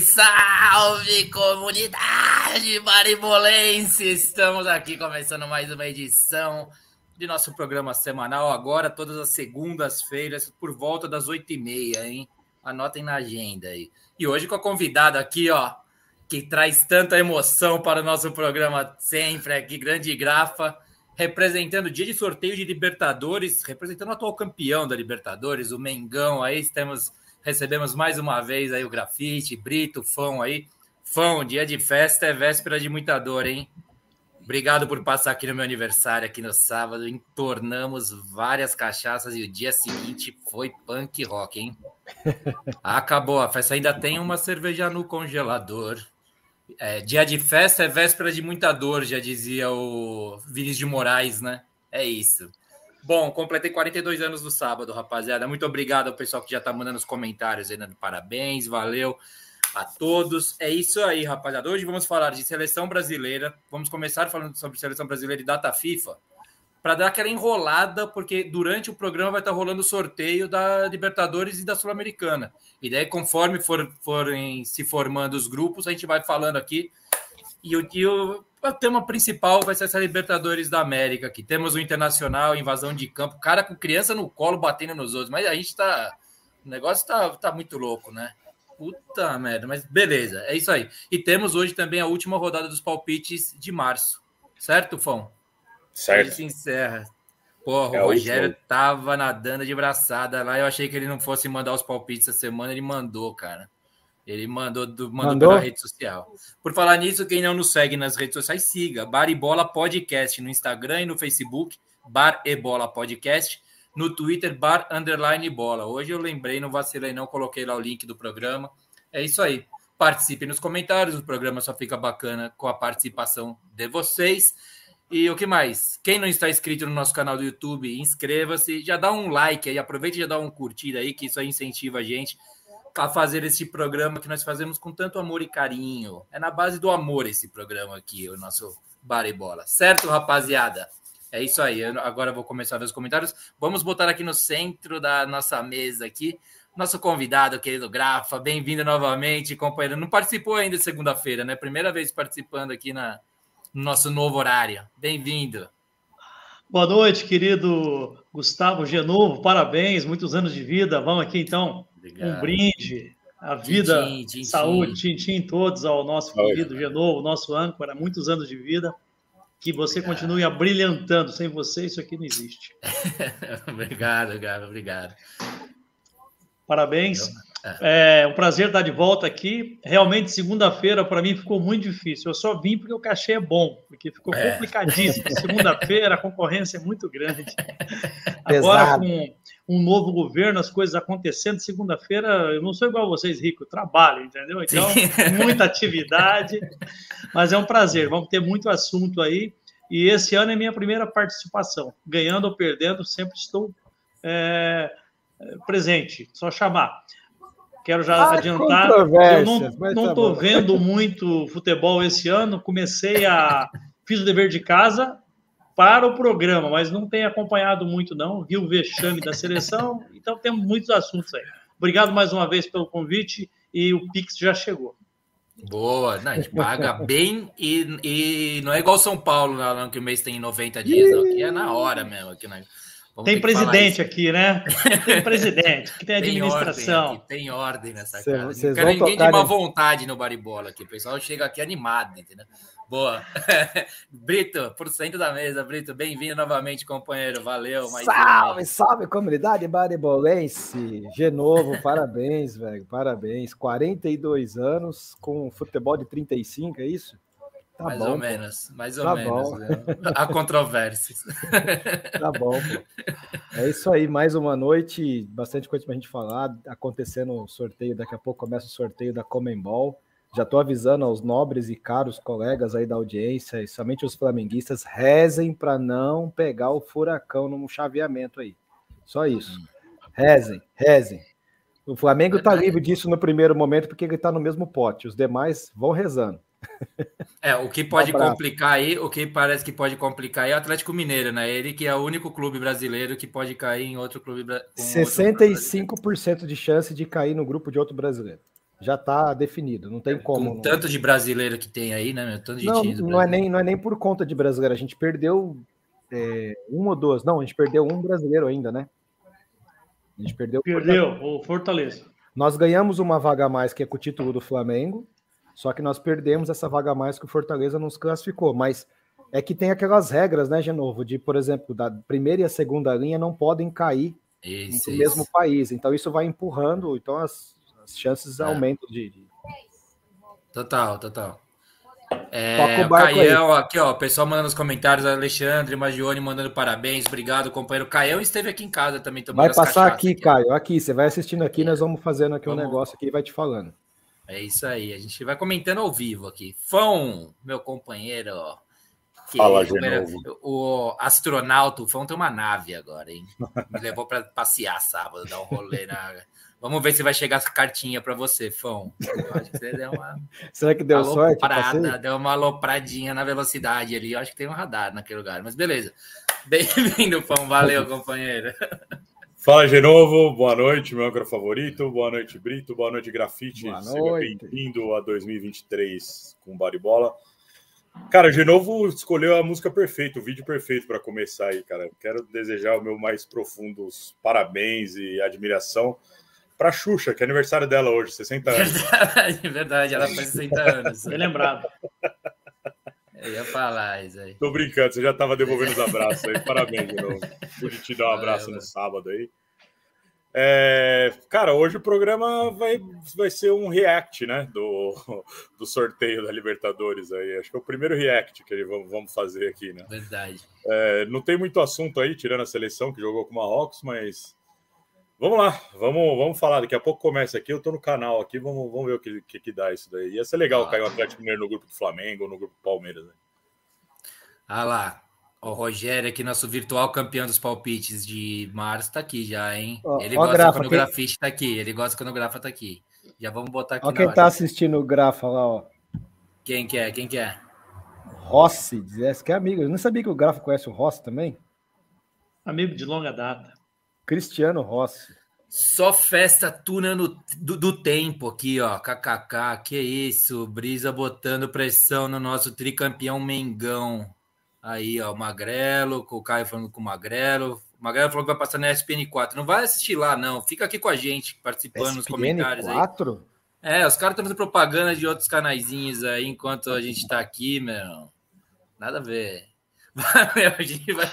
Salve, salve, comunidade maribolense! Estamos aqui começando mais uma edição de nosso programa semanal, agora todas as segundas-feiras, por volta das oito e meia, hein? Anotem na agenda aí. E hoje com a convidada aqui, ó, que traz tanta emoção para o nosso programa sempre aqui, grande grafa, representando o dia de sorteio de Libertadores, representando o atual campeão da Libertadores, o Mengão. Aí estamos, recebemos mais uma vez aí o grafite, Brito, Fão aí. Fão, dia de festa é véspera de muita dor, hein? Obrigado por passar aqui no meu aniversário, aqui no sábado. Entornamos várias cachaças e o dia seguinte foi punk rock, hein? Acabou a festa. Ainda tem uma cerveja no congelador. É, dia de festa é véspera de muita dor, já dizia o Vinícius de Moraes, né? É isso. Bom, completei 42 anos no sábado, rapaziada. Muito obrigado ao pessoal que já tá mandando os comentários aí, dando parabéns, valeu a todos. É isso aí, rapaziada. Hoje vamos falar de seleção brasileira. Vamos começar falando sobre seleção brasileira e data FIFA para dar aquela enrolada, porque durante o programa vai estar rolando o sorteio da Libertadores e da Sul-Americana. E daí, conforme for, forem se formando os grupos, a gente vai falando aqui. E o, e o tema principal vai ser essa Libertadores da América aqui. Temos o Internacional, invasão de campo, cara com criança no colo batendo nos outros. Mas a gente tá. O negócio tá, tá muito louco, né? Puta merda, mas beleza, é isso aí. E temos hoje também a última rodada dos palpites de março, certo, Fão? Certo. se encerra. Porra, é o Rogério tava nadando de braçada lá. Eu achei que ele não fosse mandar os palpites essa semana. Ele mandou, cara. Ele mandou, do, mandou, mandou? pela rede social. Por falar nisso, quem não nos segue nas redes sociais, siga. Bar e Bola Podcast no Instagram e no Facebook. Bar e Bola Podcast. No Twitter, Bar Underline Bola. Hoje eu lembrei, não vacilei, não coloquei lá o link do programa. É isso aí. Participe nos comentários. O programa só fica bacana com a participação de vocês. E o que mais? Quem não está inscrito no nosso canal do YouTube, inscreva-se, já dá um like aí, aproveite e já dá um curtir aí, que isso aí incentiva a gente a fazer esse programa que nós fazemos com tanto amor e carinho. É na base do amor esse programa aqui, o nosso Bar e Bola. Certo, rapaziada? É isso aí. Eu agora vou começar a ver os comentários. Vamos botar aqui no centro da nossa mesa aqui nosso convidado, querido Grafa. Bem-vindo novamente, companheiro. Não participou ainda segunda-feira, né? Primeira vez participando aqui na, no nosso novo horário. Bem-vindo. Boa noite, querido Gustavo Genovo. Parabéns, muitos anos de vida. Vamos aqui então, Obrigado. um brinde. A vida, tchim, tchim, saúde, tchim, todos ao nosso querido Genovo, nosso âncora, muitos anos de vida. Que você obrigado. continue abrilhantando. Sem você, isso aqui não existe. obrigado, Gabo. Obrigado. Parabéns. É. é um prazer estar de volta aqui. Realmente, segunda-feira, para mim, ficou muito difícil. Eu só vim porque o cachê é bom, porque ficou é. complicadíssimo. Segunda-feira, a concorrência é muito grande. Agora, com um novo governo, as coisas acontecendo. Segunda-feira, eu não sou igual a vocês, Rico, eu trabalho, entendeu? Então, Sim. muita atividade. Mas é um prazer, vamos ter muito assunto aí. E esse ano é minha primeira participação. Ganhando ou perdendo, sempre estou é, presente, só chamar. Quero já ah, adiantar. Eu não estou tá vendo muito futebol esse ano. Comecei a. Fiz o dever de casa para o programa, mas não tenho acompanhado muito, não. Vi o vexame da seleção, então temos muitos assuntos aí. Obrigado mais uma vez pelo convite e o Pix já chegou. Boa, não, a gente paga bem e, e não é igual São Paulo, não, que o mês tem 90 dias, não, aqui é na hora mesmo. Aqui, né? Tem presidente aqui, né? Tem presidente, que tem administração. Tem ordem, tem ordem nessa Cê, casa. Não quero ninguém de má vontade no baribola aqui. O pessoal chega aqui animado, entendeu? Boa. Brito, por cento da mesa, Brito, bem-vindo novamente, companheiro. Valeu. Mais salve, salve, comunidade baribolense. Genovo, parabéns, velho. Parabéns. 42 anos com futebol de 35, é isso? Tá mais bom, ou menos, mais ou tá menos. Né? Há controvérsias. Tá bom. Pô. É isso aí, mais uma noite, bastante coisa para a gente falar. Acontecendo o sorteio, daqui a pouco começa o sorteio da Comembol. Já estou avisando aos nobres e caros colegas aí da audiência, e somente os flamenguistas, rezem para não pegar o furacão no chaveamento aí. Só isso. Rezem, rezem. O Flamengo está livre disso no primeiro momento porque ele está no mesmo pote. Os demais vão rezando. É, o que pode um complicar aí, o que parece que pode complicar aí é o Atlético Mineiro, né? Ele que é o único clube brasileiro que pode cair em outro clube. 65% outro de chance de cair no grupo de outro brasileiro. Já está definido, não tem como. Com não. tanto de brasileiro que tem aí, né? Tanto de não, não é, nem, não é nem por conta de brasileiro, a gente perdeu é, uma ou duas, não, a gente perdeu um brasileiro ainda, né? A gente perdeu. Perdeu, o Fortaleza. Nós ganhamos uma vaga a mais, que é com o título do Flamengo, só que nós perdemos essa vaga a mais que o Fortaleza nos classificou, mas é que tem aquelas regras, né, Genovo, de, por exemplo, da primeira e a segunda linha não podem cair isso, no isso. mesmo país. Então isso vai empurrando, então as, as chances é. aumentam de, de, Total, total. É, o Caião, aqui, ó, o pessoal mandando nos comentários, Alexandre, Magione mandando parabéns, obrigado, companheiro. Caião esteve aqui em casa também. Vai passar aqui, aqui, Caio, aqui, você vai assistindo aqui, é. nós vamos fazendo aqui vamos... um negócio aqui e vai te falando. É isso aí, a gente vai comentando ao vivo aqui. Fão, meu companheiro, ó. Que Fala, de novo. O astronauta, o Fão tem uma nave agora, hein? Me levou para passear sábado, dar um rolê na. Vamos ver se vai chegar essa cartinha para você, Fão. Acho que você deu uma. Será que deu sorte? Deu uma alopradinha na velocidade ali. Eu acho que tem um radar naquele lugar, mas beleza. Bem-vindo, Fão. Valeu, companheiro. Fala de novo, boa noite, meu âncora favorito, boa noite, Brito, boa noite, Grafite. Boa noite. Seja bem-vindo a 2023 com Baribola. Cara, de novo escolheu a música perfeita, o vídeo perfeito para começar aí, cara. Quero desejar o meu mais profundos parabéns e admiração para Xuxa, que é aniversário dela hoje, 60 anos. Verdade, verdade ela faz 60 anos. Bem lembrado. Eu ia falar isso aí. Tô brincando, você já estava devolvendo os abraços aí. Parabéns de novo. Pude te dar um abraço no sábado aí. É, cara, hoje o programa vai, vai ser um react, né? Do, do sorteio da Libertadores aí. Acho que é o primeiro react que vamos, vamos fazer aqui, né? Verdade. É, não tem muito assunto aí, tirando a seleção que jogou com o Marrocos, mas vamos lá, vamos, vamos falar. Daqui a pouco começa aqui. Eu tô no canal aqui, vamos, vamos ver o que, que, que dá isso daí. Ia ser legal ah, cair o Atlético Mineiro no grupo do Flamengo ou no grupo do Palmeiras. Né? Ah lá, o Rogério, aqui, nosso virtual campeão dos palpites de março, tá aqui já, hein? ele gosta grafa, quando quem... o grafite tá aqui. Ele gosta quando o grafa tá aqui. Já vamos botar aqui. Olha quem tá assistindo o grafa lá, ó. Quem que é? Quem que é? Rossi, diz que é amigo. Eu não sabia que o grafa conhece o Rossi também. Amigo de longa data. Cristiano Rossi. Só festa tuna no, do, do, tempo aqui, ó. KKK, que isso? Brisa botando pressão no nosso tricampeão Mengão. Aí, ó, o Magrelo, o Caio falando com o Magrelo. O Magrelo falou que vai passar na SPN4. Não vai assistir lá, não. Fica aqui com a gente, participando SPN nos comentários 4? aí. É, os caras estão fazendo propaganda de outros canaizinhos aí enquanto a gente tá aqui, meu. Nada a ver. Meu, a gente vai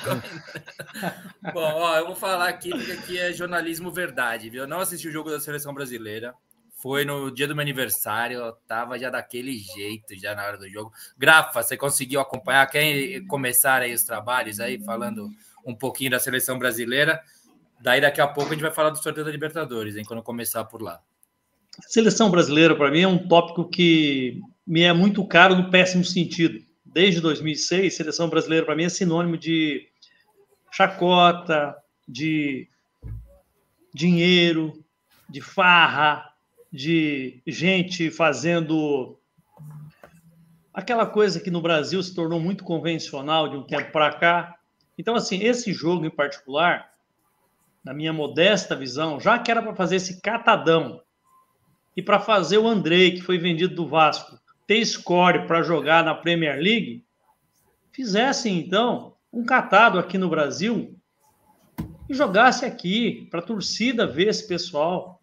Bom, ó, eu vou falar aqui porque aqui é jornalismo verdade, viu? Eu não assisti o jogo da seleção brasileira. Foi no dia do meu aniversário, eu tava já daquele jeito, já na hora do jogo. Grafa, você conseguiu acompanhar? Quer começar aí os trabalhos aí, falando um pouquinho da seleção brasileira? Daí daqui a pouco a gente vai falar do sorteio da Libertadores, hein, quando começar por lá. Seleção brasileira, para mim, é um tópico que me é muito caro no péssimo sentido. Desde 2006, seleção brasileira, para mim, é sinônimo de chacota, de dinheiro, de farra, de gente fazendo aquela coisa que no Brasil se tornou muito convencional de um tempo para cá. Então, assim, esse jogo em particular, na minha modesta visão, já que era para fazer esse catadão e para fazer o Andrei, que foi vendido do Vasco, ter score para jogar na Premier League, fizessem então um catado aqui no Brasil e jogasse aqui para a torcida ver esse pessoal.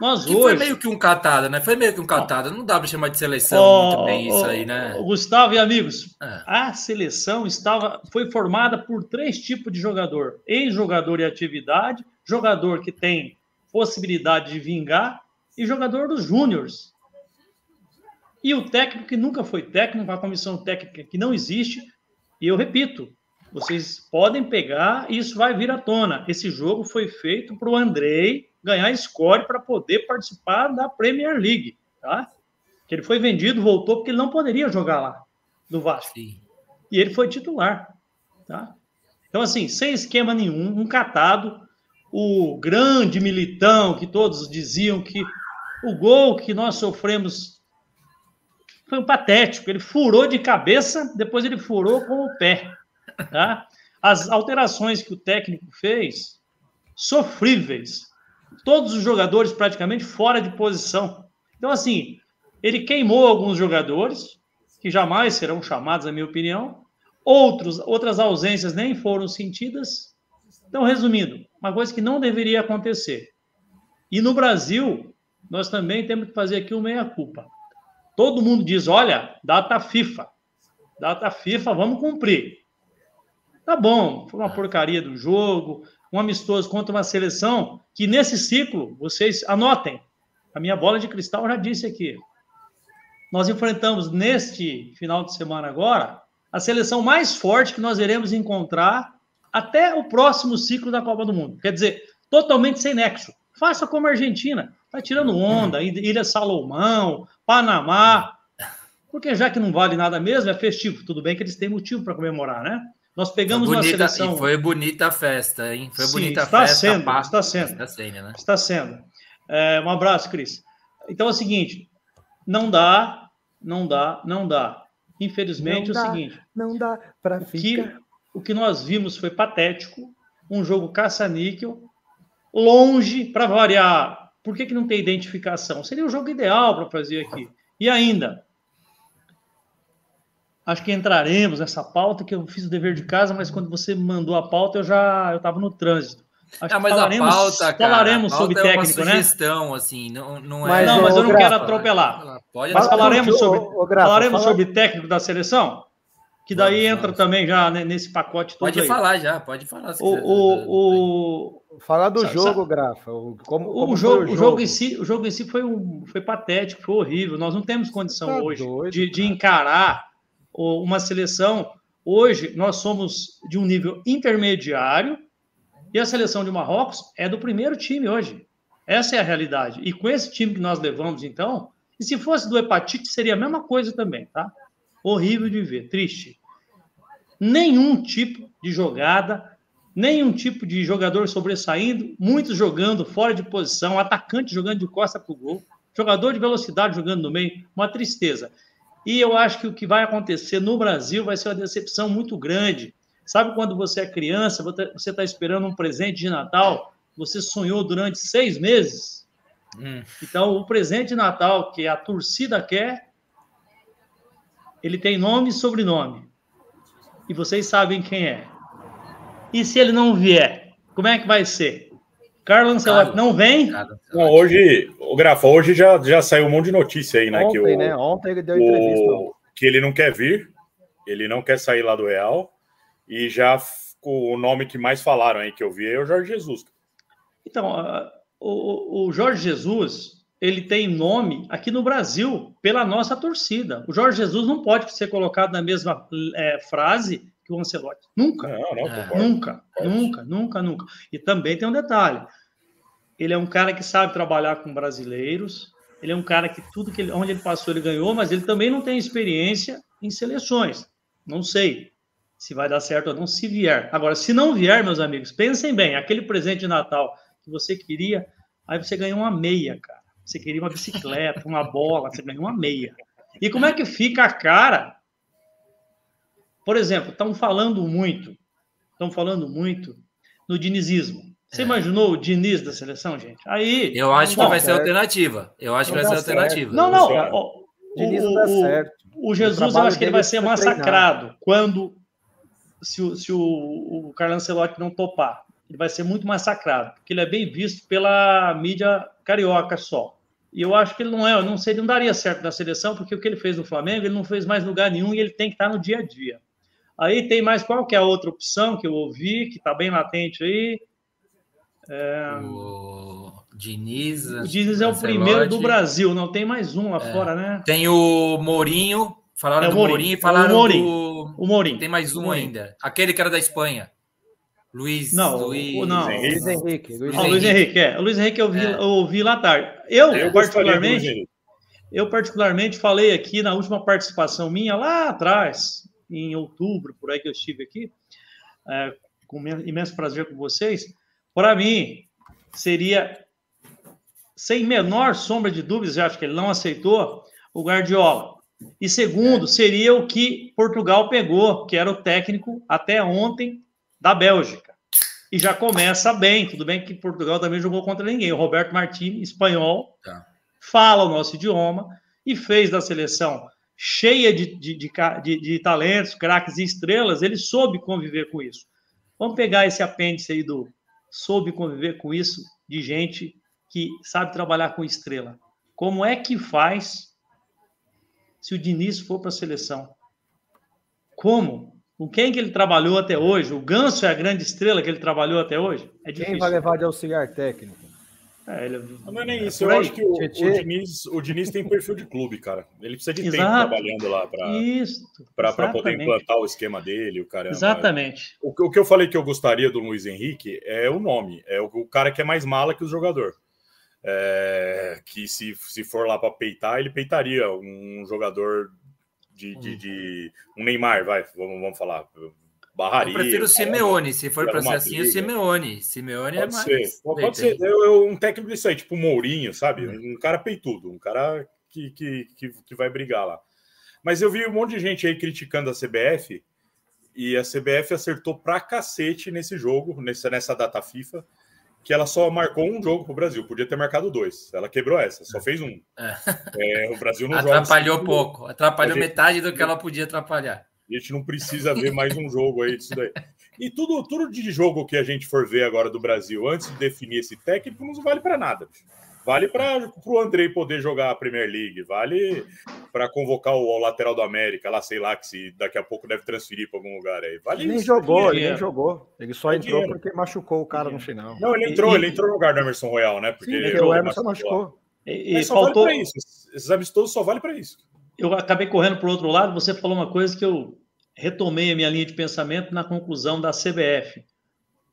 Nós hoje... Foi meio que um catada, né? Foi meio que um catada. Não dá para chamar de seleção oh, muito bem oh, isso aí, né? Gustavo e amigos, é. a seleção estava foi formada por três tipos de jogador: ex-jogador em atividade, jogador que tem possibilidade de vingar e jogador dos júniores. E o técnico que nunca foi técnico, a comissão técnica que não existe. E eu repito, vocês podem pegar e isso vai vir à tona. Esse jogo foi feito para o Andrei ganhar score para poder participar da Premier League, tá? Que ele foi vendido, voltou porque ele não poderia jogar lá no Vasco. Sim. E ele foi titular, tá? Então assim, sem esquema nenhum, um catado, o grande militão que todos diziam que o gol que nós sofremos foi um patético. Ele furou de cabeça, depois ele furou com o pé. Tá? As alterações que o técnico fez, sofríveis. todos os jogadores praticamente fora de posição. Então, assim, ele queimou alguns jogadores, que jamais serão chamados, na minha opinião. Outros, outras ausências nem foram sentidas. Então, resumindo, uma coisa que não deveria acontecer. E no Brasil, nós também temos que fazer aqui uma meia-culpa. Todo mundo diz: olha, data FIFA. Data FIFA, vamos cumprir. Tá bom, foi uma porcaria do jogo, um amistoso contra uma seleção que nesse ciclo, vocês anotem, a minha bola de cristal já disse aqui. Nós enfrentamos neste final de semana agora a seleção mais forte que nós iremos encontrar até o próximo ciclo da Copa do Mundo. Quer dizer, totalmente sem nexo. Faça como a Argentina. Está tirando onda, Ilha Salomão, Panamá. Porque já que não vale nada mesmo, é festivo. Tudo bem que eles têm motivo para comemorar, né? Nós pegamos bonita, uma seleção. E foi bonita a festa, hein? Foi Sim, bonita está a festa. Sendo, está sendo. Está sendo. Né? Está sendo. É, um abraço, Cris. Então é o seguinte: não dá, não dá, não dá. Infelizmente, não é dá, o seguinte. Não dá para ficar. Que, o que nós vimos foi patético. Um jogo caça-níquel, longe, para variar. Por que, que não tem identificação? Seria o jogo ideal para fazer aqui. E ainda, acho que entraremos nessa pauta que eu fiz o dever de casa, mas quando você mandou a pauta, eu já eu estava no trânsito. Acho ah, mas falaremos, a pauta, cara, falaremos a pauta sobre é técnico, uma sugestão, né? assim, não, não é. Mas, não, mas eu não Grafa, quero atropelar. Pode mas falaremos sobre, ô, Grafa, falaremos fala... sobre técnico da seleção, que daí vamos, entra vamos. também já nesse pacote todo. Pode aí. falar já, pode falar. O, o, o, Falar do sabe, jogo, sabe? Grafa. Como, como o, jogo, o, jogo? o jogo em si, o jogo em si foi, um, foi patético, foi horrível. Nós não temos condição tá hoje doido, de, de encarar uma seleção. Hoje nós somos de um nível intermediário e a seleção de Marrocos é do primeiro time hoje. Essa é a realidade. E com esse time que nós levamos, então, e se fosse do hepatite, seria a mesma coisa também, tá? Horrível de ver, triste. Nenhum tipo de jogada, nenhum tipo de jogador sobressaindo, muitos jogando fora de posição, atacante jogando de costa para o gol, jogador de velocidade jogando no meio, uma tristeza. E eu acho que o que vai acontecer no Brasil vai ser uma decepção muito grande. Sabe quando você é criança, você está esperando um presente de Natal, você sonhou durante seis meses? Hum. Então, o presente de Natal que a torcida quer, ele tem nome e sobrenome. E vocês sabem quem é. E se ele não vier, como é que vai ser? Carlos Ancelotti não vem? Não, hoje, o Grafa, hoje já, já saiu um monte de notícia aí, né? Ontem, que o, né? Ontem ele deu entrevista. O, que ele não quer vir, ele não quer sair lá do Real, e já o nome que mais falaram aí que eu vi é o Jorge Jesus. Então, o, o Jorge Jesus, ele tem nome aqui no Brasil pela nossa torcida. O Jorge Jesus não pode ser colocado na mesma é, frase que o Ancelotti. Nunca. Não, não, é. Nunca, pode. nunca, nunca, nunca. E também tem um detalhe. Ele é um cara que sabe trabalhar com brasileiros. Ele é um cara que tudo que ele, onde ele passou ele ganhou, mas ele também não tem experiência em seleções. Não sei se vai dar certo ou não, se vier. Agora, se não vier, meus amigos, pensem bem, aquele presente de Natal que você queria, aí você ganhou uma meia, cara. Você queria uma bicicleta, uma bola, você ganhou uma meia. E como é que fica a cara por exemplo, estão falando muito, estão falando muito no dinizismo. Você é. imaginou o Diniz da seleção, gente? Aí. Eu acho que vai ser alternativa. Eu acho que vai ser alternativa. Não, não. O, Diniz não dá certo. O, Jesus, eu acho que ele vai ser massacrado quando. Se, o, se o, o Carlos Ancelotti não topar. Ele vai ser muito massacrado, porque ele é bem visto pela mídia carioca só. E eu acho que ele não é, não seria, não daria certo na seleção, porque o que ele fez no Flamengo, ele não fez mais lugar nenhum e ele tem que estar no dia a dia. Aí tem mais qual é a outra opção que eu ouvi, que está bem latente aí? É... O Diniz. O Diniz é o primeiro do Brasil, não tem mais um lá é. fora, né? Tem o Mourinho, falaram é, do Mourinho e falaram o Mourinho. do. O Mourinho. Tem mais um ainda. Aquele que era da Espanha. Luiz. Não, Luiz, o, não. Luiz Henrique. Luiz, ah, Luiz Henrique, é. O Luiz Henrique eu vi, é. eu ouvi lá tarde. Eu, eu particularmente. Eu, particularmente, falei aqui na última participação minha, lá atrás, em outubro, por aí que eu estive aqui, é, com imenso prazer com vocês. Para mim, seria, sem menor sombra de dúvidas, acho que ele não aceitou, o Guardiola. E segundo, seria o que Portugal pegou, que era o técnico até ontem da Bélgica. e já começa bem. Tudo bem que Portugal também jogou contra ninguém. O Roberto Martins, espanhol, tá. fala o nosso idioma e fez da seleção cheia de, de, de, de, de talentos, craques e estrelas, ele soube conviver com isso. Vamos pegar esse apêndice aí do soube conviver com isso, de gente que sabe trabalhar com estrela. Como é que faz se o Diniz for para a seleção? Como? Com quem que ele trabalhou até hoje? O Ganso é a grande estrela que ele trabalhou até hoje? É difícil. Quem vai levar de auxiliar técnico? É, ele... Não é nem isso. Eu acho que o, o, Diniz, o Diniz tem perfil de clube, cara. Ele precisa de Exato. tempo trabalhando lá para poder implantar o esquema dele, o cara. Exatamente. O, o, que eu falei que eu gostaria do Luiz Henrique é o nome. É o, o cara que é mais mala que o jogador. É, que se, se for lá para peitar, ele peitaria um jogador de, de, de, um Neymar, vai, vamos, vamos falar. Barraria. Eu prefiro o Simeone, se for para ser assim, o Simeone. Simeone é pode é mais. Ser. Pode ser. Eu, eu, um técnico disso aí, tipo o Mourinho, sabe? Hum. Um cara peitudo, um cara que, que, que, que vai brigar lá. Mas eu vi um monte de gente aí criticando a CBF e a CBF acertou pra cacete nesse jogo, nessa, nessa data FIFA que ela só marcou um jogo para o Brasil, podia ter marcado dois. Ela quebrou essa, só fez um. É. É, o Brasil não Atrapalhou pouco, atrapalhou gente, metade do que ela podia atrapalhar. A gente não precisa ver mais um jogo aí disso daí. E tudo, tudo de jogo que a gente for ver agora do Brasil, antes de definir esse técnico, não vale para nada. Bicho. Vale para o Andrei poder jogar a Premier League, vale para convocar o, o, lateral do América, lá sei lá, que se daqui a pouco deve transferir para algum lugar aí. Vale ele nem jogou, ele nem jogou. Ele só é entrou dinheiro. porque machucou o cara no final. Não, ele entrou, e, ele entrou no lugar do Emerson Royal, né? Porque, Sim, o Emerson machucou. machucou. E, e só faltou... vale isso. Esses amistosos só vale para isso. Eu acabei correndo para o outro lado, você falou uma coisa que eu retomei a minha linha de pensamento na conclusão da CBF.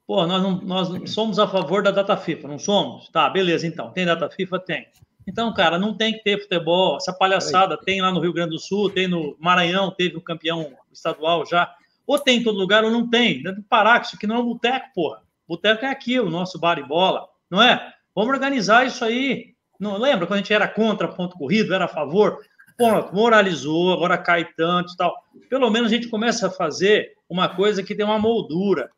Pô, nós, não, nós somos a favor da data FIFA, não somos? Tá, beleza, então. Tem data FIFA? Tem. Então, cara, não tem que ter futebol. Essa palhaçada tem lá no Rio Grande do Sul, tem no Maranhão, teve um campeão estadual já. Ou tem em todo lugar ou não tem. Deve parar, que isso aqui não é um boteco, porra. Boteco é aqui, o nosso bar e bola, não é? Vamos organizar isso aí. Não lembra quando a gente era contra ponto corrido, era a favor? Ponto, moralizou, agora cai tanto e tal. Pelo menos a gente começa a fazer uma coisa que tem uma moldura.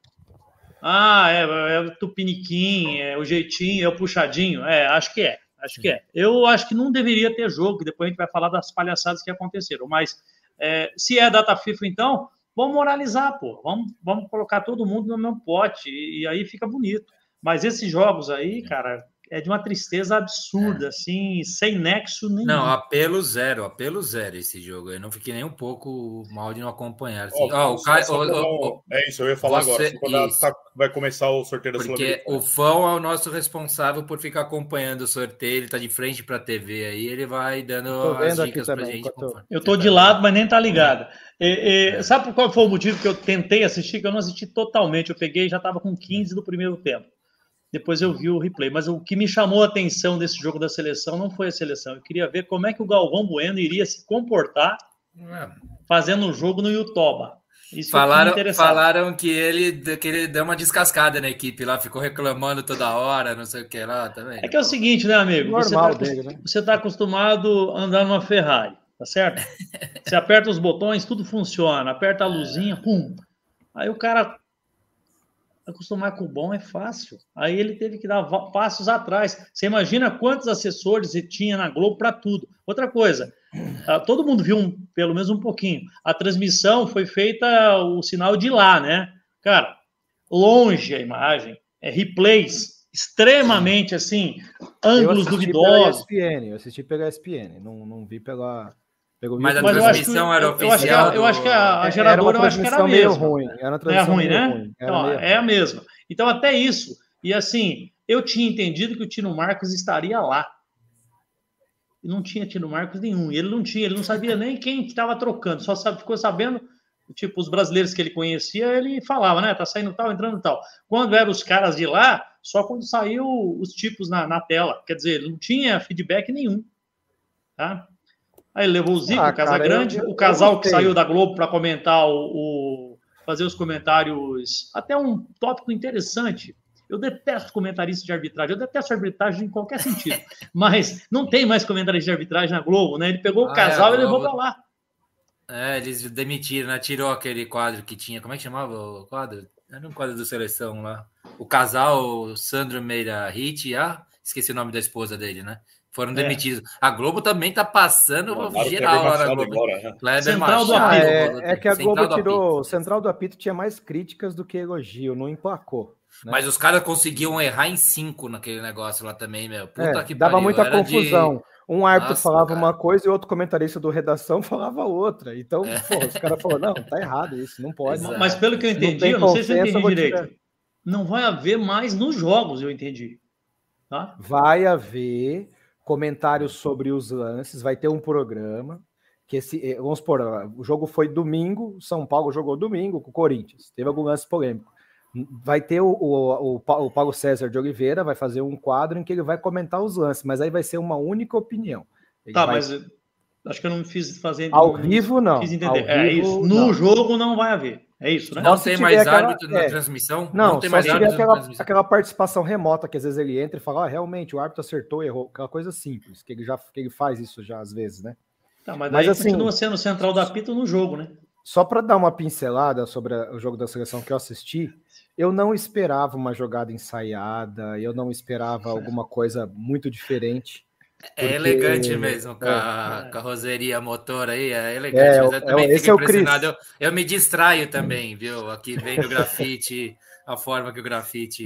Ah, é, é o tupiniquim, é o jeitinho, é o puxadinho. É, acho que é. Acho que é. Eu acho que não deveria ter jogo, depois a gente vai falar das palhaçadas que aconteceram. Mas é, se é data FIFA, então, vamos moralizar, pô. Vamos, vamos colocar todo mundo no mesmo pote e, e aí fica bonito. Mas esses jogos aí, cara, é de uma tristeza absurda, é. assim, sem nexo nenhum. Não, apelo zero, apelo zero esse jogo. Eu não fiquei nem um pouco mal de não acompanhar. Assim. Oh, oh, o Caio, oh, é isso, eu ia falar você, agora. Quando tá, vai começar o sorteio da Porque o Fão é o nosso responsável por ficar acompanhando o sorteio, ele tá de frente para a TV aí, ele vai dando as dicas pra gente. Eu tô de lado, mas nem tá ligado. E, e, sabe qual foi o motivo que eu tentei assistir? Que eu não assisti totalmente. Eu peguei e já estava com 15 do primeiro tempo depois eu vi o replay. Mas o que me chamou a atenção desse jogo da seleção não foi a seleção. Eu queria ver como é que o Galvão Bueno iria se comportar é. fazendo um jogo no Yutoba. Isso falaram, falaram que ele, que ele deu uma descascada na equipe lá, ficou reclamando toda hora, não sei o que lá também. É que é o seguinte, né, amigo? Normal você está né? Você tá acostumado a andar numa Ferrari, tá certo? você aperta os botões, tudo funciona, aperta a luzinha, pum. Aí o cara acostumar com o bom é fácil. Aí ele teve que dar passos atrás. Você imagina quantos assessores ele tinha na Globo para tudo. Outra coisa, ah, todo mundo viu um, pelo menos um pouquinho. A transmissão foi feita o sinal de lá, né? Cara, longe a imagem, é replays extremamente assim, ângulos eu duvidosos. Pela ESPN, eu assisti pela ESPN, não, não vi pela Pegou Mas a transmissão era oficial. Eu acho que a, eu acho que a, a geradora eu acho que era a mesma. Ruim. Era é ruim, né? Ruim. Então, é a mesma. Então, até isso. E assim, eu tinha entendido que o Tino Marcos estaria lá. E não tinha Tino Marcos nenhum. E ele não tinha, ele não sabia nem quem estava trocando, só sabe, ficou sabendo, tipo, os brasileiros que ele conhecia, ele falava, né? Tá saindo tal, entrando tal. Quando eram os caras de lá, só quando saiu os tipos na, na tela. Quer dizer, ele não tinha feedback nenhum. Tá? Aí levou o Zico, ah, o Casagrande, o casal que saiu da Globo para comentar o, o, fazer os comentários. Até um tópico interessante. Eu detesto comentaristas de arbitragem, eu detesto arbitragem em qualquer sentido. mas não tem mais comentarista de arbitragem na Globo, né? Ele pegou ah, o casal é, e levou para lá. É, eles demitiram, né? Tirou aquele quadro que tinha. Como é que chamava o quadro? Era um quadro da seleção lá. O casal Sandro Meira Hit e a. Esqueci o nome da esposa dele, né? Foram é. demitidos. A Globo também tá passando geral lá na Globo. Agora, né? Central do Apito. É, é, que a Globo Central tirou. Central do Apito tinha mais críticas do que elogio, não emplacou. Né? Mas os caras conseguiam errar em cinco naquele negócio lá também, meu. Puta é, que dava pariu. muita Era confusão. De... Um árbitro Nossa, falava cara. uma coisa e outro comentarista do redação falava outra. Então, é. pô, os caras falaram: não, tá errado isso, não pode. Exato. Mas pelo que eu entendi, não eu não sei se eu entendi direito. Não vai haver mais nos jogos, eu entendi. Tá? Vai haver comentários sobre os lances, vai ter um programa que esse, eh, vamos supor, o jogo foi domingo, São Paulo jogou domingo com o Corinthians, teve algum lance polêmico. Vai ter o, o, o, o Paulo César de Oliveira, vai fazer um quadro em que ele vai comentar os lances, mas aí vai ser uma única opinião. Ele tá, vai... mas acho que eu não fiz fazer. Ao vivo, não. Fiz entender. é isso. No não. jogo não vai haver. É isso, né? Não, tem mais aquela, árbitro na é, transmissão? Não, não tem mais árbitro aquela, aquela participação remota que às vezes ele entra e fala, ah, realmente, o árbitro acertou, errou. Aquela coisa simples, que ele já que ele faz isso já às vezes, né? Tá, mas, mas assim, continua sendo central da pita no jogo, né? Só para dar uma pincelada sobre o jogo da seleção que eu assisti, eu não esperava uma jogada ensaiada, eu não esperava alguma coisa muito diferente. É porque... elegante mesmo, com a é. carroceria motor aí, é elegante. É, mas eu é, também esse fico é impressionado. Eu, eu, me distraio também, viu? Aqui vendo o grafite, a forma que o grafite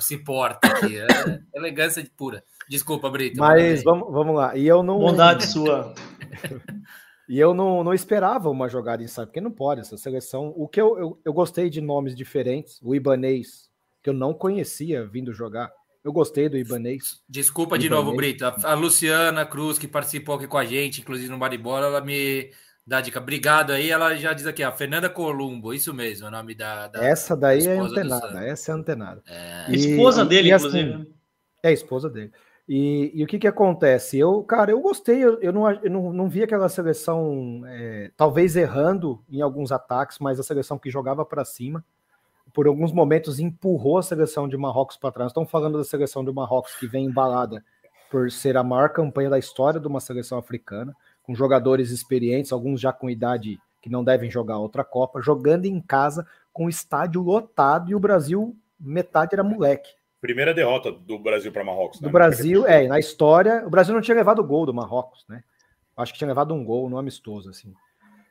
se porta aqui. É elegância pura. Desculpa, Brito. Mas vamos, vamos lá. E eu não. Bondade sua. E eu não, não esperava uma jogada ensaiada, porque não pode, essa seleção. O que eu, eu, eu gostei de nomes diferentes, o Ibanês, que eu não conhecia vindo jogar. Eu gostei do Ibanês. Desculpa de novo, Brito. A, a, Luciana Cruz, que participou aqui com a gente, inclusive no Baribola, ela me dá dica. Obrigado aí. Ela já diz aqui, a Fernanda Columbo, isso mesmo, o nome da. da essa daí é antenada, essa é antenada. É... E, esposa dele, e, assim, inclusive. é a esposa dele. E, e, o que que acontece? Eu, cara, eu gostei, eu, eu, não, eu não, não vi aquela seleção, é, talvez errando em alguns ataques, mas a seleção que jogava para cima, por alguns momentos empurrou a seleção de Marrocos para trás. Estamos falando da seleção de Marrocos que vem embalada por ser a maior campanha da história de uma seleção africana, com jogadores experientes, alguns já com idade que não devem jogar outra Copa, jogando em casa com o estádio lotado e o Brasil, metade era moleque. Primeira derrota do Brasil para Marrocos. Né? Do Brasil, é, na história, o Brasil não tinha levado gol do Marrocos, né? Acho que tinha levado um gol no amistoso, assim.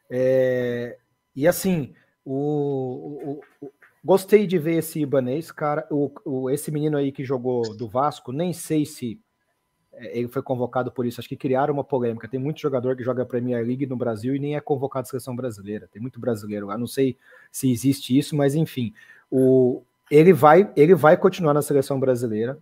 É, e assim, o, o, o, gostei de ver esse Ibanês, cara. O, esse menino aí que jogou do Vasco, nem sei se é, ele foi convocado por isso. Acho que criaram uma polêmica. Tem muito jogador que joga a Premier League no Brasil e nem é convocado à seleção brasileira. Tem muito brasileiro lá. Não sei se existe isso, mas enfim. O, ele vai, ele vai continuar na seleção brasileira.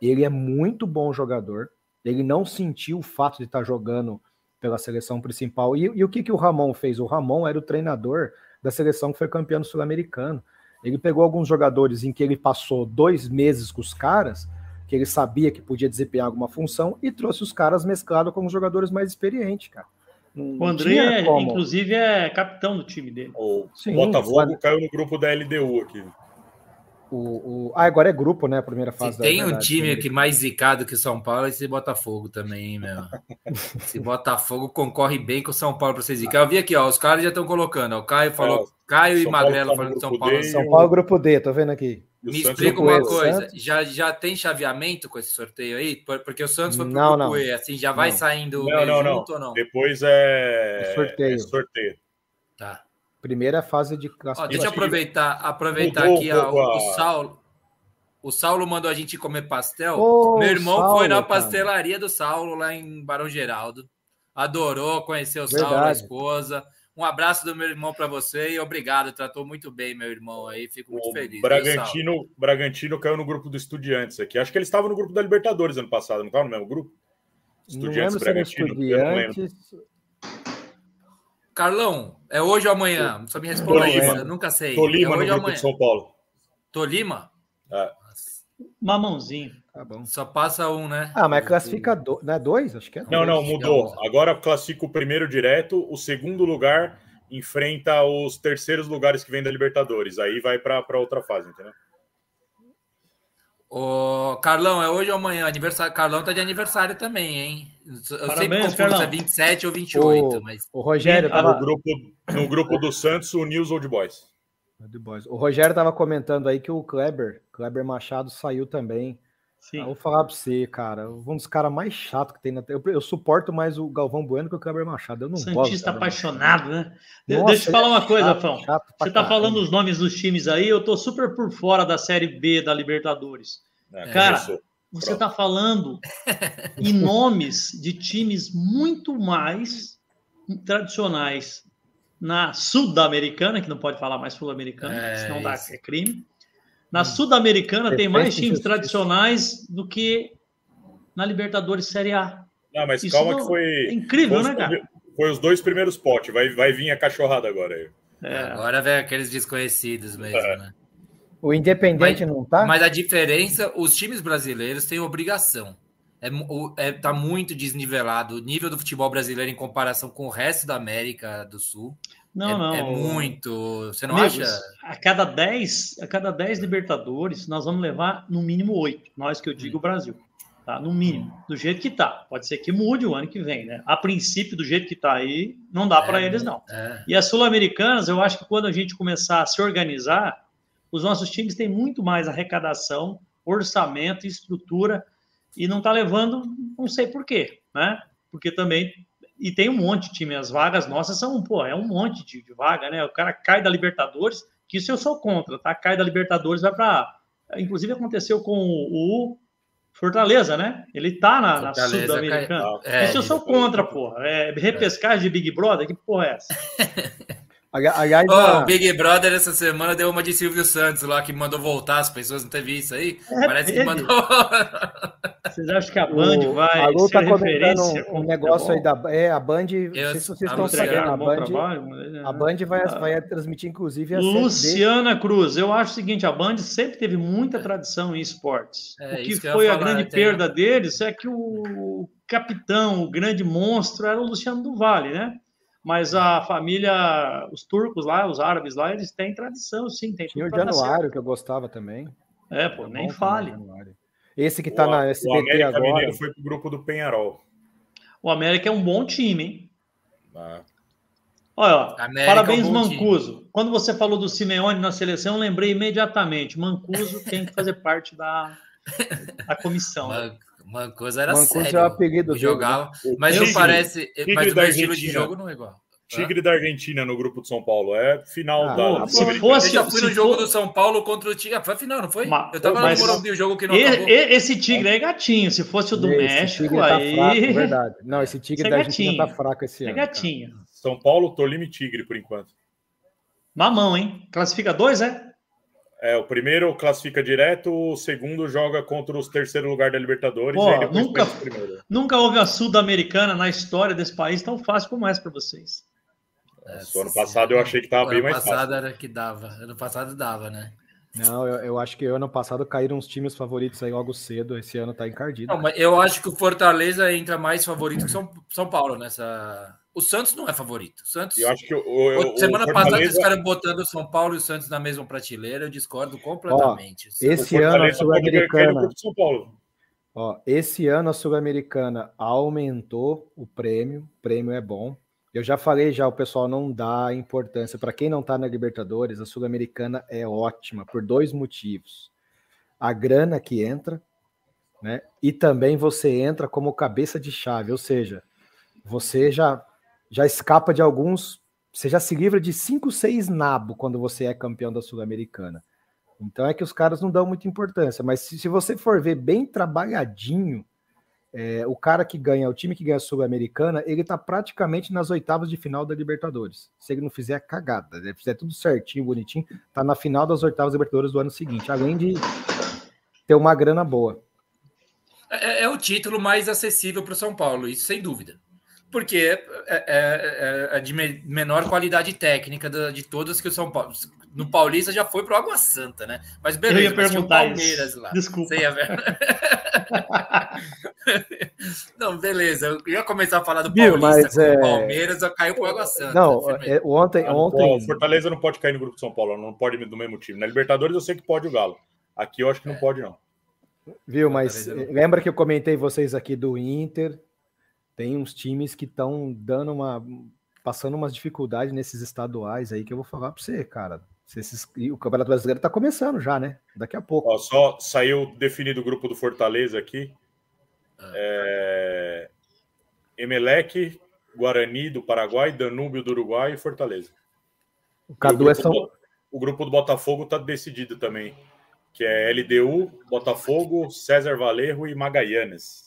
Ele é muito bom jogador. Ele não sentiu o fato de estar jogando pela seleção principal. E, e o que, que o Ramon fez? O Ramon era o treinador da seleção que foi campeão sul-americano. Ele pegou alguns jogadores em que ele passou dois meses com os caras, que ele sabia que podia desempenhar alguma função, e trouxe os caras mesclado com os jogadores mais experientes, cara. Não o André, inclusive, é capitão do time dele. O Sim, Botafogo caiu no grupo da LDU aqui. O, o... Ah, agora é grupo, né? A primeira fase. Se tem um time que mais zicado que o São Paulo, é esse Botafogo também, meu. esse Botafogo concorre bem com o São Paulo para ser zicar. Eu vi aqui, ó, os caras já estão colocando. Ó, o Caio falou, é, Caio São e Magrelo tá falando que São Paulo. São Paulo, grupo D, tô vendo aqui. Me explica uma coisa, já, já tem chaveamento com esse sorteio aí? Porque o Santos foi pro não, grupo não. E, assim, já vai não. saindo não, não, não. ou não? Depois é, é sorteio. É sorteio. Tá. Primeira fase de classificação. Deixa eu aproveitar, aproveitar aqui ó, o, o Saulo. O Saulo mandou a gente comer pastel. Oh, Meu irmão Saulo, foi na pastelaria cara. do Saulo, lá em Barão Geraldo. Adorou, conheceu o Saulo, a esposa. Um abraço do meu irmão para você e obrigado. Tratou muito bem, meu irmão aí. Fico muito o feliz. Bragantino, viu, Bragantino caiu no grupo do Estudiantes aqui. Acho que eles estavam no grupo da Libertadores ano passado, não estavam no mesmo grupo? Estudiantes Bragantino. Estudiantes... Carlão, é hoje ou amanhã? Só me responda isso. Eu nunca sei. Tolima é no grupo de São Paulo. Tolima? É. Mamãozinho. Tá bom. Só passa um, né? Ah, mas classifica do, né, dois? Acho que é. Não, não, mudou. Agora classifica o primeiro direto, o segundo lugar enfrenta os terceiros lugares que vem da Libertadores. Aí vai para outra fase, entendeu? Ô, Carlão, é hoje ou amanhã? Aniversário. Carlão tá de aniversário também, hein? Eu Parabéns, sempre confundo se é 27 ou 28, o, mas. O Rogério tá no grupo, no grupo do Santos, o News Old Boys. O Rogério estava comentando aí que o Kleber, Kleber Machado saiu também. Sim. Eu vou falar para você, cara, um dos caras mais chatos que tem na eu, eu suporto mais o Galvão Bueno que o Kleber Machado. Eu não Santista gosto, apaixonado, né? Nossa, Deixa eu te falar uma é coisa, Fão. Você tá falando os nomes dos times aí, eu tô super por fora da Série B da Libertadores. É, cara, você está falando em nomes de times muito mais tradicionais na Sul-Americana, que não pode falar mais Sul-Americana, é, senão dá, é crime. Na hum. Sul-Americana tem mais times tradicionais do que na Libertadores Série A. Não, mas Isso calma não, que foi. É incrível, foi né, cara? Foi os dois primeiros potes, vai, vai vir a cachorrada agora. É. Agora vem aqueles desconhecidos mesmo, é. né? O Independente mas, não tá? Mas a diferença, os times brasileiros têm obrigação. É, é, tá muito desnivelado o nível do futebol brasileiro em comparação com o resto da América do Sul. Não, é, não. É muito. Você não acha? A cada 10, a cada 10 Libertadores, nós vamos levar no mínimo 8. Nós que eu digo hum. Brasil. Tá? No mínimo, do jeito que tá. Pode ser que mude o ano que vem, né? A princípio, do jeito que tá aí, não dá para é, eles, não. É. E as sul-americanas, eu acho que quando a gente começar a se organizar, os nossos times têm muito mais arrecadação, orçamento, estrutura e não está levando, não sei por quê, né? Porque também e tem um monte de time, as vagas nossas são, pô, é um monte de, de vaga, né? O cara cai da Libertadores, que isso eu sou contra, tá? Cai da Libertadores, vai para inclusive aconteceu com o Fortaleza, né? Ele tá na, na Sul-Americana. É, isso eu sou contra, porra. É repescagem de Big Brother, que porra é essa? Aliás, oh, o Big Brother essa semana deu uma de Silvio Santos lá que mandou voltar as pessoas, não teve isso aí? É, Parece que mandou. Vocês acham que a Band o, vai a Lu tá comentando um, um negócio aí da é a Band, eu, não sei se vocês estão sabendo, a Band, trabalho, a Band vai, ah. vai transmitir inclusive a Luciana Cruz, eu acho o seguinte, a Band sempre teve muita tradição em esportes. É, o que foi a grande tem... perda deles é que o capitão, o grande monstro era o Luciano do Vale, né? Mas a família, os turcos lá, os árabes lá, eles têm tradição, sim. Tem Tinha o Januário, que eu gostava também. É, pô, nem fale. Esse que tá o, na SBT o América agora. Mineiro foi pro grupo do Penharol. O América é um bom time, hein? Ah. Olha, parabéns, é um Mancuso. Time. Quando você falou do Simeone na seleção, eu lembrei imediatamente. Mancuso tem que fazer parte da, da comissão. Man, Mancoso era Mancoso sério. é o apelido dele. Jogava, né? mas não parece. Tigre mas o estilo de jogo não é igual. Tigre da Argentina no grupo de São Paulo. É final ah, da. Se fosse, eu já fui no jogo for... do São Paulo contra o Tigre. Ah, foi final, não foi? Mas, eu tava mas, no Morumbi, o jogo que não e, acabou. Esse Tigre é gatinho. Se fosse o do esse México, tá aí. Fraco, é verdade. Não, esse Tigre esse é da Argentina tá fraco esse é ano. É gatinho. Cara. São Paulo, Tolima e Tigre, por enquanto. Mamão, hein? Classifica dois, é? É, o primeiro classifica direto, o segundo joga contra os terceiro lugar da Libertadores. Pô, nunca, nunca houve a Sul-Americana na história desse país tão fácil como essa para vocês. É, ano passado eu achei que estava bem mais fácil. Ano passado era que dava. Ano passado dava, né? Não, eu, eu, acho que ano passado caíram os times favoritos aí logo cedo. Esse ano tá encardido. Não, mas eu acho que o Fortaleza entra mais favorito que São, São Paulo nessa, o Santos não é favorito. O Santos. Eu acho que o, o semana Fortaleza... passada eles ficaram botando o São Paulo e o Santos na mesma prateleira. Eu discordo completamente. Ó, esse ano a Sul-Americana. Ó, esse ano a Sul-Americana aumentou o prêmio. O prêmio é bom. Eu já falei já, o pessoal não dá importância. Para quem não está na Libertadores, a Sul-Americana é ótima por dois motivos. A grana que entra, né? E também você entra como cabeça de chave, ou seja, você já já escapa de alguns. Você já se livra de 5, 6 nabo quando você é campeão da Sul-Americana. Então é que os caras não dão muita importância. Mas se, se você for ver bem trabalhadinho, é, o cara que ganha, o time que ganha a Sul-Americana, ele tá praticamente nas oitavas de final da Libertadores. Se ele não fizer cagada, ele fizer tudo certinho, bonitinho, tá na final das oitavas da Libertadores do ano seguinte, além de ter uma grana boa. É, é o título mais acessível para o São Paulo, isso sem dúvida porque é, é, é, é, de menor qualidade técnica de todas que o São Paulo. No Paulista já foi para Água Santa, né? Mas beleza, eu ia perguntar Palmeiras isso. lá. Desculpa. Ia ver. Não, beleza. Eu ia começar a falar do Paulista mas, com é... Palmeiras, eu caiu para Água Santa. Não, é, ontem, ontem. O Fortaleza não pode cair no grupo de São Paulo, não pode do mesmo time. Na Libertadores eu sei que pode o Galo. Aqui eu acho que não pode, não. Viu, mas lembra que eu comentei vocês aqui do Inter, tem uns times que estão dando uma. passando umas dificuldades nesses estaduais aí que eu vou falar para você, cara. Esses, o Campeonato Brasileiro está começando já, né? Daqui a pouco. Ó, só saiu definido o grupo do Fortaleza aqui. Ah. É... Emelec, Guarani do Paraguai, Danúbio do Uruguai e Fortaleza. O Cadu é São... do, o grupo do Botafogo está decidido também, que é LDU, Botafogo, César Valerro e Magallanes.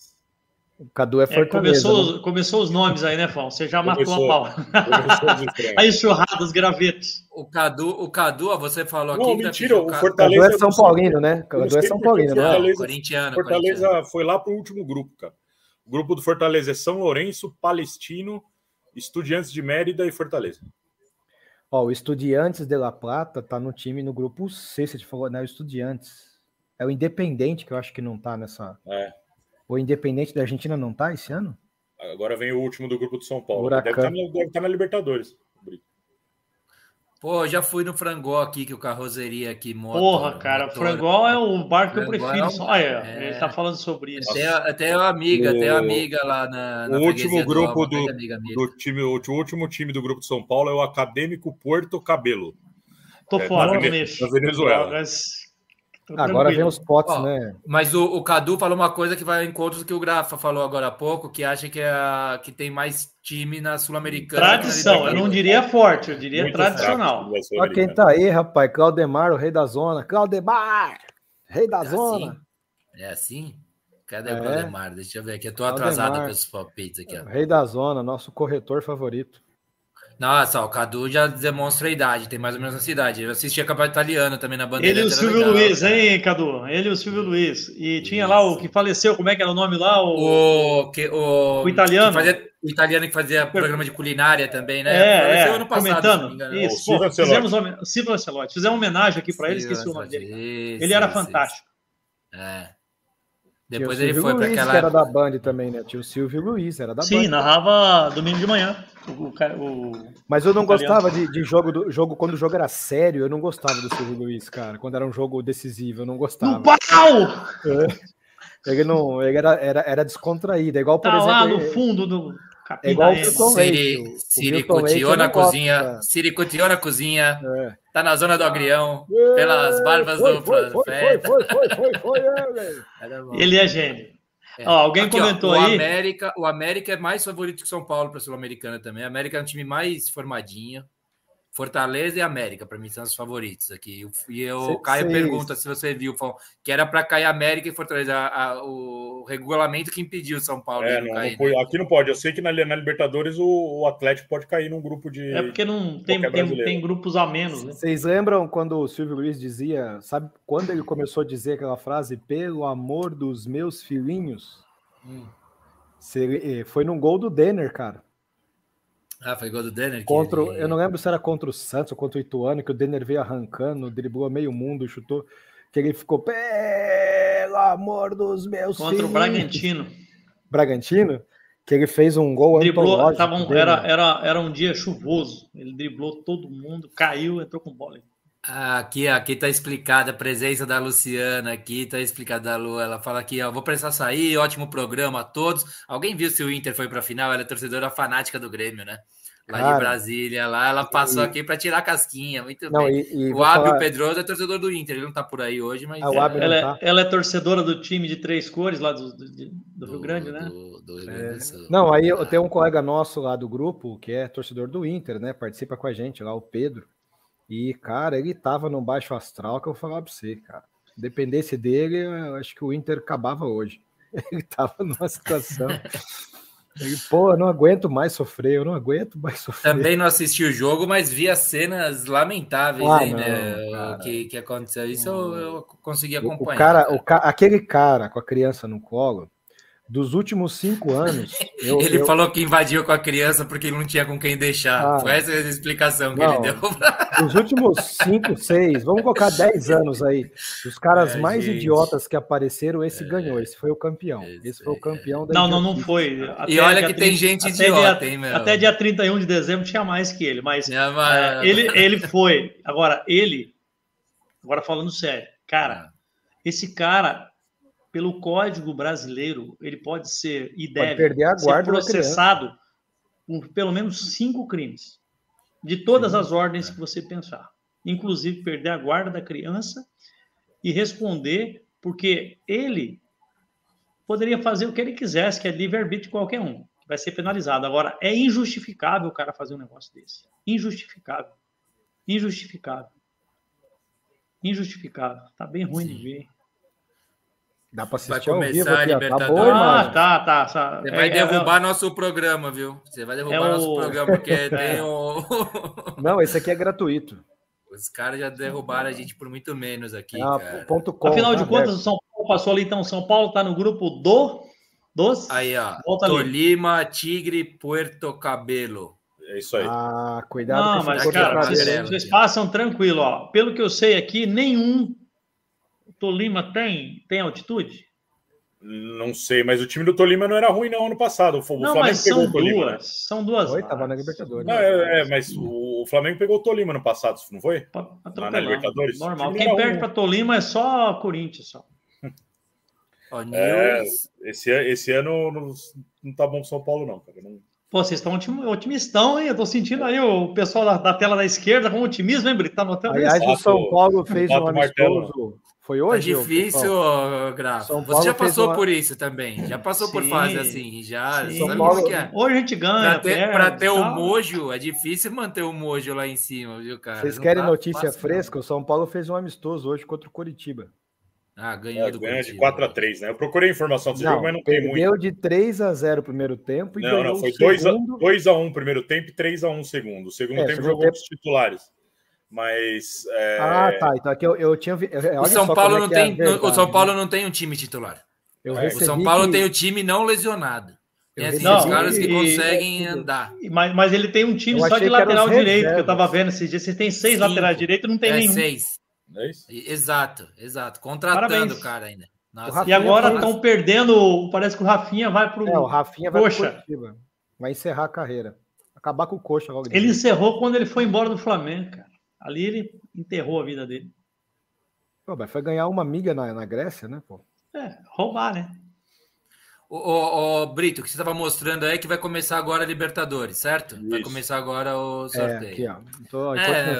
O Cadu é Fortaleza. É, começou, né? começou os nomes aí, né, Fão? Você já começou, matou a pau. aí enxurradas, gravetos. O Cadu, o Cadu, você falou aqui. Não, mentira, o Fortaleza. Cadu é São Paulino, né? Cadu é São Paulino, né? Fortaleza, Corintiano. Fortaleza corintiano. foi lá para o último grupo, cara. O grupo do Fortaleza é São Lourenço, Palestino, Estudiantes de Mérida e Fortaleza. Ó, o Estudiantes de La Plata tá no time no grupo C, você falou, né? O Estudiantes. É o Independente que eu acho que não tá nessa. É. O Independente da Argentina não tá esse ano? Agora vem o último do grupo do São Paulo. Deve estar, tá na, deve tá na Libertadores. Pô, já fui no Frangó aqui, que o carroceria aqui moto. Porra, cara, motor. Frangó é o bar que eu prefiro. É Só, é, é, ele tá falando sobre isso. Até, até uma amiga, o... até uma amiga lá na. na o último grupo do, do, time, o último time do grupo de São Paulo é o Acadêmico Porto Cabelo. Tô é, fora, na, na Venezuela. Mas Agora vem os potes, Ó, né? Mas o, o, Cadu falou uma coisa que vai em conta do que o Grafa falou agora há pouco, que acha que, é a, que tem mais time na Sul-Americana. Tradição, eu não diria forte, eu diria Muito tradicional. Olha quem tá aí, rapaz, Claudemar, o rei da zona. Claudemar, rei da é zona. Assim? É assim? Cadê é. o Claudemar? Deixa eu ver aqui, eu tô Claudemar, atrasado com os palpites aqui. Ó. Rei da zona, nosso corretor favorito. Nossa, o Cadu já demonstra a idade, tem mais ou menos essa idade. Eu assistia campeonato italiano também na bandeira. Ele e o Silvio legal, Luiz, cara. hein, Cadu? Ele e o Silvio Luiz. E tinha lá o que faleceu, como é que era o nome lá? O, o, que, o, o italiano. Fazia, o italiano que fazia programa de culinária também, né? É, faleceu é, ano passado, comentando. Isso, pô, fizemos Silvio Ancelotti. Fizemos homenagem aqui para ele, esqueci o nome dele. Isso, ele era isso, fantástico. Isso. É. Depois ele foi para aquela. Que era da Band também, né? Tinha o Silvio Luiz, era da Sim, Band. Sim, narrava domingo de manhã. O, o... Mas eu não gostava de, de, jogo, do, jogo quando o jogo era sério, eu não gostava do Silvio Luiz, cara. Quando era um jogo decisivo, eu não gostava. No pau! É. Ele, não, ele era, era, era descontraído, é igual, por tá exemplo. lá no fundo do. É igual o Siri, Siri na cozinha. Siri na cozinha. É. Tá na zona do agrião. É, pelas barbas foi, do foi, foi, foi, foi, foi, foi, foi, Ele é gênio. É. Ó, alguém Aqui, comentou ó, o aí. América, o América é mais favorito que São Paulo para a Sul-Americana também. O América é um time mais formadinho. Fortaleza e América, para mim, são os favoritos aqui. E o Caio pergunta se você viu, que era para cair América e Fortaleza, a, a, o regulamento que impediu o São Paulo. É, não, cair, não né? Aqui não pode. Eu sei que na, na Libertadores o, o, Atlético pode cair num grupo de. É porque não tem, tem, tem, grupos a menos. Né? Vocês lembram quando o Silvio Luiz dizia, sabe quando ele começou a dizer aquela frase, pelo amor dos meus filhinhos? Hum. Eh, foi num gol do Denner, cara. Ah, foi gol do Denner? Contra, ele... Eu não lembro se era contra o Santos ou contra o Ituano, que o Denner veio arrancando, driblou meio mundo, chutou, que ele ficou, pelo amor dos meus Contra filhos. o Bragantino. Bragantino? Que ele fez um gol driblou, tava um, era, era, era um dia chuvoso, ele driblou todo mundo, caiu, entrou com bola. Aqui, aqui tá explicada a presença da Luciana aqui, tá explicada a Lu. Ela fala aqui, ó, vou precisar sair, ótimo programa a todos. Alguém viu se o Inter foi para a final? Ela é torcedora fanática do Grêmio, né? Lá Cara, de Brasília, lá ela passou e... aqui para tirar a casquinha, muito não, bem. E, e o Ábio falar... Pedroso é torcedor do Inter, ele não tá por aí hoje, mas. Ah, ela, ela, tá. ela, é torcedora do time de três cores lá do, do, do Rio Grande, né? Do, do Rio Grande é. Não, aí eu tenho um colega nosso lá do grupo que é torcedor do Inter, né? Participa com a gente lá, o Pedro. E, cara, ele tava no baixo astral que eu vou falar pra você, cara. Dependesse dele, eu acho que o Inter acabava hoje. Ele tava numa situação. Ele, pô, eu não aguento mais sofrer, eu não aguento mais sofrer. Também não assisti o jogo, mas vi as cenas lamentáveis ah, aí, né? que, que aconteceu. Isso eu, eu consegui acompanhar. O cara, cara. O ca... Aquele cara com a criança no colo, dos últimos cinco anos. Eu, ele eu... falou que invadiu com a criança porque ele não tinha com quem deixar. Ah, Foi essa a explicação que não, ele deu. Dos últimos cinco, seis, vamos colocar dez anos aí. Os caras é, mais gente. idiotas que apareceram, esse é, ganhou. Esse foi o campeão. Esse foi o campeão da. Não, não, não foi. Até e olha que 30, tem gente idiota, dia, hein, meu? Até dia 31 de dezembro tinha mais que ele, mas é, ele, ele foi. Agora, ele. Agora falando sério, cara, ah. esse cara pelo Código Brasileiro, ele pode ser e deve ser processado por pelo menos cinco crimes, de todas as ordens é. que você pensar. inclusive perder a guarda da criança e responder, porque ele poderia fazer o que ele quisesse, que é livre-arbítrio de qualquer um, vai ser penalizado. Agora, é injustificável o cara fazer um negócio desse. Injustificável. Injustificável. Injustificável. Tá bem ruim Sim. de ver. Dá para assistir vai começar a Libertadores. Tá bom, ah, tá, tá. tá. Você vai é, derrubar é, nosso programa, viu? Você vai derrubar é nosso o... programa, porque tem o... Não, esse aqui é gratuito. Os caras já derrubaram a gente por muito menos aqui, ah, cara. Ponto com, Afinal de tá contas, o São Paulo passou ali, então. São Paulo tá no grupo do... Dos? Aí, ó. Volta Tolima, ali. Tigre, Puerto Cabelo. É isso aí. Ah, cuidado Não, mas, cara, vocês, vocês passam tranquilo, ó. Pelo que eu sei aqui, nenhum Tolima tem, tem altitude? Não sei, mas o time do Tolima não era ruim não ano passado. O Flamengo não, mas pegou são o Tolima, duas, né? são duas. Foi, tava na Libertadores. Não, é, é, mas o Flamengo pegou o Tolima no passado, não foi? Na, na Libertadores. Normal. Quem perde para Tolima é só Corinthians só. é, esse, esse ano não, não tá bom São Paulo não, cara. Não... Pô, vocês estão otimistão, hein? Eu tô sentindo aí o pessoal da, da tela da esquerda com otimismo, hein, Brito? Tá notando Aliás, isso? o São Paulo fez um amistoso foi hoje? É difícil, Grafo. Você já passou uma... por isso também. Já passou sim, por fase assim. Já São Paulo... é. Hoje a gente ganha. Para ter, pra ter o mojo, é difícil manter o mojo lá em cima, viu, cara? Vocês Não querem tá notícia fresca? Não. O São Paulo fez um amistoso hoje contra o Curitiba. Ah, ganhou é, do ganhou de 4 a 3 né? Eu procurei informação desse não, jogo, mas não tem muito. Perdeu de 3 a 0 o primeiro tempo e não, ganhou não, foi 2 segundo... a, 2 a 1 primeiro tempo e 3 a 1 segundo. O segundo é, tempo jogou tempo... os titulares. Mas. É... Ah, tá. Então aqui eu, eu tinha. o São Paulo é não é tem. o São Paulo não tem um time titular. o São Paulo que... tem o um time não lesionado. Tem assim, não, os caras que conseguem andar. Mas, mas ele tem um time eu só de lateral direito, que eu tava vendo esses dias. Você tem seis Cinco. laterais direitos, não tem é nenhum. Seis. É isso? Exato, exato. Contratando o cara ainda. Nossa, e agora estão perdendo. Parece que o Rafinha vai para o. É, o Rafinha vai Coxa. Vai encerrar a carreira. Acabar com o Coxa logo. Ele encerrou quando ele foi embora do Flamengo, cara. Ali ele enterrou a vida dele. Pô, mas foi ganhar uma miga na, na Grécia, né, pô? É, roubar, né? O, o, o, Brito, que você estava mostrando aí que vai começar agora a Libertadores, certo? Isso. Vai começar agora o é, sorteio. É, aqui, ó. Então, é...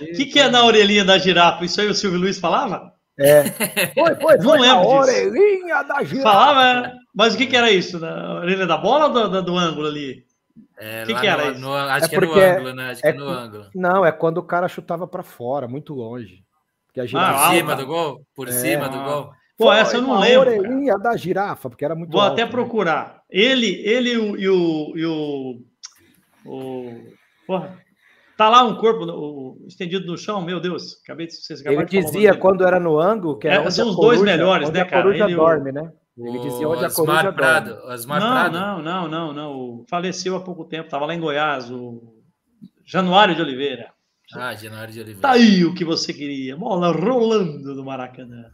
O que, que é na orelhinha da girafa? Isso aí o Silvio Luiz falava? É. Foi, foi, Não lembro a orelhinha da girafa. Falava, é. mas o que, que era isso? Na orelha da bola ou do, do ângulo ali? É, que, que era no, isso? No, acho é que é no ângulo, né? Acho é, que é no ângulo. Não, é quando o cara chutava para fora, muito longe. Que a girafa... Ah, por cima do gol? Por é, cima do gol? Pô, essa eu não lembro. A orelhinha da girafa, porque era muito Vou alto, até né? procurar. Ele, ele e o, e o, o, o... Porra, Tá lá um corpo o, estendido no chão, meu Deus, acabei de vocês Ele dizia quando era no ângulo que é, são os dois melhores, né, cara? A coruja ele, dorme, né? Ele dizia onde a coruja Prado, Osmar não, Prado. não, não, não, não. Faleceu há pouco tempo, estava lá em Goiás, o Januário de Oliveira. Ah, Januário de Oliveira. Tá aí o que você queria. Bola rolando do Maracanã.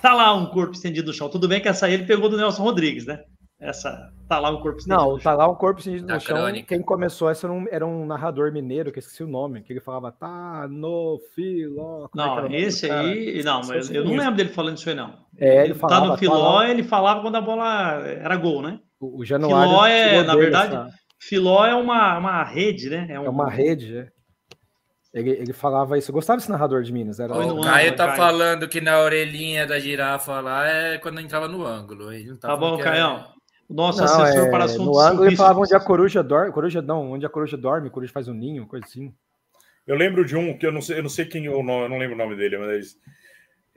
Tá lá um corpo estendido no chão. Tudo bem que essa aí ele pegou do Nelson Rodrigues, né? Essa tá lá um corpo estendido Não, tá lá um corpo estendido no chão. Crônica. Quem começou essa era um, era um, narrador mineiro, que esqueci o nome, que ele falava, tá no filó. É não, é esse aí. Não, mas eu não lembro dele falando isso aí, não. É, ele falava. Tá no filó, tá ele falava quando a bola era gol, né? O, o Januário. Filó é, na verdade, essa... filó é uma, uma rede, né? É, um... é uma rede, é. Ele, ele falava isso. Eu gostava desse narrador de Minas. Era o Caio tá Caio. falando que na orelhinha da girafa lá é quando entrava no ângulo. Ele tá, tá bom, Caião. O nosso não, assessor é, para assuntos. No ângulo ele falava onde a coruja dorme. Coruja não, onde a coruja dorme, a coruja faz um ninho, coisa assim. Eu lembro de um que eu não sei, eu não sei quem, eu não, eu não lembro o nome dele, mas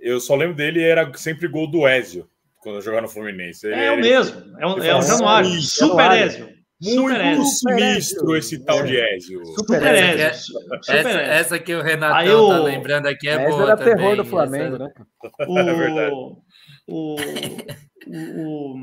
eu só lembro dele era sempre gol do Ezio quando eu jogava no Fluminense. Ele, é o mesmo, é o, é o Januário, Super Ezio. Muito sinistro esse tal de Ezio. Super, Super Ezio. Essa, essa, essa, que o Renato Aí tá lembrando aqui é boa era também. terror do Flamengo, essa... né? O, é verdade. O, o,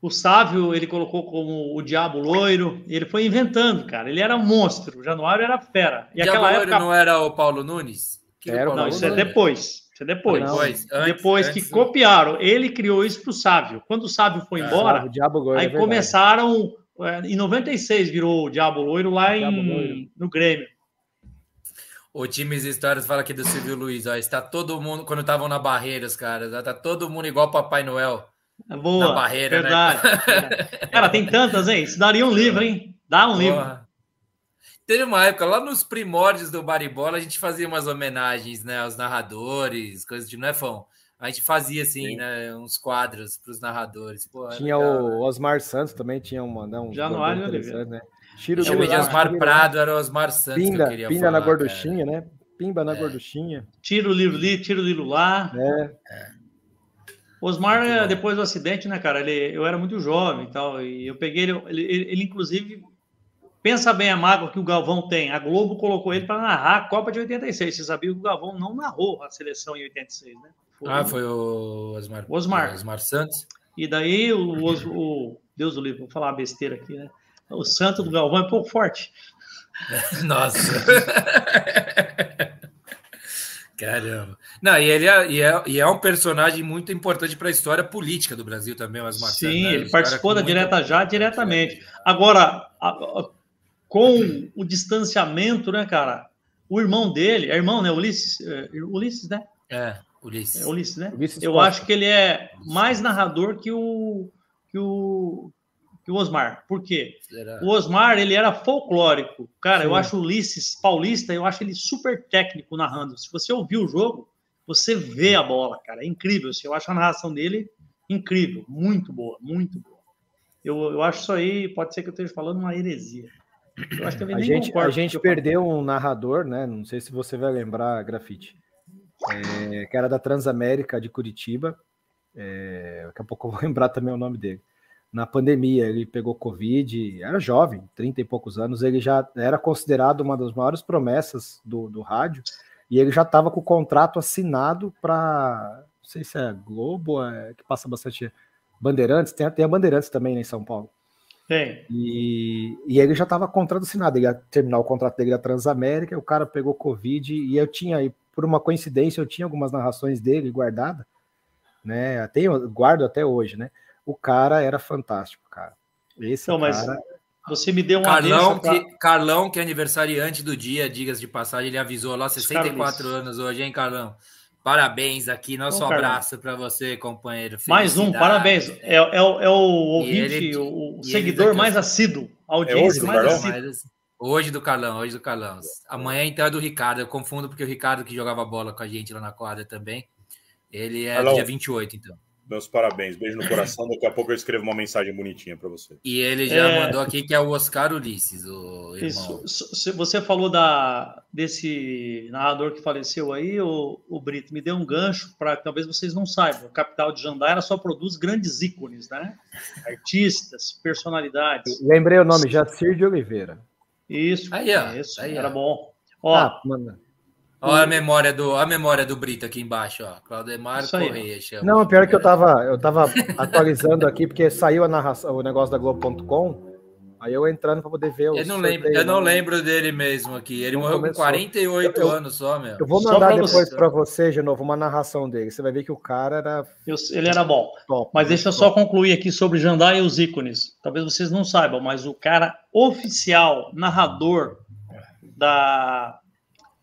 o Sávio ele colocou como o Diabo Loiro, e ele foi inventando, cara. Ele era um monstro, o Januário era fera. E Diabo aquela Loiro época... não era o Paulo Nunes? Que era, Paulo não, isso é depois. Isso é depois. Não, depois, antes, depois antes, que copiaram. Ele criou isso para o Sávio. Quando o Sávio foi é, embora, Loiro, aí é começaram. É, em 96 virou o Diabo Loiro lá em, Loiro. no Grêmio. O Times Histórias fala aqui do Silvio Luiz, ó, está todo mundo, quando estavam na barreira, os caras, está todo mundo igual Papai Noel. Boa, na barreira, né? verdade. Né? Cara, tem tantas, hein? Isso daria um livro, hein? Dá um Boa. livro. Teve uma época lá nos primórdios do Baribola, a gente fazia umas homenagens, né, aos narradores, coisas de, não é, Fão? A gente fazia assim, Sim. né, uns quadros para os narradores. Pô, tinha legal, o né? Osmar Santos também, tinha uma, né, um Januário Oliveira. Né? Tiro do Osmar Prado, era o Osmar Santos Pinda, que eu Pinda falar, na gorduchinha, cara. né? Pimba na é. gorduchinha. Tiro livro ali, tiro livro lá. É. é. Osmar, depois do acidente, né, cara? Ele, eu era muito jovem e tal, e eu peguei ele, ele, ele inclusive, pensa bem a mágoa que o Galvão tem. A Globo colocou ele para narrar a Copa de 86. Você sabia que o Galvão não narrou a seleção em 86, né? Foi ah, foi o Osmar, Osmar. Osmar Santos. E daí o, o, o Deus do livro, vou falar uma besteira aqui, né? O santo do Galvão é pouco forte. Nossa. Caramba. Não, e ele é, e é, e é um personagem muito importante para a história política do Brasil também, mas Sim, né? ele participou da Direta Já diretamente. Agora, a, a, com o distanciamento, né, cara? O irmão dele, é irmão, né? Ulisses, é, Ulisses, né? É, Ulisses. É Ulisses, né? Ulisses Eu Costa. acho que ele é mais narrador que o, que o, que o Osmar. Por quê? Será? O Osmar, ele era folclórico. Cara, Sim. eu acho o Ulisses paulista, eu acho ele super técnico narrando. Se você ouvir o jogo, você vê a bola, cara. É incrível. Assim, eu acho a narração dele incrível. Muito boa, muito boa. Eu, eu acho isso aí, pode ser que eu esteja falando uma heresia. Eu acho que a gente, a gente perdeu um narrador, né? Não sei se você vai lembrar, Grafite. É, que era da Transamérica de Curitiba. É, daqui a pouco eu vou lembrar também o nome dele na pandemia, ele pegou Covid, era jovem, 30 e poucos anos, ele já era considerado uma das maiores promessas do, do rádio, e ele já estava com o contrato assinado para, não sei se é Globo, é, que passa bastante Bandeirantes, tem, tem a Bandeirantes também né, em São Paulo. Tem. E, e ele já estava contrato assinado, ele ia terminar o contrato dele da Transamérica, o cara pegou Covid, e eu tinha, e por uma coincidência, eu tinha algumas narrações dele guardada, né, tenho, guardo até hoje, né, o cara era fantástico, cara. Esse Não, mas cara... você me deu uma Carlão, pra... que, Carlão, que é aniversariante do dia, digas de passagem, ele avisou lá, 64 anos hoje, hein, Carlão? Parabéns aqui, nosso Bom, abraço para você, companheiro. Mais um, parabéns. É, é, é o ouvinte, ele, o seguidor mais assíduo, audiência é mais assíduo. Hoje do Carlão, hoje do Carlão. Amanhã então é do Ricardo. Eu confundo porque o Ricardo que jogava bola com a gente lá na quadra também. Ele é Carlão. dia 28, então. Meus parabéns, beijo no coração. Daqui a pouco eu escrevo uma mensagem bonitinha para você. E ele já é... mandou aqui que é o Oscar Ulisses, o irmão. Isso. Você falou da, desse narrador que faleceu aí, o, o Brito, me deu um gancho para talvez vocês não saibam. O Capital de Jandaira só produz grandes ícones, né? Artistas, personalidades. Lembrei o nome, Jacir de Oliveira. Isso, aí, ó, isso, aí, era ó. bom. Ó, ah, manda. Olha a memória do, a memória do Brito aqui embaixo, ó. Claudemar Correia chama. Não, pior que eu tava, eu tava atualizando aqui, porque saiu a narração, o negócio da Globo.com. Aí eu entrando para poder ver Eu não lembro, eu não lembro dele mesmo aqui. Ele não morreu começou. com 48 eu, anos só, meu. Eu vou mandar pra depois para você, de novo, uma narração dele. Você vai ver que o cara era. Eu, ele era bom. Top, mas deixa eu só concluir aqui sobre Jandai e os ícones. Talvez vocês não saibam, mas o cara oficial, narrador da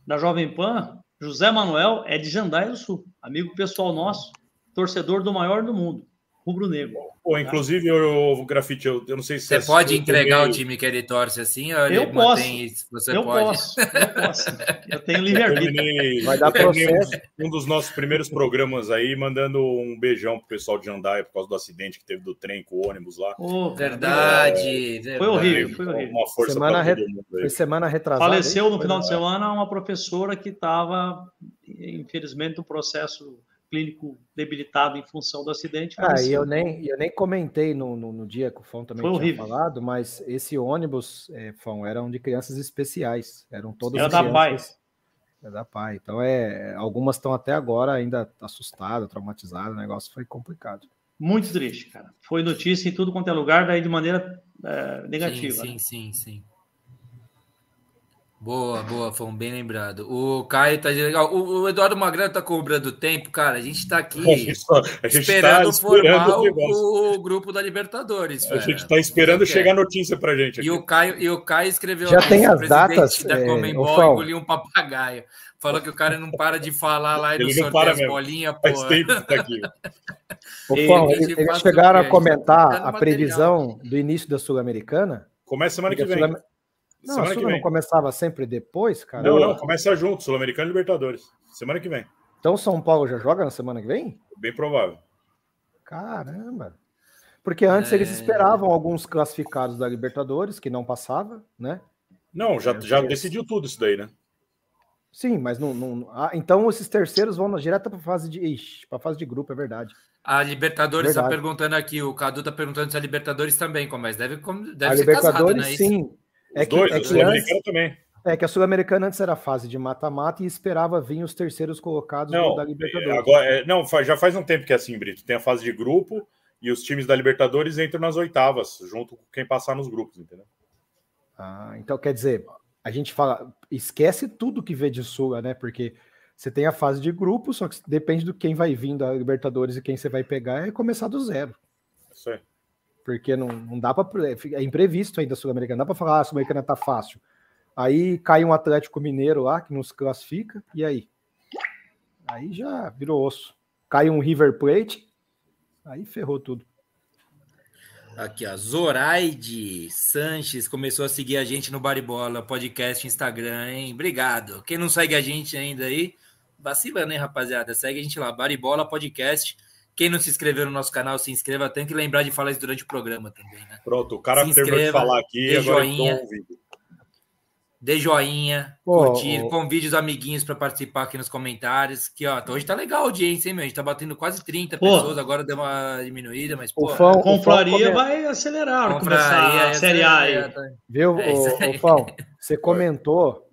da Jovem Pan, José Manuel é de Jandaia do Sul, amigo pessoal nosso, torcedor do maior do mundo, rubro-negro. Pô, inclusive, o grafite, eu, eu, não sei se você pode entregar o time que ele torce assim, ou eu posso. Você eu pode? posso, eu posso. Eu tenho livre-arbítrio. Vai dar processo. Um, um dos nossos primeiros programas aí, mandando um beijão pro pessoal de Jandaia por causa do acidente que teve do trem com o ônibus lá. Oh, verdade, é, Foi horrível, foi horrível. Uma força semana re... Foi semana retrasada. Faleceu no final de semana uma professora que estava, infelizmente, no processo clínico debilitado em função do acidente. Ah, e eu nem, eu nem comentei no, no, no dia que o Fão também Foi tinha horrível. falado, mas esse ônibus, é, Fão, eram de crianças especiais, eram todas Era da Pai. É da Pai. Então, é, algumas estão até agora ainda assustadas, traumatizadas, o negócio foi complicado. Muito triste, cara. Foi notícia em tudo quanto é lugar, daí de maneira é, negativa. Sim, né? sim, sim, sim. Boa, boa, foi um bem lembrado. O Caio tá legal. O, o Eduardo Magrão tá cobrando tempo, cara. A gente tá aqui a gente a gente esperando, tá esperando formar o, o, grupo da Libertadores. A gente tá esperando chegar notícia pra gente. Aqui. E o Caio, e o Caio escreveu Já tem as datas. Da é, Comembol engoliu um papagaio. Falou que o cara não para de falar lá e ele não para as bolinhas, pô. Faz tempo que tá aqui. Fão, eles, eles chegaram a comentar a previsão do início da Sul-Americana? Começa semana que vem. Não, semana a Sul não começava sempre depois, cara? Não, não, começa junto, Sul-Americano e Libertadores. Semana que vem. Então São Paulo já joga na semana que vem? Bem provável. Caramba. Porque antes é... eles esperavam alguns classificados da Libertadores, que não passava, né? Não, já, já decidiu tudo isso daí, né? Sim, mas não. não ah, então esses terceiros vão direto para fase de. para fase de grupo, é verdade. A Libertadores está perguntando aqui, o Cadu está perguntando se a Libertadores também começa. Deve, deve a ser Libertadores, casado, né? sim. É que, dois, é que antes, também. É que a Sul-Americana antes era fase de mata-mata e esperava vir os terceiros colocados não, da Libertadores. Agora, é, não, já faz um tempo que é assim, Brito. Tem a fase de grupo e os times da Libertadores entram nas oitavas, junto com quem passar nos grupos, entendeu? Ah, então quer dizer, a gente fala, esquece tudo que vê de Sul, né? Porque você tem a fase de grupo, só que depende do quem vai vindo da Libertadores e quem você vai pegar, é começar do zero. Isso aí. Porque não, não dá para. É imprevisto ainda a Sul-Americana. Não dá para falar, ah, a Sul-Americana tá fácil. Aí cai um Atlético Mineiro lá, que nos classifica, e aí? Aí já virou osso. Cai um River Plate, aí ferrou tudo. Aqui, ó. Zoraide Sanches começou a seguir a gente no Baribola, podcast, Instagram, hein? Obrigado. Quem não segue a gente ainda aí, vacilando, hein, rapaziada? Segue a gente lá, Baribola Podcast. Quem não se inscreveu no nosso canal, se inscreva. Tem que lembrar de falar isso durante o programa também, né? Pronto, o cara terminou de falar aqui, agora joinha. Dê joinha, oh, curtir, oh. convide os amiguinhos para participar aqui nos comentários. Que ó, hoje tá legal a audiência, hein, meu? A gente tá batendo quase 30 pô. pessoas, agora deu uma diminuída, mas pô. O Fão, confraria vai acelerar, confraria, a Série A aí. Tá... Viu, é o, o Fão, você comentou.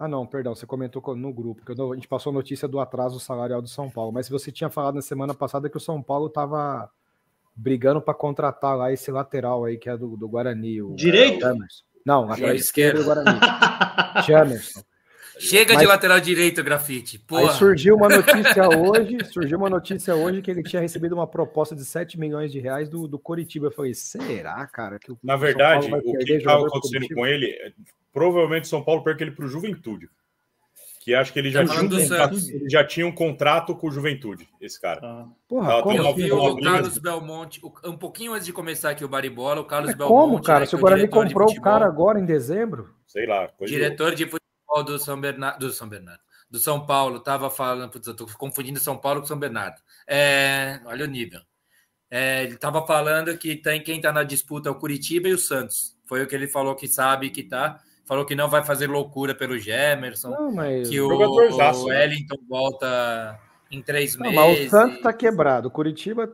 Ah, não, perdão, você comentou no grupo, que a gente passou a notícia do atraso salarial do São Paulo, mas você tinha falado na semana passada que o São Paulo tava brigando para contratar lá esse lateral aí, que é do, do Guarani. O, Direito? É, não, lateral esquerdo Guarani. Jamerson. Chega Mas, de lateral direito, grafite. Porra. Aí surgiu uma notícia hoje, surgiu uma notícia hoje que ele tinha recebido uma proposta de 7 milhões de reais do, do Coritiba. Eu falei, será, cara? Que o Na verdade, o que estava acontecendo com ele, provavelmente São Paulo perca ele para o Juventude que acho que ele já, tinha um, contrato, ele já tinha um contrato com o Juventude, esse cara. Ah. Porra, como eu vi o Carlos Belmonte, um pouquinho antes de começar aqui o Baribola, o Carlos Belmonte. Como, cara? Né, Se o Guarani comprou o cara agora em dezembro? Sei lá. Diretor de futebol do São Bernardo, do São Bernardo, do São Paulo, tava falando, putz, eu tô confundindo São Paulo com São Bernardo. É, olha o nível. É, ele tava falando que tem quem tá na disputa é o Curitiba e o Santos. Foi o que ele falou que sabe que tá falou que não vai fazer loucura pelo Gemerson, não, que o, o né? Wellington volta em três não, meses. Mas o Santos tá quebrado. O Curitiba,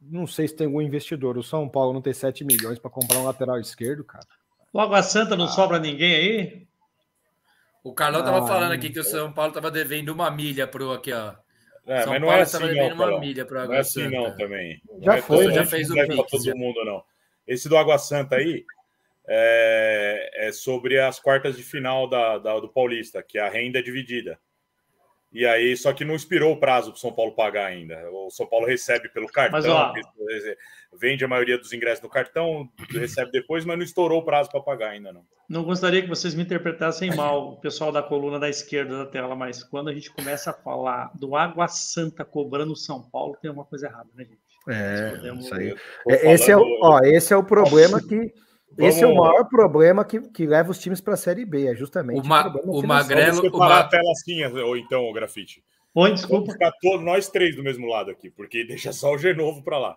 não sei se tem algum investidor. O São Paulo não tem 7 milhões para comprar um lateral esquerdo, cara. Logo a Santa não ah. sobra ninguém aí? O Carlão tava ah, falando aqui que o São Paulo tava devendo uma milha pro aqui, ó. É, São mas não Paulo é assim, devendo não, uma milha pro Água Não é assim, Santa. não, também. Já não é foi, já fez o para todo mundo, não. Esse do Água Santa aí, é, é sobre as quartas de final da, da, do Paulista, que a renda é dividida. E aí, só que não expirou o prazo para o São Paulo pagar ainda. O São Paulo recebe pelo cartão, vende a maioria dos ingressos no cartão, recebe depois, mas não estourou o prazo para pagar ainda, não. Não gostaria que vocês me interpretassem mal, o pessoal da coluna da esquerda da tela, mas quando a gente começa a falar do Água Santa cobrando São Paulo, tem uma coisa errada, né, gente? É, podemos... isso aí. É, esse, é o, ó, esse é o problema que Vamos... Esse é o maior problema que, que leva os times para a Série B, é justamente o, ma o, o Magrelo. Vamos separar o ma... a tela assim, ou então, o grafite. Oi, desculpa. Vamos ficar todos, nós três do mesmo lado aqui, porque deixa só o Genovo para lá.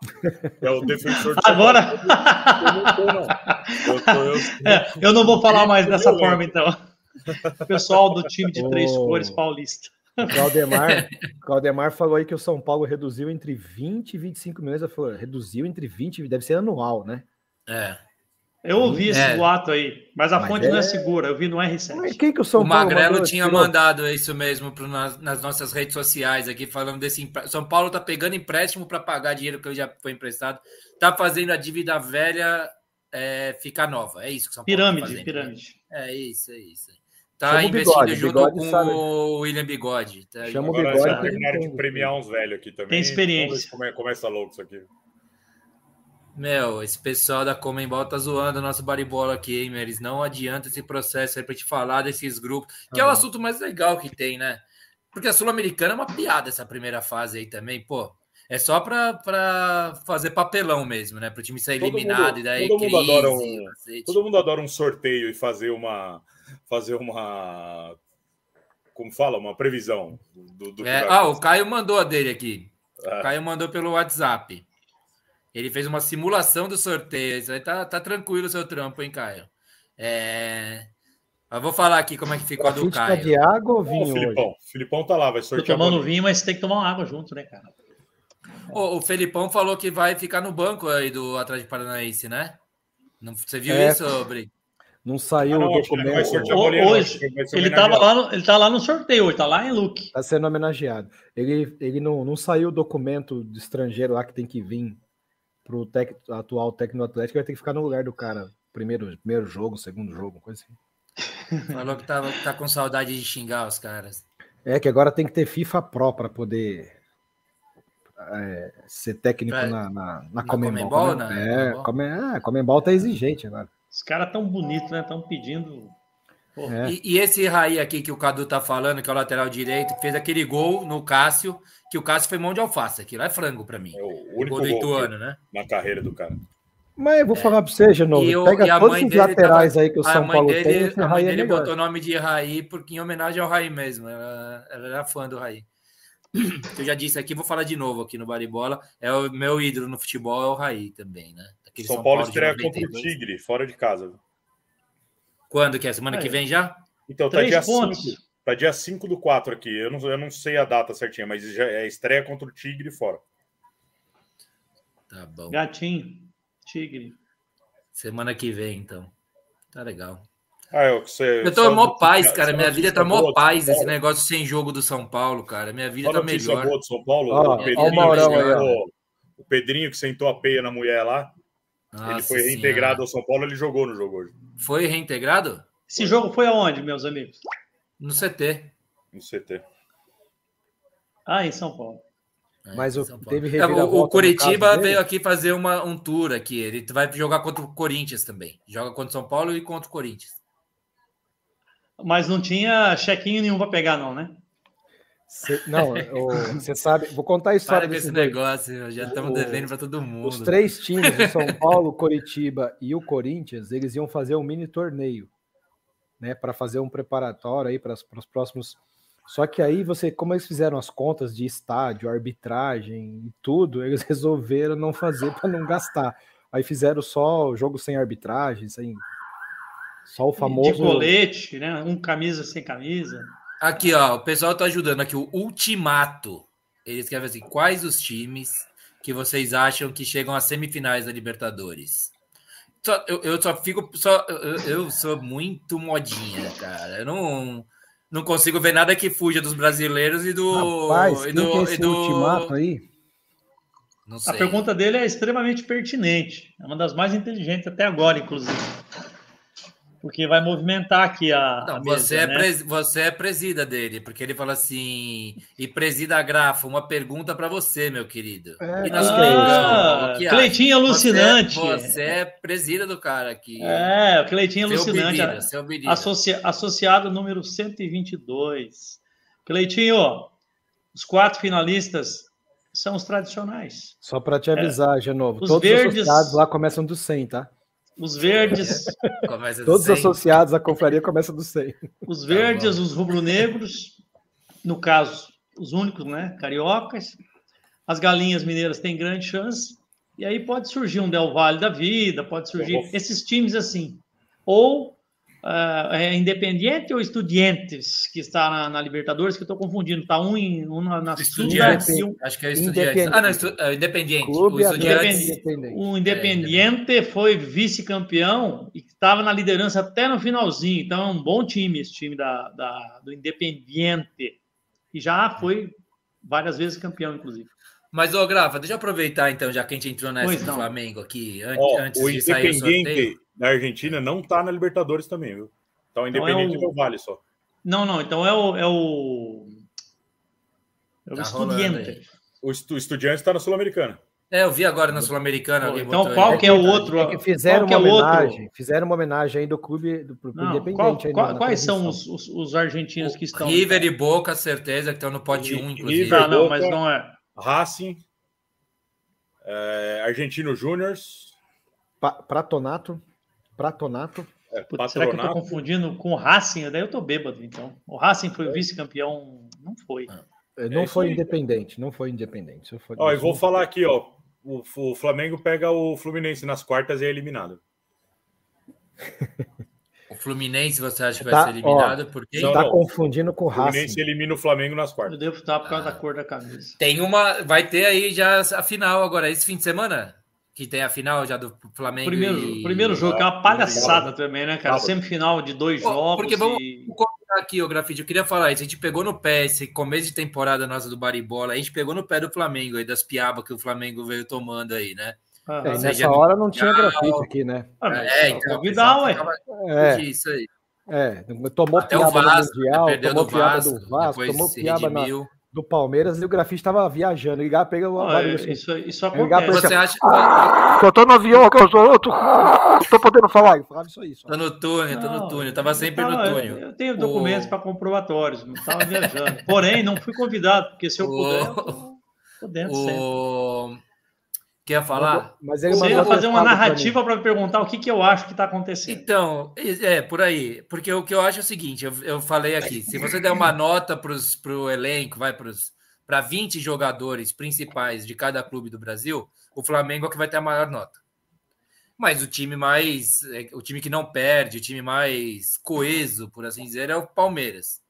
É o defensor de Agora. Eu não, tô, não. Eu, tô, eu... É, eu não vou falar mais dessa forma, então. Pessoal do time de três oh. cores paulista. O Claudemar, Claudemar falou aí que o São Paulo reduziu entre 20 e 25 milhões. Falou, reduziu entre 20, deve ser anual, né? É. Eu ouvi esse é. boato aí, mas a mas fonte é... não é segura, eu vi no R7. Mas quem que o São o Paulo Magrelo tinha mandado isso mesmo pro, nas, nas, nossas redes sociais aqui, falando desse. São Paulo tá pegando empréstimo para pagar dinheiro que ele já foi emprestado, tá fazendo a dívida velha é, ficar nova. É isso que São Paulo tá pirâmide, tá Pirâmide, É isso, é isso. Tá investindo bigode, junto bigode, com sabe? o William Bigode. Tá Chama o Bigode. Agora, terminaram de premiar uns velhos aqui também. Tem experiência. Como começa louco isso aqui. Meu, esse pessoal da Comembol tá zoando o nosso baribola aqui, hein, meu? Eles não adianta esse processo aí pra te falar desses grupos, que é o assunto mais legal que tem, né? Porque a Sul-Americana é uma piada essa primeira fase aí também, pô. É só para fazer papelão mesmo, né? Para o time ser eliminado mundo, e daí todo crise, mundo adora um, todo mundo adora um sorteio e fazer uma fazer uma como fala, uma previsão do, do é, Ah, o Caio mandou a dele aqui. É. O Caio mandou pelo WhatsApp. Ele fez uma simulação do sorteio. Isso aí tá, tá tranquilo o seu trampo, hein, Caio? É... Eu vou falar aqui como é que ficou a do Caio. de água ou vinho? Ô, Filipão. Hoje? Filipão tá lá, vai sortear. Tô tomando vinho, mas tem que tomar uma água junto, né, cara? O, o Felipão falou que vai ficar no banco aí do Atlético Paranaense, né? Não, você viu é, isso, Bri? Não saiu ah, não, o documento. Hoje, ele estava lá, no, ele tá lá no sorteio, ele tá lá em Luke. Está sendo homenageado. Ele, ele não, não saiu o documento de estrangeiro lá que tem que vir para o tec, atual técnico Atlético, vai ter que ficar no lugar do cara. Primeiro, primeiro jogo, segundo jogo, coisa assim. Falou que tá, tá com saudade de xingar os caras. É que agora tem que ter FIFA Pro para poder é, ser técnico pra, na, na, na Comembol. Né? É, Come, é, Comembol tá exigente agora. Os caras tão bonitos, né? Estão pedindo. É. E, e, esse Raí aqui que o Cadu tá falando, que é o lateral direito, que fez aquele gol no Cássio, que o Cássio foi mão de alface. Aquilo é frango para mim. É o único gol do Ituano, né? Na carreira do cara. Mas eu vou é. falar para você, Genovo. E pega todos os laterais tava, aí que o São Paulo dele, tem. Esse a mãe é dele botou o nome de Raí porque em homenagem ao Raí mesmo. Ela, ela era fã do Raí. eu já disse aqui, vou falar de novo aqui no Baribola. É o meu ídolo no futebol, é o Raí também, né? São, São, Paulo, Paulo estreia contra o Tigre, fora de casa. Quando que é? Semana é. que vem já? Então, tá dia 5. Tá dia 5 do 4 aqui. Eu não, eu não sei a data certinha, mas já é estreia contra o Tigre fora. Tá bom. Gatinho, Tigre. Semana que vem, então. Tá legal. Ah, eu, você, eu tô mó paz, cara. Minha vida tá mó paz esse negócio sem jogo do São Paulo, cara. Minha vida tá melhor. Boa do São Paulo, ah, o, Pedrinho, sentou, o Pedrinho que sentou a peia na mulher lá. Nossa ele foi reintegrado senhora. ao São Paulo, ele jogou no jogo hoje. Foi reintegrado? Esse jogo foi aonde, meus amigos? No CT. No CT. Ah, em São Paulo. É, Mas o, teve é, o, o Curitiba veio aqui fazer uma, um tour aqui. Ele vai jogar contra o Corinthians também. Joga contra o São Paulo e contra o Corinthians. Mas não tinha chequinho nenhum para pegar, não, né? Cê, não, você sabe, vou contar a história Para desse negócio, já estamos devendo para todo mundo. Os três times, o São Paulo, Coritiba e o Corinthians, eles iam fazer um mini torneio, né, para fazer um preparatório aí para os próximos. Só que aí você, como eles fizeram as contas de estádio, arbitragem e tudo, eles resolveram não fazer para não gastar. Aí fizeram só o jogo sem arbitragem, sem só o famoso. De colete, né? Um camisa sem camisa. Aqui, ó, o pessoal tá ajudando aqui. O Ultimato. Eles querem assim: quais os times que vocês acham que chegam às semifinais da Libertadores? Só, eu, eu, só fico. Só, eu, eu, sou muito modinha, cara. Eu não, não consigo ver nada que fuja dos brasileiros e do. Rapaz, e do, é e do... ultimato aí? A pergunta dele é extremamente pertinente. É uma das mais inteligentes até agora, inclusive porque vai movimentar aqui a. Não, a mesa, você, é né? pres, você é presida dele, porque ele fala assim. E presida a grafa, uma pergunta para você, meu querido. É, e ah, Cleitinho alucinante. Você, você, é presida do cara aqui. É, Cleitinho alucinante. Bebida, seu bebida. Associ, associado número 122. Cleitinho, os quatro finalistas são os tradicionais. Só para te avisar, é. Genovo, os todos verdes... os associados lá começam do 100, tá? Os verdes. Todos associados à confraria começam do 100. Os verdes, tá os rubro-negros, no caso, os únicos, né? Cariocas. As galinhas mineiras têm grande chance. E aí pode surgir um Del Valle da vida, pode surgir esses times assim. Ou uh, é Independiente ou Estudiantes, que está na, na Libertadores, que eu estou confundindo. Está um, em, um na, na Estudiantes. Um... Acho que é Estudiantes. Ah, não, estu... é Independiente. Clube o Estudiantes. O Independiente é, foi vice-campeão e estava na liderança até no finalzinho. Então é um bom time esse time da, da, do Independiente. E já foi várias vezes campeão, inclusive. Mas, ô, Grafa, deixa eu aproveitar, então, já que a gente entrou nessa do Flamengo aqui, antes, oh, antes de sair o sorteio da Argentina não tá na Libertadores também, viu? Então, Independente então é o... Vale só. Não, não, então é o. É o, é o tá Estudiante. O, Estudiante está na Sul-Americana. É, eu vi agora na Sul-Americana. Então, qual que é o outro? É que fizeram uma é homenagem. Outro? Fizeram uma homenagem aí do clube do, do não, Independente. Qual, qual, quais são os, os, os, argentinos que estão? River e Boca, certeza, que estão no pote 1, inclusive. River, ah, não, mas não é. Racing. É, Argentino Júnior. Pa Pratonato. Pratonato. É, Putz, será que eu tô confundindo com o Racing? Daí eu tô bêbado, então. O Racing foi o vice-campeão? Não foi. É, não é foi independente, não foi independente. Foi ó, eu vou falar aqui, ó. O, o Flamengo pega o Fluminense nas quartas e é eliminado. O Fluminense, você acha que vai tá, ser eliminado? Ó, porque está confundindo com o Racing. O Fluminense elimina o Flamengo nas quartas. Eu devo estar por causa ah. da cor da camisa. Tem uma, vai ter aí já a final agora esse fim de semana que tem a final já do Flamengo. Primeiro, e... primeiro jogo, que é uma palhaçada também, né, cara? Semifinal de dois jogos. Porque vamos e... colocar aqui, o Grafite, eu queria falar isso. A gente pegou no pé esse começo de temporada nossa do Baribola, a gente pegou no pé do Flamengo aí, das piabas que o Flamengo veio tomando aí, né? Ah, é, nessa hora não tinha grafite aqui, né? É, então. Vidal, ué. É. Isso aí. É, tomou Até piaba Vasco, no Mundial, tomou piaba Vasco, do Vasco, tomou piaba na, do Palmeiras e o grafite estava viajando. Ligar, pega o ah, assim. Isso, isso acontece. Você acha ah, eu tô no avião, que eu sou outro. Tô podendo falar. Eu falava isso aí. Tô no túnel, tô no túnel. Tava sempre no túnel. Eu, tenho documentos o... para comprobatórios, não estava viajando. Porém, não fui convidado, porque se eu puder, eu tô, tô dentro o... sempre. Quer falar? Mas ele ia fazer uma narrativa para perguntar o que, que eu acho que está acontecendo. Então, é, por aí. Porque o que eu acho é o seguinte: eu, eu falei aqui, se você der uma nota para o elenco, vai para 20 jogadores principais de cada clube do Brasil, o Flamengo é que vai ter a maior nota. Mas o time mais. É, o time que não perde, o time mais coeso, por assim dizer, é o Palmeiras.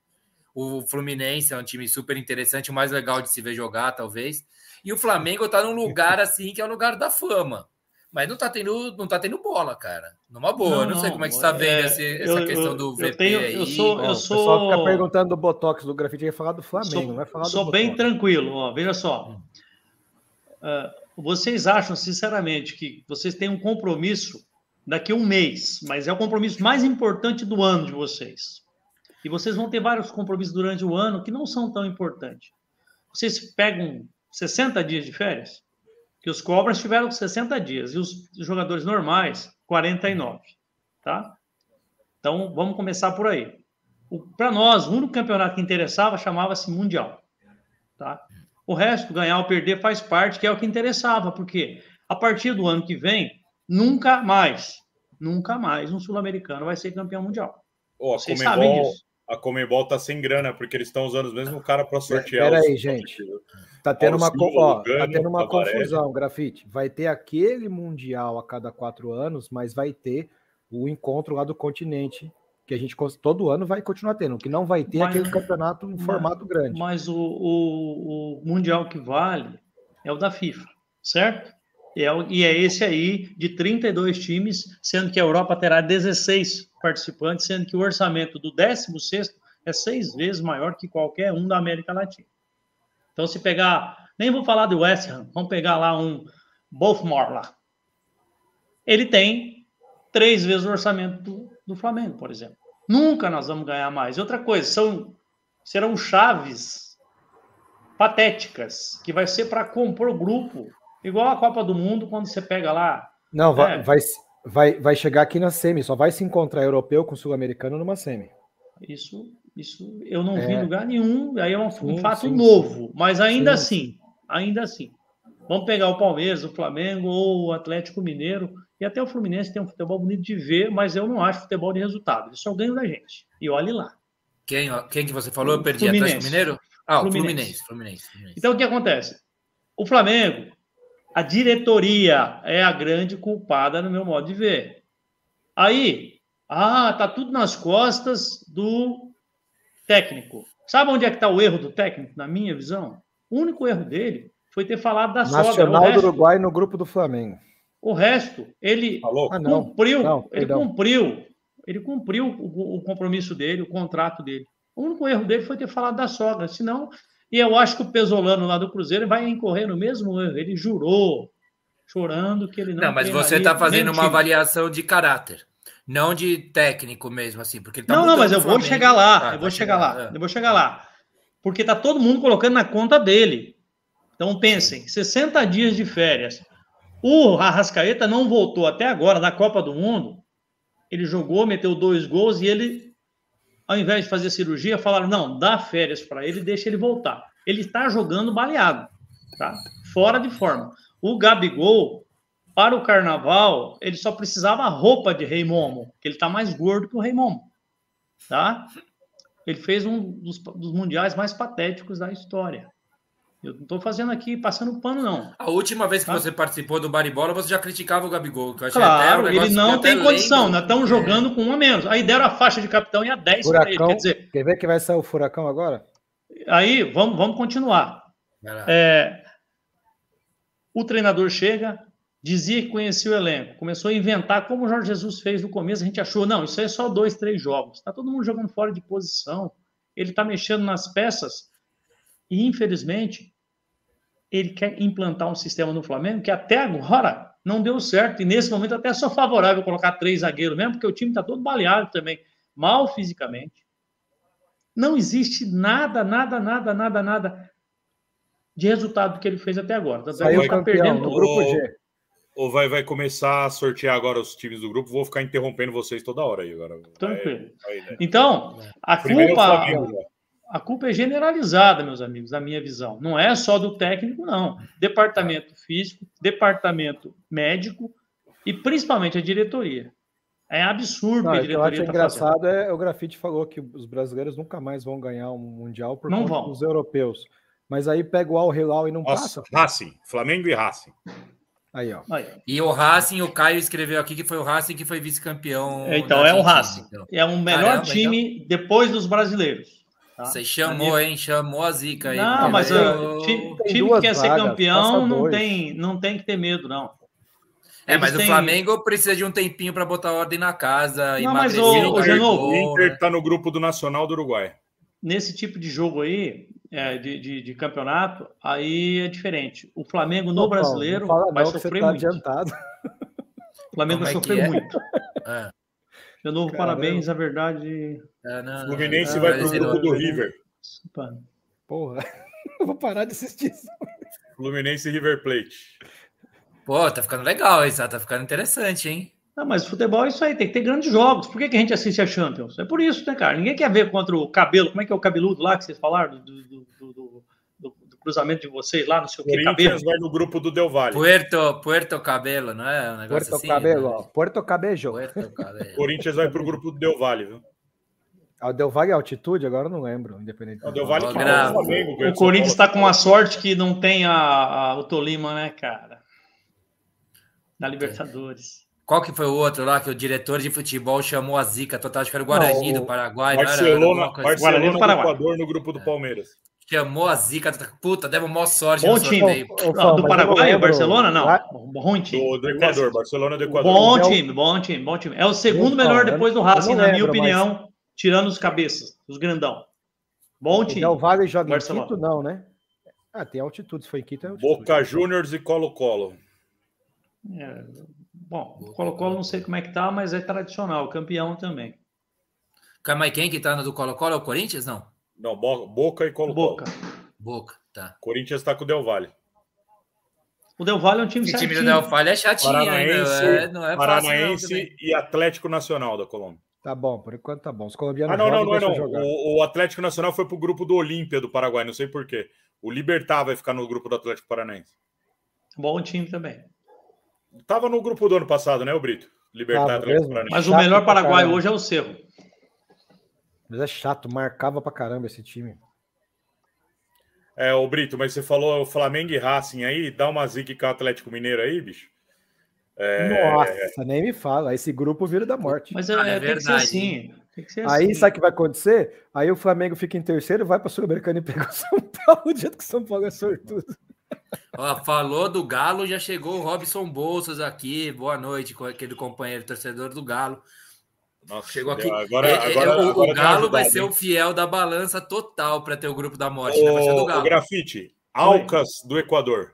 O Fluminense é um time super interessante, o mais legal de se ver jogar, talvez. E o Flamengo tá num lugar assim que é o lugar da fama. Mas não tá tendo, não tá tendo bola, cara. Numa boa. Não, não sei não, como é que você tá vendo é, esse, essa eu, questão do VP eu tenho, aí. Eu sou, eu sou... O pessoal fica perguntando do Botox do grafite, ia falar do Flamengo, sou, vai falar Sou bem tranquilo, ó, veja só. Uh, vocês acham, sinceramente, que vocês têm um compromisso daqui a um mês, mas é o compromisso mais importante do ano de vocês. E vocês vão ter vários compromissos durante o ano que não são tão importantes. Vocês pegam 60 dias de férias, que os cobras tiveram 60 dias e os jogadores normais 49, tá? Então vamos começar por aí. Para nós, o único campeonato que interessava chamava-se Mundial, tá? O resto, ganhar ou perder, faz parte, que é o que interessava, porque a partir do ano que vem, nunca mais, nunca mais um sul-americano vai ser campeão mundial. Oh, Vocês sabem disso a Comembol tá sem grana, porque eles estão usando os mesmos cara para sortear. Pera aí, gente. Tá tendo uma, ó, tá tendo uma confusão, grafite. Vai ter aquele Mundial a cada quatro anos, mas vai ter o encontro lá do continente, que a gente todo ano vai continuar tendo. O que não vai ter mas, aquele campeonato em formato grande. Mas o, o, o Mundial que vale é o da FIFA, certo? E é, e é esse aí de 32 times, sendo que a Europa terá 16 participantes, sendo que o orçamento do 16 é seis vezes maior que qualquer um da América Latina. Então, se pegar, nem vou falar do West Ham, vamos pegar lá um Baltimore lá. Ele tem três vezes o orçamento do, do Flamengo, por exemplo. Nunca nós vamos ganhar mais. Outra coisa, são, serão chaves patéticas, que vai ser para compor grupo, igual a Copa do Mundo, quando você pega lá. Não, vai, é, vai, vai, vai chegar aqui na semi, só vai se encontrar europeu com sul-americano numa semi. Isso, isso eu não é. vi em lugar nenhum, aí é um, sim, um fato sim, novo, sim. mas ainda assim, ainda assim. Vamos pegar o Palmeiras, o Flamengo ou o Atlético Mineiro, e até o Fluminense tem um futebol bonito de ver, mas eu não acho futebol de resultado. Eles só ganham da gente. E olhe lá. Quem, quem que você falou? Eu perdi Fluminense. Atlético Mineiro? Ah, o Fluminense. Fluminense, Fluminense, Fluminense. Então o que acontece? O Flamengo a diretoria é a grande culpada no meu modo de ver. Aí, ah, tá tudo nas costas do técnico. Sabe onde é que está o erro do técnico, na minha visão? O único erro dele foi ter falado da Nacional sogra. Nacional do Uruguai no grupo do Flamengo. O resto, ele ah, cumpriu, não, ele cumpriu, ele cumpriu o, o compromisso dele, o contrato dele. O único erro dele foi ter falado da sogra, senão e eu acho que o Pesolano lá do Cruzeiro vai incorrer no mesmo erro. Ele jurou, chorando, que ele não. Não, mas você está fazendo uma avaliação de caráter, não de técnico mesmo, assim, porque tá Não, não, mas eu vou chegar lá, ah, eu vou chegar, chegar lá, é. eu vou chegar lá. Porque tá todo mundo colocando na conta dele. Então pensem, 60 dias de férias. O Arrascaeta não voltou até agora da Copa do Mundo. Ele jogou, meteu dois gols e ele ao invés de fazer cirurgia, falaram: não, dá férias para ele, deixa ele voltar. Ele está jogando baleado, tá? Fora de forma. O Gabigol, para o carnaval, ele só precisava roupa de Rei Momo, que ele está mais gordo que o Rei Momo. Tá? Ele fez um dos, dos mundiais mais patéticos da história. Eu não estou fazendo aqui, passando pano, não. A última vez que tá? você participou do Baribola, você já criticava o Gabigol. Que eu claro, ele não tem condição, nós estamos é. jogando com um a menos. Aí deram a faixa de capitão e a 10 para ele. Quer dizer, quer ver que vai sair o furacão agora? Aí, vamos, vamos continuar. É, o treinador chega, dizia que conhecia o elenco, começou a inventar como o Jorge Jesus fez no começo. A gente achou, não, isso aí é só dois, três jogos. Está todo mundo jogando fora de posição. Ele está mexendo nas peças e, infelizmente, ele quer implantar um sistema no Flamengo que até agora não deu certo. E nesse momento até sou favorável colocar três zagueiros mesmo, porque o time está todo baleado também, mal fisicamente. Não existe nada, nada, nada, nada, nada de resultado que ele fez até agora. Tá Saiu tá perdendo no grupo G. Ou vai, vai começar a sortear agora os times do grupo? Vou ficar interrompendo vocês toda hora aí agora. Tranquilo. Vai, vai, né? Então, a Primeiro culpa. É a culpa é generalizada, meus amigos, na minha visão. Não é só do técnico, não. Departamento físico, departamento médico e principalmente a diretoria. É absurdo não, que a diretoria. O que eu acho tá engraçado fazendo. é o Grafite falou que os brasileiros nunca mais vão ganhar um mundial por não conta vão. dos europeus. Mas aí pega o Al Hilal e não Nossa, passa. Racing, Flamengo e Racing. Aí, ó. Aí. E o Racing, o Caio escreveu aqui que foi o Racing que foi vice-campeão. Então, é o Racing. Então. É um melhor Caramba, time então... depois dos brasileiros. Tá? Você chamou, hein? Chamou a zica aí. Não, mas eu... time, time que quer ser campeão não tem, não tem que ter medo, não. É, mas o Flamengo precisa de um tempinho para botar ordem na casa. Não, mas o, o, o Inter está no grupo do Nacional do Uruguai. Nesse tipo de jogo aí, é, de, de, de, campeonato, aí é diferente. O Flamengo no brasileiro não vai sofrer tá muito. Adiantado. O Flamengo vai é sofrer é? muito. É. De novo, Caramba. parabéns, a verdade. É, não, Fluminense não, vai para o grupo do River. Porra, eu vou parar de assistir isso. Fluminense e River Plate. Pô, tá ficando legal isso, tá ficando interessante, hein? Não, mas futebol é isso aí, tem que ter grandes jogos. Por que, que a gente assiste a Champions? É por isso, né, cara? Ninguém quer ver contra o cabelo. Como é que é o cabeludo lá que vocês falaram? Do, do, do, do cruzamento de vocês lá, não sei o que, cabelo. vai no grupo do Del Valle. Puerto, Puerto Cabelo, não é? Um negócio Puerto assim, Cabelo, né? ó. Puerto Cabejo. Puerto Cabelo. Corinthians vai pro grupo do Del Valle, viu? Ah, o Del Valle é altitude? Agora eu não lembro, independente. O Del Valle que o, Flamengo, o Corinthians está com uma sorte que não tem a, a, o Tolima, né, cara? Na Libertadores. Qual que foi o outro lá que o diretor de futebol chamou a zica total? Acho que era o Guarani não, do Paraguai. Barcelona, era, Barcelona Guarani do Paraguai. Equador no grupo do é. Palmeiras. Chamou a zica. Puta, deu uma sorte. Bom time. Não, do Paraguai, o Barcelona, não. Bom time. Do, do Equador, Barcelona do Equador. Bom time, bom time, bom time. É o segundo melhor depois do Racing, na minha opinião, mas... tirando os cabeças, os grandão. Bom time. O Vale joga Barcelona. em Quito, não, né? Ah, tem altitude, se foi em Quito, é altitude. Boca Juniors e Colo-Colo. É, Bom, o Colo-Colo não sei como é que tá, mas é tradicional, campeão também. Calma aí, quem que tá no do Colo-Colo é o Corinthians, não? Não, Boca e Colo-Colo. Boca. Boca, tá. Corinthians tá com o Del Valle. O Del Valle é um time Esse time do Del Valle é chatinho Paranaense, ainda. É, não é Paranaense fácil, não, e Atlético Nacional da Colômbia. Tá bom, por enquanto tá bom. Os colombianos ah, não, não, não, é não. O, o, Atlético Nacional foi pro grupo do Olímpia do Paraguai, não sei porquê. O Libertar vai ficar no grupo do Atlético Paranaense. Bom time também. Tava no grupo do ano passado, né, o Brito? Libertar Mas o melhor Paraguai hoje é o Cerro. Mas é chato, marcava pra caramba esse time. É, o Brito, mas você falou Flamengo e Racing aí, dá uma zica com o Atlético Mineiro aí, bicho? É... Nossa, nem me fala. Esse grupo vira da morte. Mas é, ah, é tem que ser assim. Tem que ser aí assim. sabe o que vai acontecer? Aí o Flamengo fica em terceiro, vai para o Sul-Americano e pega o São Paulo, o jeito que o São Paulo é sortudo. Ó, falou do Galo, já chegou o Robson Bolsas aqui. Boa noite, com aquele companheiro torcedor do Galo. Nossa, chegou aqui. Agora, é, é, agora, o, agora o Galo vai ser o fiel da balança total para ter o grupo da morte. O, né? Vai ser do Galo. O grafite, Alcas Oi. do Equador.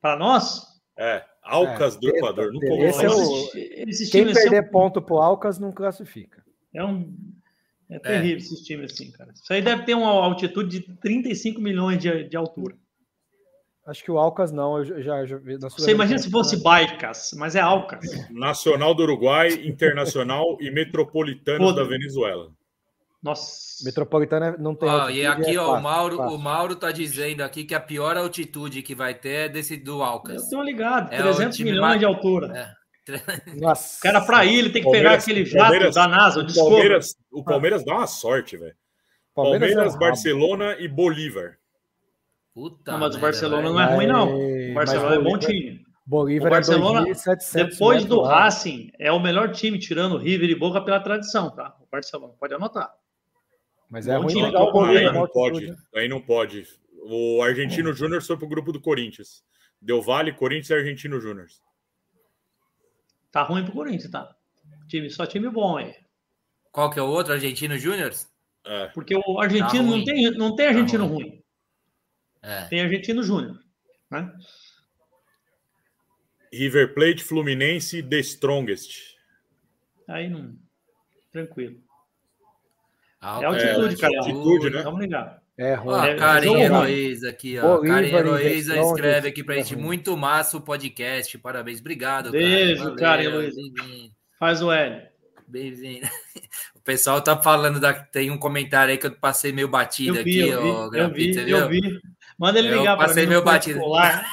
Para nós? É, Alcas é, do Equador. Esse, esse é o... Quem perder é ponto pro Alcas não classifica. É um é terrível é. esses times assim, cara. Isso aí deve ter uma altitude de 35 milhões de, de altura. Acho que o Alcas não, eu já, já vi. Você imagina se fosse Baicas, mas é Alcas. Nacional do Uruguai, Internacional e Metropolitano da Venezuela. Nossa. Metropolitana não tem. Ó, e aqui, é ó, fácil, o Mauro, fácil. o Mauro tá dizendo aqui que a pior altitude que vai ter é desse do Alcas. Eu tô ligado, é 300 milhões mais... de altura. É. Nossa. Cara, para ir, ele tem que pegar aquele jato da NASA, o Palmeiras, o Palmeiras dá uma sorte, velho. Palmeiras, Palmeiras é Barcelona e Bolívar. Puta não, mas o Barcelona não é ruim, não. O Barcelona é bom time. Bolívar o é Barcelona, é depois do Racing, é o melhor time, tirando o River e Boca pela tradição, tá? O Barcelona, pode anotar. Mas é ruim legal o Bolívar. Aí não pode, aí não pode. O Argentino Júnior foi pro grupo do Corinthians. Deu Vale, Corinthians e Argentino Júnior. Tá ruim pro Corinthians, tá? Time, só time bom aí. Qual que é o outro? Argentino Júnior? É. Porque o argentino tá não, tem, não tem argentino tá ruim. ruim. É. Tem argentino Júnior. Né? River Plate, Fluminense, The Strongest. Aí não. Tranquilo. Ah, é altitude, é, cara. Altitude, né? Vamos ligar. É ruim. Ó, é, Karen Heloísa aqui, ó. Bolívar, Karen Heloísa escreve aqui pra gente. Muito massa o podcast. Parabéns. Obrigado, Beijo, Karen Heloísa. Faz o L. Bem-vindo. O pessoal tá falando da. Tem um comentário aí que eu passei meio batido eu vi, aqui, ó. Eu vi, eu vi, eu vi. Manda ele ligar para mim. Passei meio batido. Boca,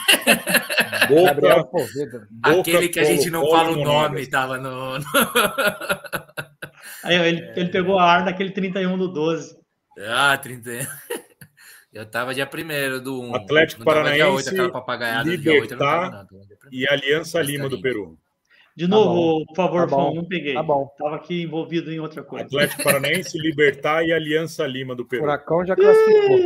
Aquele que a gente não fala o nome, tava no. Aí, ele, é... ele pegou a ar naquele 31 do 12. Ah, 31. Eu tava dia primeiro do 1. Atlético Paranaense, 8, Libertar 8, e Aliança Lima do Peru. De novo, tá por favor, tá não peguei. Tá bom. Tava aqui envolvido em outra coisa. Atlético Paranaense, Libertar e Aliança Lima do Peru. Furacão já classificou.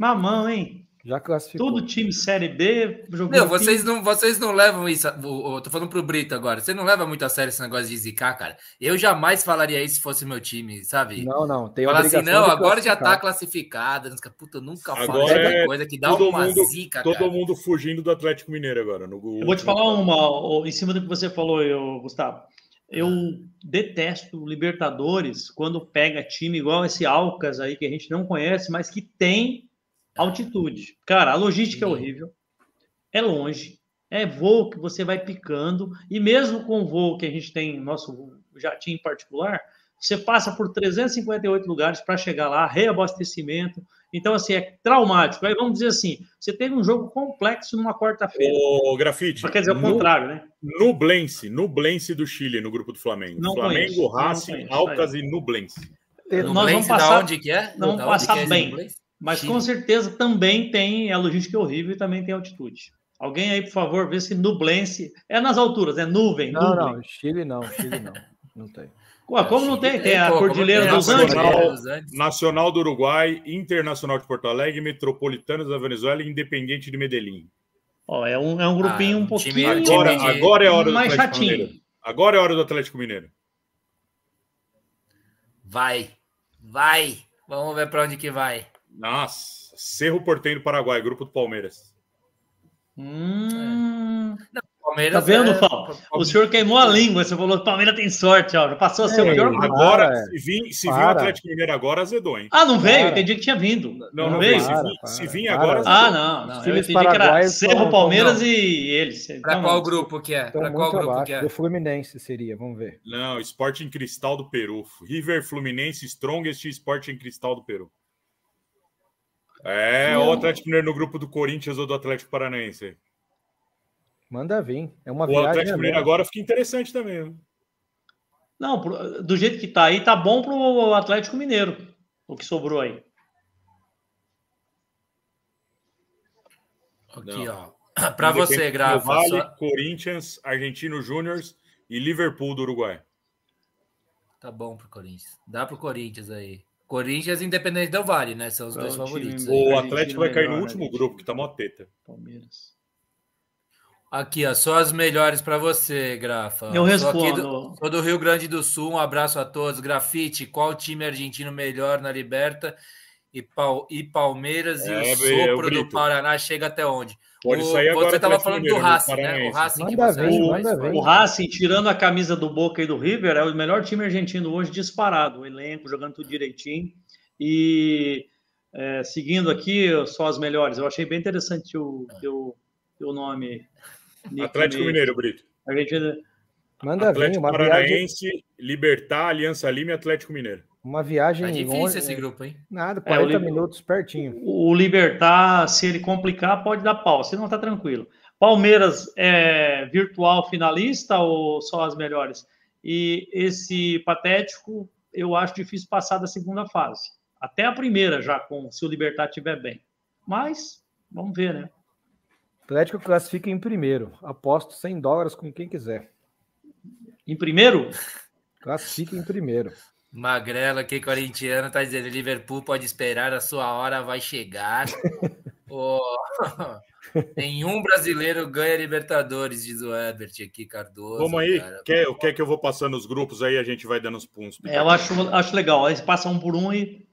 Mamão, hein? Já classificou. Todo time Série B jogou. Meu, vocês não, vocês não levam isso. Eu tô falando pro Brito agora. Você não leva muito a sério esse negócio de zicar, cara. Eu jamais falaria isso se fosse meu time, sabe? Não, não. Tem Fala assim, não, agora já tá classificado. Puta, eu nunca falo essa é coisa que dá uma mundo, zica, Todo cara. mundo fugindo do Atlético Mineiro agora. No... Eu vou te falar uma, em cima do que você falou, eu, Gustavo. Eu detesto Libertadores quando pega time igual esse Alcas aí, que a gente não conhece, mas que tem Altitude. Cara, a logística é horrível. É longe. É voo que você vai picando. E mesmo com o voo que a gente tem, nosso jatinho em particular, você passa por 358 lugares para chegar lá, reabastecimento. Então, assim, é traumático. Aí vamos dizer assim: você teve um jogo complexo numa quarta-feira. O grafite. Quer dizer, o contrário, né? Nublense, Nublense do Chile, no grupo do Flamengo. Não Flamengo, Racing, Alcas e Nublense. Nós vamos passar, onde que é? Não vamos passar é bem. Mas Chile. com certeza também tem a logística horrível e também tem altitude. Alguém aí, por favor, vê se Nublense. É nas alturas, é nuvem. Não, nuvem. não, Chile não, Chile não. Não tem. Ué, como não tem? Tem a Cordilheira dos Andes. Nacional do Uruguai, Internacional de Porto Alegre, Metropolitanos da Venezuela e Independente de Medellín. Ó, é, um, é um grupinho ah, um pouquinho. Agora, de... agora é hora do mais Atlético chatinho. Mineiro. Agora é hora do Atlético Mineiro. Vai, vai. Vamos ver para onde que vai. Nossa, Cerro Porteiro do Paraguai, grupo do Palmeiras. Hum... Não, Palmeiras tá vendo, é... O senhor queimou a língua, você falou que o Palmeiras tem sorte, ó. Passou a ser o pior. Agora, para, se vir, se vir o Atlético Mineiro agora, azedou, hein? Ah, não veio? Para. Entendi que tinha vindo. Não, não, não veio. Para, se, vir, se vir agora, azedou. Ah, não, não. Eu entendi que era Cerro, Palmeiras e eles. Para então, qual grupo que é? Para qual grupo que é? Do Fluminense seria, vamos ver. Não, Sporting Cristal do Peru. River Fluminense, Strongest e Sporting Cristal do Peru. É, o Atlético Mineiro no grupo do Corinthians ou do Atlético Paranaense. Manda vir. É uma o viagem. O Atlético Mineiro agora fica interessante também. Não, do jeito que tá aí, tá bom pro Atlético Mineiro. O que sobrou aí. Aqui, ó. Para você, Grafa. Vale, só... Corinthians, Argentino Júnior e Liverpool do Uruguai. Tá bom pro Corinthians. Dá pro Corinthians aí. Corinthians e Independente Del Vale, né? São os Qual dois favoritos. O Atlético vai cair no último grupo, que tá mó teta. Palmeiras. Aqui, ó, só as melhores para você, Grafa. Eu respondo. Sou, do, sou do Rio Grande do Sul, um abraço a todos. Grafite, qual time argentino melhor na Liberta? E, Pal, e Palmeiras é, e o sopro do Paraná chega até onde? Pode sair agora. Você estava falando do Racing, né? O Racing manda ver, manda ver. O Racing, tirando a camisa do Boca e do River, é o melhor time argentino hoje disparado. O elenco jogando tudo direitinho. E é, seguindo aqui, só as melhores. Eu achei bem interessante o teu, teu nome. Atlético Mineiro, Brito. Argentina. Manda Atlético vir, Paranaense, viagem... Libertar, Aliança Lima e Atlético Mineiro. Uma viagem. É difícil longe, esse grupo, hein? Nada, 40 é, minutos pertinho. O Libertar, se ele complicar, pode dar pau, se não tá tranquilo. Palmeiras é virtual finalista ou só as melhores? E esse patético, eu acho difícil passar da segunda fase. Até a primeira já, com se o Libertar estiver bem. Mas, vamos ver, né? Atlético classifica em primeiro. Aposto 100 dólares com quem quiser. Em primeiro? Classifica em primeiro. Magrela aqui, corintiano, tá dizendo: Liverpool pode esperar, a sua hora vai chegar. oh, nenhum brasileiro ganha Libertadores, diz o Herbert aqui, Cardoso. Vamos aí, cara. quer, quer que eu vou passando os grupos aí, a gente vai dando os puntos. É, eu acho, acho legal, aí passa um por um e.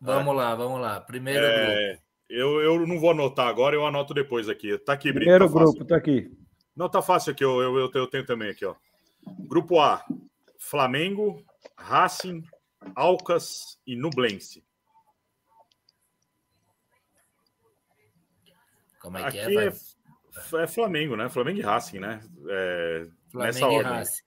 Vamos é. lá, vamos lá. Primeiro é, grupo. Eu, eu não vou anotar agora, eu anoto depois aqui. Tá aqui, Primeiro tá grupo, tá aqui. Não, tá fácil aqui, eu, eu, eu tenho também aqui, ó. Grupo A, Flamengo, Racing, Alcas e Nublense. Como é que Aqui é? É, é, Flamengo, né? Flamengo e Racing, né? É, Flamengo nessa e ordem. Racing.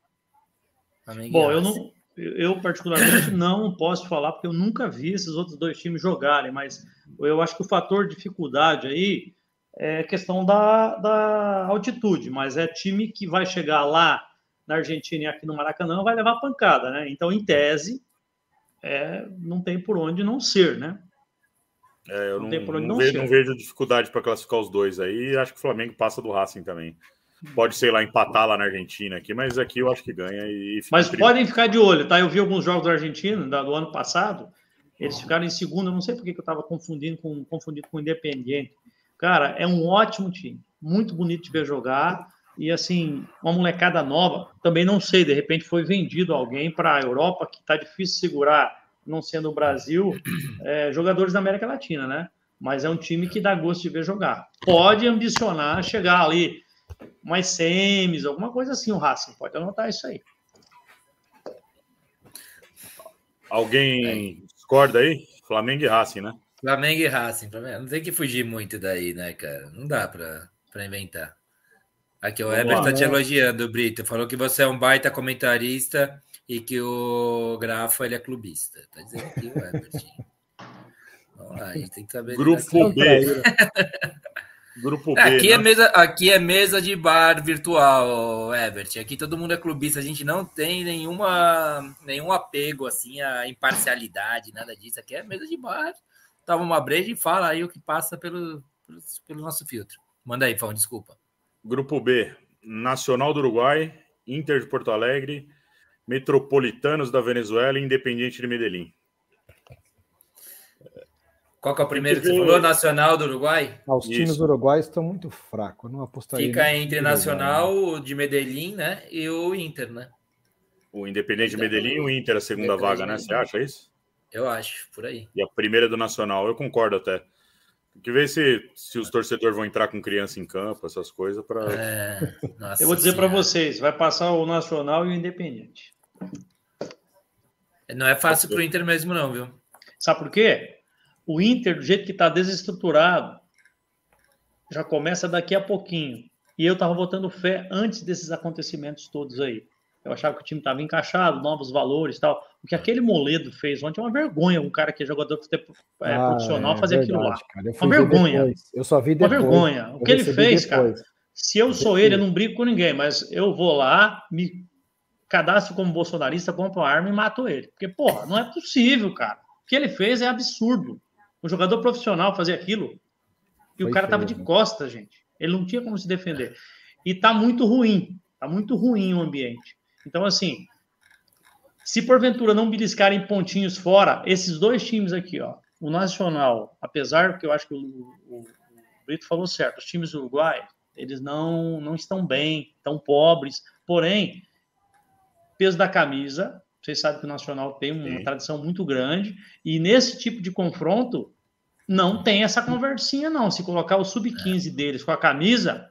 Flamengo Bom, eu não, eu particularmente não posso falar porque eu nunca vi esses outros dois times jogarem, mas eu acho que o fator dificuldade aí é questão da, da altitude, mas é time que vai chegar lá na Argentina e aqui no Maracanã vai levar pancada, né? Então, em tese, é, não tem por onde não ser, né? É, eu não, não, não, não, vejo, não, vejo, dificuldade para classificar os dois aí. Acho que o Flamengo passa do Racing também. Pode, sei lá, empatar lá na Argentina aqui, mas aqui eu acho que ganha. E mas podem ficar de olho, tá? Eu vi alguns jogos da Argentina do ano passado. Eles ficaram em segundo. Eu não sei por que eu estava confundindo com confundindo com o Independiente. Cara, é um ótimo time, muito bonito de ver jogar e assim, uma molecada nova, também não sei, de repente foi vendido alguém para a Europa, que está difícil segurar, não sendo o Brasil, é, jogadores da América Latina, né? Mas é um time que dá gosto de ver jogar. Pode ambicionar chegar ali mais semis, alguma coisa assim, o Racing, pode anotar isso aí. Alguém discorda aí? Flamengo e Racing, né? Flamengo e Racing, não tem que fugir muito daí, né, cara? Não dá para inventar. Aqui, o Heber está te elogiando, Brito. Falou que você é um baita comentarista e que o Grafa ele é clubista. Tá dizendo aqui o Herbert. Vamos lá, a gente tem que saber. Grupo B. Grupo B. Aqui, é né? é mesa, aqui é mesa de bar virtual, Herbert. Aqui todo mundo é clubista. A gente não tem nenhuma, nenhum apego assim à imparcialidade, nada disso. Aqui é mesa de bar. Toma uma breja e fala aí o que passa pelo, pelo, pelo nosso filtro. Manda aí, Fão, desculpa. Grupo B, Nacional do Uruguai, Inter de Porto Alegre, Metropolitanos da Venezuela e Independiente de Medellín. Qual que é o primeiro que você falou? Nacional do Uruguai? Ah, os times uruguaios estão muito fracos, não apostaria. Fica entre Nacional de Medellín, né? E o Inter, né? O Independente de Medellín e o Inter, a segunda vaga, né? Você acha isso? Eu acho, por aí. E a primeira do Nacional, eu concordo até. Tem que ver se, se os torcedores vão entrar com criança em campo, essas coisas. para. É, eu vou dizer para vocês: vai passar o Nacional e o Independente. Não é fácil para o Inter mesmo, não, viu? Sabe por quê? O Inter, do jeito que está desestruturado, já começa daqui a pouquinho. E eu estava botando fé antes desses acontecimentos todos aí. Eu achava que o time estava encaixado, novos valores e tal. O que aquele Moledo fez ontem é uma vergonha. Um cara que é jogador é, ah, profissional é, fazer verdade, aquilo lá. Cara, uma vergonha. Depois. Eu só vi depois. Uma vergonha. O que ele fez, depois. cara. Se eu sou ele, eu não brigo com ninguém, mas eu vou lá, me cadastro como bolsonarista, compro uma arma e mato ele. Porque, porra, não é possível, cara. O que ele fez é absurdo. Um jogador profissional fazer aquilo. E Foi o cara feio, tava de costas, gente. Ele não tinha como se defender. E tá muito ruim. Tá muito ruim o ambiente. Então, assim, se porventura não beliscarem pontinhos fora, esses dois times aqui, ó, o Nacional, apesar que eu acho que o, o, o Brito falou certo, os times do Uruguai, eles não, não estão bem, estão pobres, porém, peso da camisa, vocês sabem que o Nacional tem uma Sim. tradição muito grande, e nesse tipo de confronto, não tem essa conversinha, não. Se colocar o sub-15 deles com a camisa,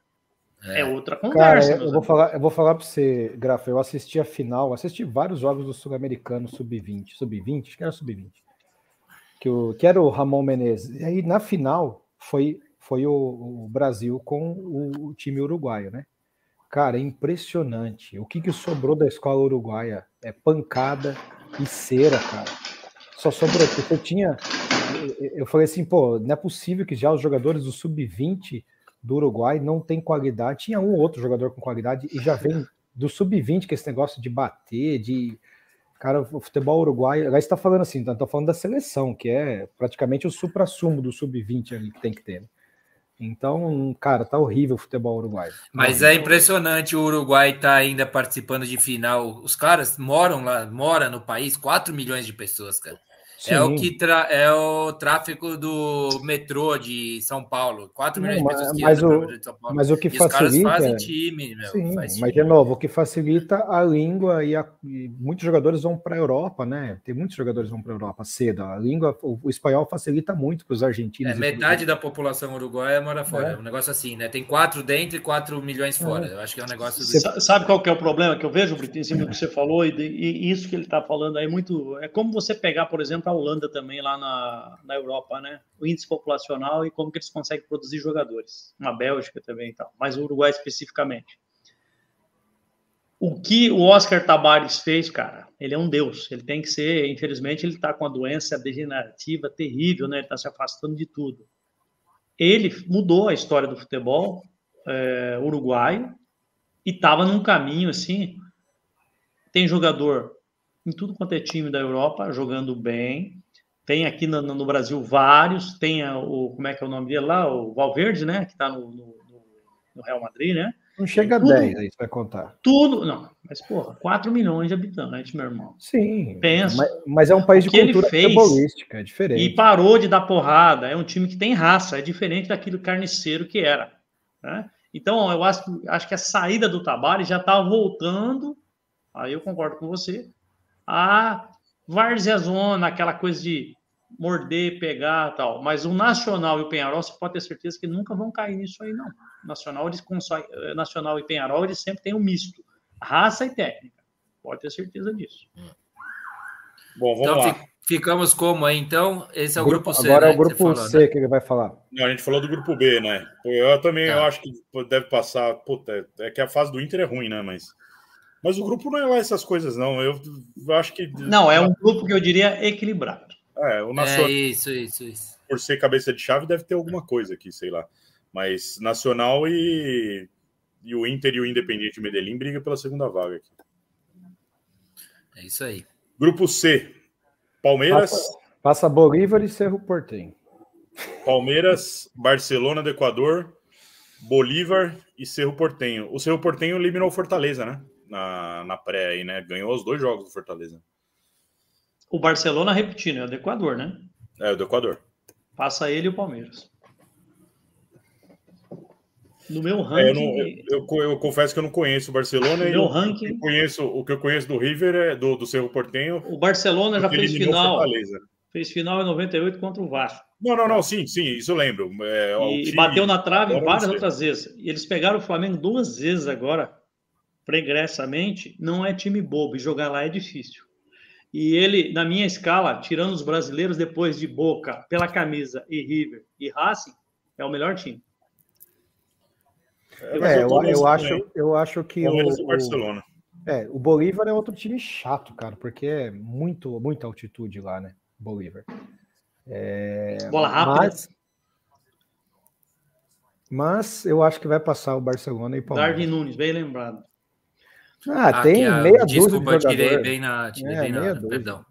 é, é outra conversa. Cara, eu, vou falar, eu vou falar para você, Grafa. Eu assisti a final, assisti vários jogos do Sul-Americano Sub-20. Sub-20? Acho que era Sub-20. Que, o, que era o Ramon Menezes. E aí, na final, foi, foi o, o Brasil com o, o, time uruguaio, né? Cara, é impressionante. O que, que sobrou da escola uruguaia? É pancada e cera, cara. só sobrou, porque eu tinha. Eu falei assim, pô, não é possível que já os jogadores do Sub-20 do Uruguai não tem qualidade. Tinha um ou outro jogador com qualidade e já vem do Sub-20, que é esse negócio de bater, de. Cara, o futebol uruguaio. Agora está falando assim, tá, falando da seleção, que é praticamente o supra-sumo do Sub-20 ali que tem que ter. Né? Então, cara, tá horrível o futebol uruguaio. Mas é impressionante o Uruguai tá ainda participando de final. Os caras moram lá, moram no país, 4 milhões de pessoas, cara. Sim. É o que tra... é o tráfego do metrô de São Paulo. 4 milhões Não, de pessoas que mas, o, de São Paulo. Mas o que e facilita. Os fazem time, meu, Sim, faz mas de novo, o que facilita a língua e, a, e muitos jogadores vão para a Europa, né? Tem muitos jogadores que vão para a Europa cedo. A língua, o, o espanhol facilita muito para os argentinos. É, metade da população uruguaia mora fora. É. é. um negócio assim, né? Tem quatro dentro e 4 milhões é. fora. É. Eu acho que é um negócio. Você sabe qual que é o problema que eu vejo, Brito, em cima do que você falou, e, e isso que ele está falando aí, muito. É como você pegar, por exemplo, a Holanda também lá na, na Europa, né? O índice populacional e como que eles conseguem produzir jogadores. Na Bélgica também e tal, mas o Uruguai especificamente. O que o Oscar Tabares fez, cara, ele é um deus. Ele tem que ser, infelizmente, ele está com uma doença degenerativa terrível, né? Ele está se afastando de tudo. Ele mudou a história do futebol é, uruguaio e estava num caminho assim. Tem jogador em tudo quanto é time da Europa jogando bem, tem aqui no, no, Brasil vários, tem o, como é que é o nome dele lá? O Valverde, né? Que está no, no, no, Real Madrid, né? Não chega a 10 aí, você vai contar. Tudo, não, mas porra, 4 milhões de habitantes, meu irmão. Sim. Pensa. Mas, mas, é um país de cultura futebolística, é diferente. E parou de dar porrada, é um time que tem raça, é diferente daquilo carniceiro que era. Né? Então, eu acho, acho que a saída do Tabari já está voltando, aí eu concordo com você, a Várzea Zona, aquela coisa de morder, pegar tal. Mas o Nacional e o Penharol, você pode ter certeza que nunca vão cair nisso aí, não. Nacional, eles eh, Nacional e Penharol, eles sempre têm um misto, raça e técnica. Pode ter certeza disso. Bom, vamos então, lá. Ficamos como aí, então? Esse é o grupo, grupo C. Agora né, é o grupo falou, C né? que ele vai falar. Não, a gente falou do grupo B, né? Eu também tá. eu acho que deve passar. Puta, é que a fase do Inter é ruim, né? Mas mas o grupo não é lá essas coisas, não. Eu, acho que. Não, é um grupo que eu diria equilibrado. É, o Nacional. É isso, isso, isso. Por ser cabeça de chave, deve ter alguma coisa aqui, sei lá. Mas Nacional e, e o Inter e o Independiente Medellín brigam pela segunda vaga aqui. É isso aí. Grupo C. Palmeiras. Passa, passa Bolívar e Cerro Portenho. Palmeiras, Barcelona do Equador, Bolívar e Cerro Portenho. O Cerro Portenho eliminou o Fortaleza, né? Na, na pré aí, né? Ganhou os dois jogos do Fortaleza. O Barcelona repetindo, é o do Equador, né? É, o do Equador. Passa ele e o Palmeiras. No meu ranking. É, eu, não, eu, eu, confesso que eu não conheço o Barcelona. No meu ranking. Eu conheço, o que eu conheço do River é do, do Cerro Portenho. O Barcelona já fez final. Fez final em 98 contra o Vasco. Não, não, não, sim, sim, isso eu lembro. É, e time, bateu na trave várias outras vezes. E eles pegaram o Flamengo duas vezes agora, pregressamente. Não é time bobo, e jogar lá é difícil. E ele, na minha escala, tirando os brasileiros depois de Boca, pela camisa e River e Racing, é o melhor time. É, eu, eu, acho, eu acho que o, o Barcelona. É, o Bolívar é outro time chato, cara, porque é muito, muita altitude lá, né? Bolívar. É, Bola rápida. Mas, mas eu acho que vai passar o Barcelona e Palmeiras. Darwin Nunes, bem lembrado. Ah, tem a, meia desculpa, dúzia de tirei bem na, tirei é, bem na, perdão.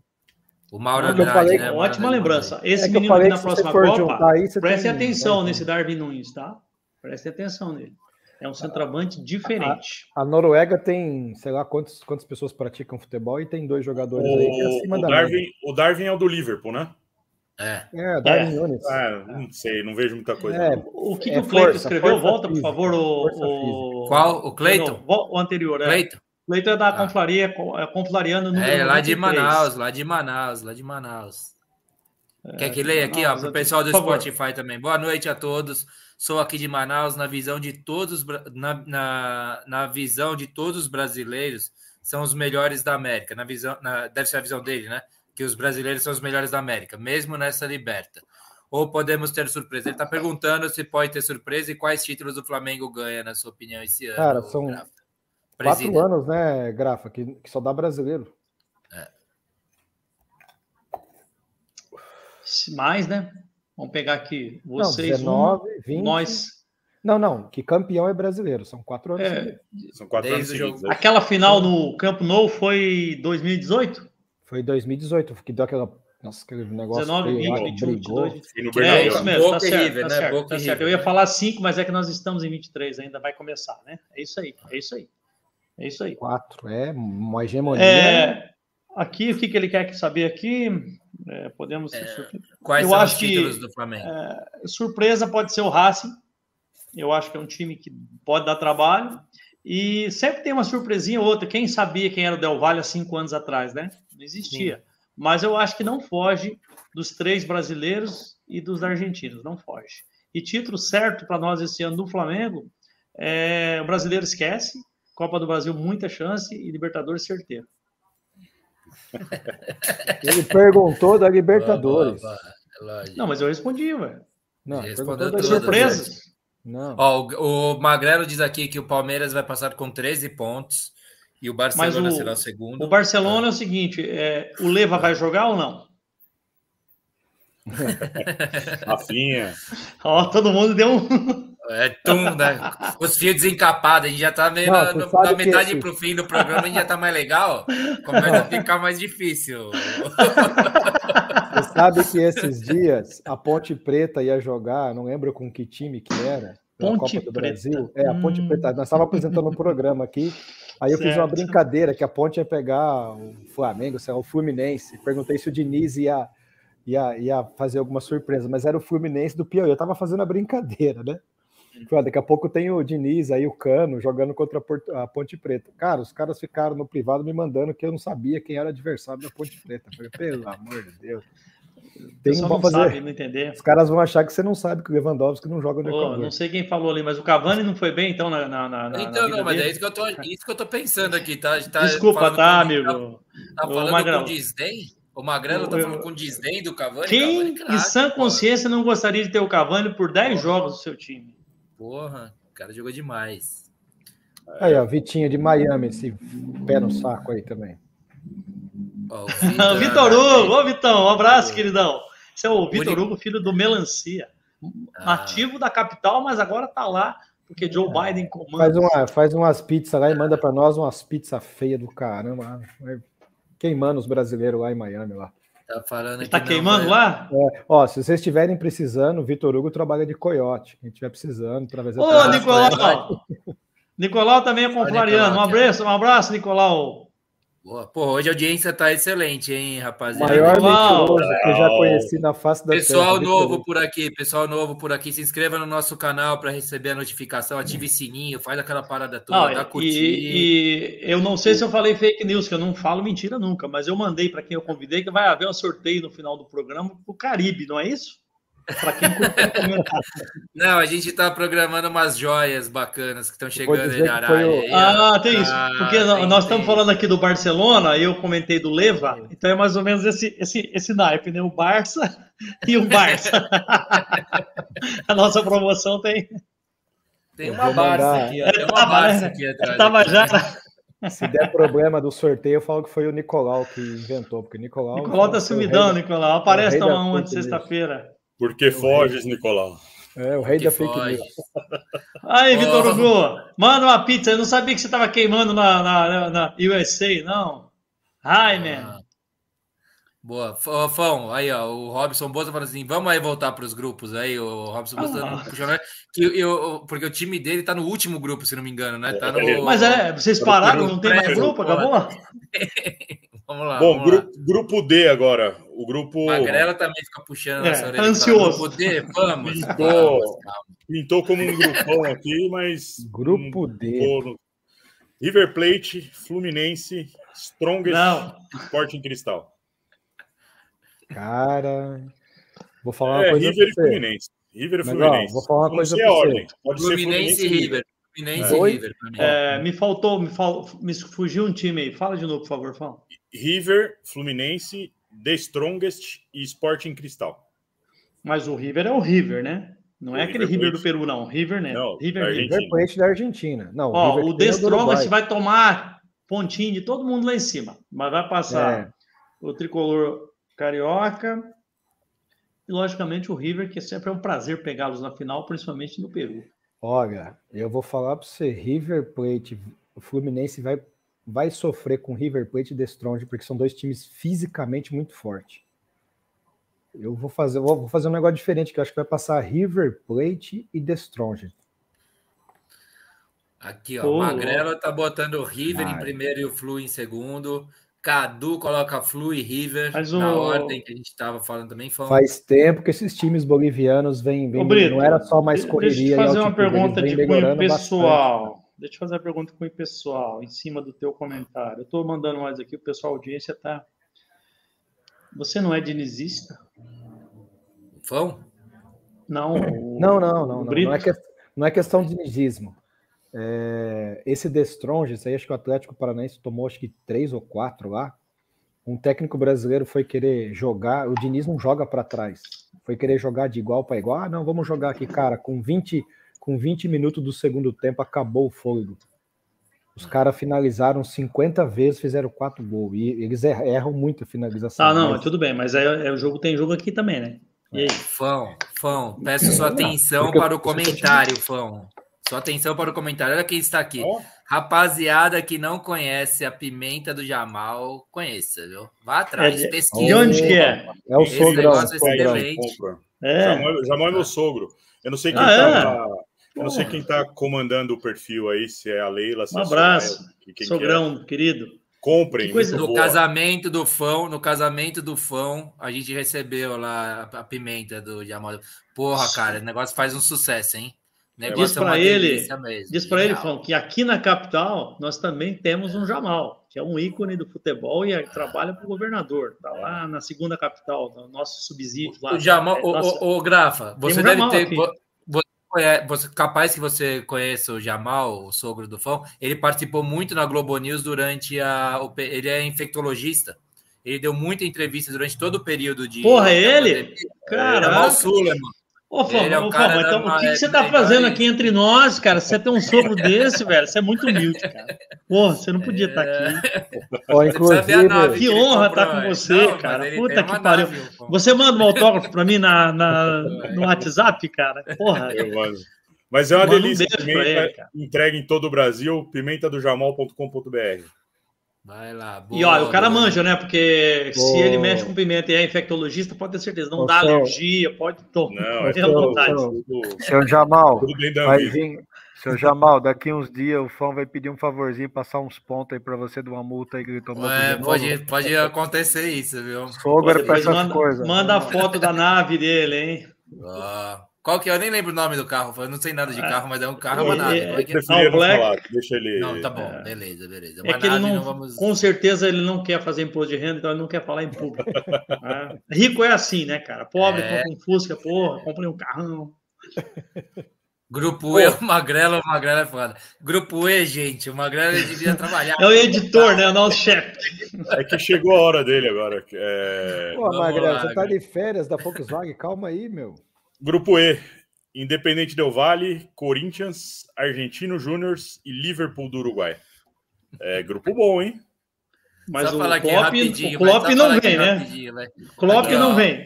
O Mauro ah, Andrade, falei, né? Ótima lembrança. Esse é menino aqui na próxima Copa, aí, preste tem... atenção nesse Darwin Nunes, tá? Preste atenção nele. É um centroavante diferente. A, a, Noruega tem, sei lá, quantos, quantas pessoas praticam futebol e tem dois jogadores o, aí que é acima o da Darwin, O Darwin é o do Liverpool, né? É. É, Darwin é. Nunes. É, não sei, não vejo muita coisa. É, o que, que o Cleiton escreveu? Volta, por favor, o, o... Qual? O Cleiton? O anterior, é. Cleiton? Leitor é da ah. Conflaria, é, Conflariano número É, lá 93. de Manaus, lá de Manaus, lá de Manaus. É, Quer que leia aqui, ó, para o pessoal do Spotify também. Boa noite a todos. Sou aqui de Manaus, na visão de todos, na, na, na visão de todos os brasileiros, são os melhores da América. Na visão, na, deve ser a visão dele, né? Que os brasileiros são os melhores da América, mesmo nessa liberta. Ou podemos ter surpresa? Ele está perguntando se pode ter surpresa e quais títulos o Flamengo ganha, na sua opinião, esse ano. Cara, são, Quatro anos, né, Grafa, que, que só dá brasileiro. É. Mais, né? Vamos pegar aqui. Vocês, não, 19, um, 20. Nós. Não, não, que campeão é brasileiro, são quatro anos. É, são quatro anos seguidos. É. Aquela final no Campo Novo foi 2018? Foi 2018, que deu aquela. Nossa, aquele negócio. 19, 20, 21, 22. É, isso mesmo, tá certo, River, tá, né? certo, tá certo. Eu ia falar 5, mas é que nós estamos em 23, ainda vai começar, né? É isso aí, é isso aí. É isso aí. Quatro, é uma hegemonia. É, aqui, o que, que ele quer saber aqui? É, podemos. É, quais eu são acho os títulos que, do Flamengo? É, surpresa pode ser o Racing. Eu acho que é um time que pode dar trabalho. E sempre tem uma surpresinha ou outra. Quem sabia quem era o Del Valle há cinco anos atrás, né? Não existia. Sim. Mas eu acho que não foge dos três brasileiros e dos argentinos. Não foge. E título certo para nós esse ano no Flamengo, é, o brasileiro esquece. Copa do Brasil, muita chance. E Libertadores, certeiro. Ele perguntou da Libertadores. Não, mas eu respondi, velho. Não, surpresas. Não. Ó, o, o Magrelo diz aqui que o Palmeiras vai passar com 13 pontos e o Barcelona o, será o segundo. O Barcelona é, é o seguinte: é, o Leva vai jogar ou não? Rafinha. Ó, todo mundo deu um. É tum, né? Os fios desencapados, a gente já tá meio na, na metade esse... pro fim do programa, a gente já tá mais legal. Começa a ficar mais difícil. Você sabe que esses dias a Ponte Preta ia jogar, não lembro com que time que era. Ponte Copa do Preta. Brasil. É, a Ponte hum. Preta. Nós estávamos apresentando um programa aqui. Aí eu certo. fiz uma brincadeira que a Ponte ia pegar o Flamengo, sei lá, o Fluminense. Perguntei se o Diniz ia, ia, ia fazer alguma surpresa, mas era o Fluminense do Piauí. Eu estava fazendo a brincadeira, né? daqui a pouco tem o Diniz aí, o Cano, jogando contra a Ponte Preta. Cara, os caras ficaram no privado me mandando que eu não sabia quem era o adversário da Ponte Preta. falei, pelo amor de Deus. Tem um fazer. Sabe, não entender. Os caras vão achar que você não sabe que o Lewandowski não joga no Pô, Não sei quem falou ali, mas o Cavani não foi bem, então, na. na, na então, na não, mas é isso que, eu tô, isso que eu tô pensando aqui, tá? tá Desculpa, tá, amigo? Tá, tá falando com desdém? O Magrelo tá falando com desdém do Cavani? Quem, Cavani, em sã consciência, não gostaria de ter o Cavani por 10 jogos do seu time? Porra, o cara jogou demais. Aí, ó, Vitinho de Miami, esse pé no saco aí também. Oh, o Vitor Hugo, ô Vitão, um abraço, queridão. Esse é o Vitor Hugo, filho do Melancia. Ah. Nativo da capital, mas agora tá lá, porque Joe é. Biden comanda. Faz, uma, faz umas pizzas lá e manda para nós umas pizzas feias do caramba. Queimando os brasileiros lá em Miami lá. Tá falando Está queimando não, lá? É, ó, se vocês estiverem precisando, o Vitor Hugo trabalha de coiote. Quem estiver precisando, através Ô, Nicolau! Nicolau também é complariano. Um abraço, um abraço, Nicolau. Boa. Pô, hoje a audiência tá excelente, hein, rapaziada? Maior mentiroso que eu já conheci na face da Pessoal terra, novo por aqui, pessoal novo por aqui, se inscreva no nosso canal para receber a notificação, ative o sininho, faz aquela parada toda, não, dá curtir. E, e, eu não sei se eu falei fake news, que eu não falo mentira nunca, mas eu mandei para quem eu convidei que vai haver um sorteio no final do programa pro Caribe, não é isso? Para quem Não, a gente está programando umas joias bacanas que estão chegando em Araia. Ah, tem isso. Ah, Porque tem, nós estamos falando aqui do Barcelona, eu comentei do Leva, então é mais ou menos esse, esse, esse naipe, né? O Barça e o Barça. a nossa promoção tem. Tem uma Barça aqui, ó. Tem uma Barça aqui atrás. Tava já. Se der problema do sorteio, eu falo que foi o Nicolau que inventou, porque Nicolau. Nicolau tá sumidão, Nicolau. Aparece é tomar uma de sexta-feira. Porque foges, Nicolau. É, o rei da fake news. Aí, Vitor oh. Hugo, manda uma pizza. Eu não sabia que você estava queimando na, na, na, USA, não. Hi, man. Ah. Boa. Fão, aí, ó, o Robson Boza falou assim: vamos aí voltar para os grupos aí. O Robson Boza ah. puxando, que eu, porque o time dele tá no último grupo, se não me engano, né? Tá no, Mas é, vocês pararam, não tem mais grupo, acabou? Vamos lá. Bom, vamos grupo, lá. grupo D agora. O grupo. Magrela também fica puxando é, orelha. Ansioso. Grupo D, vamos. Pintou, vamos, pintou como um grupão aqui, mas. Grupo D. No... River Plate, Fluminense, Strongest, Não. Sporting Cristal. Cara. Vou falar uma é, coisa. River e Fluminense. River e Fluminense. Ó, vou falar uma coisa você. Pode Fluminense ser Fluminense e River. Fluminense e River. É, me faltou, me, fal... me fugiu um time aí. Fala de novo, por favor, fala. River, Fluminense, The Strongest e Sporting Cristal. Mas o River é o River, né? Não o é aquele River, River do Peru, não. River, né? Não, River, River Plate da Argentina. Não, Ó, o, o The Strongest vai tomar pontinho de todo mundo lá em cima. Mas vai passar é. o tricolor carioca, e, logicamente, o River, que sempre é um prazer pegá-los na final, principalmente no Peru. Olha, eu vou falar para você, River Plate, o Fluminense vai, vai sofrer com River Plate e The Strong, porque são dois times fisicamente muito fortes. Eu vou fazer, vou fazer um negócio diferente, que eu acho que vai passar River Plate e The Strong. Aqui, ó, o Magrela tá botando o River Ai. em primeiro e o Flu em segundo. Cadu coloca Flu e River Mas na o... ordem que a gente estava falando também. Foi... Faz tempo que esses times bolivianos vêm, vêm Brito, não era só mais correria. Deixa eu fazer uma pergunta de cunho pessoal. Bastante. Deixa eu fazer uma pergunta de cunho pessoal em cima do teu comentário. Eu estou mandando mais aqui, o pessoal audiência tá. Você não é dinizista? Fão? Não. O... Não, não, não. Não, não, é que, não é questão de dinizismo. É, esse Destronge, aí acho que o Atlético Paranaense tomou acho que três ou quatro lá. Um técnico brasileiro foi querer jogar, o Diniz não joga para trás. Foi querer jogar de igual para igual. Ah, não, vamos jogar aqui, cara, com 20 com 20 minutos do segundo tempo acabou o fôlego. Os caras finalizaram 50 vezes, fizeram quatro gols. E eles erram muito a finalização. Ah, não, mas... tudo bem, mas é, é, o jogo tem jogo aqui também, né? E aí? Fão, Fão, peço sua atenção para o comentário, Fão. Só atenção para o comentário. Olha quem está aqui. Oh. Rapaziada que não conhece a pimenta do Jamal, conheça, viu? Vá atrás, é, pesquisa. De onde que é? É o sogrão. É. É. Jamal, Jamal é meu sogro. Eu não sei quem ah, tá, é? Eu não sei quem tá comandando o perfil aí, se é a Leila, se um abraço, é, sogrão, é. querido. Comprem. no boa. casamento do Fão, no casamento do Fão, a gente recebeu lá a, pimenta do Jamal. Porra, cara, o negócio faz um sucesso, hein? Né? Diz para ele, diz para ele, Fão, que aqui na capital nós também temos um Jamal, que é um ícone do futebol e trabalha para o governador. Está lá na segunda capital, no nosso subsídio lá. O Jamal, é, o, o, Grafa, você um deve ter. Você, você, capaz que você conheça o Jamal, o sogro do Fão. Ele participou muito na Globo News durante a. Ele é infectologista. Ele deu muita entrevista durante todo o período de. Porra, ele? Cara, Jamal Suleiman. Ô, Fama, é Fama então o que, que você está fazendo aqui entre nós, cara? Você tem um sogro desse, velho? Você é muito humilde, cara. Porra, você não podia estar tá aqui. Inclusive, nave, que honra estar tá com você, não, cara. Puta que pariu. Nave, você manda um autógrafo para mim na, na, no WhatsApp, cara? Porra. Eu mando. Mas é uma delícia. Um pimenta, entrega em todo o Brasil, pimentadojamol.com.br. Vai lá. Boa, e olha, o cara boa. manja, né? Porque boa. se ele mexe com pimenta e é infectologista, pode ter certeza. Não dá alergia, pode tomar. Não, é vontade. Seu Jamal, vai vir, seu Jamal, daqui uns dias o fã vai pedir um favorzinho, passar uns pontos aí para você de uma multa aí que ele tomou. É, pode, pode acontecer isso, viu? Sogro para essas manda, coisas. Manda a foto da nave dele, hein? Ah. Qual que é? Eu nem lembro o nome do carro. Eu não sei nada de é. carro, mas é um carro, uma nave. É, é, não, Black... Deixa ele. Não, tá bom. É. Beleza, beleza. Uma é que ele não, não vamos... Com certeza ele não quer fazer imposto de renda, então ele não quer falar em público. é. Rico é assim, né, cara? Pobre, é. compra um Fusca, porra, comprei um carrão. Grupo E, o Magrela, o Magrela é foda. Grupo E, gente, o Magrela devia trabalhar. É o editor, né? O nosso chefe. É que chegou a hora dele agora. É... Pô, Magrela, você tá de férias da Volkswagen, calma aí, meu. Grupo E: Independente Del Vale, Corinthians, Argentino Júnior e Liverpool do Uruguai. É grupo bom, hein? Mas Só o Klopp, o Klopp não vem, né? Klopp aqui, não ó, vem.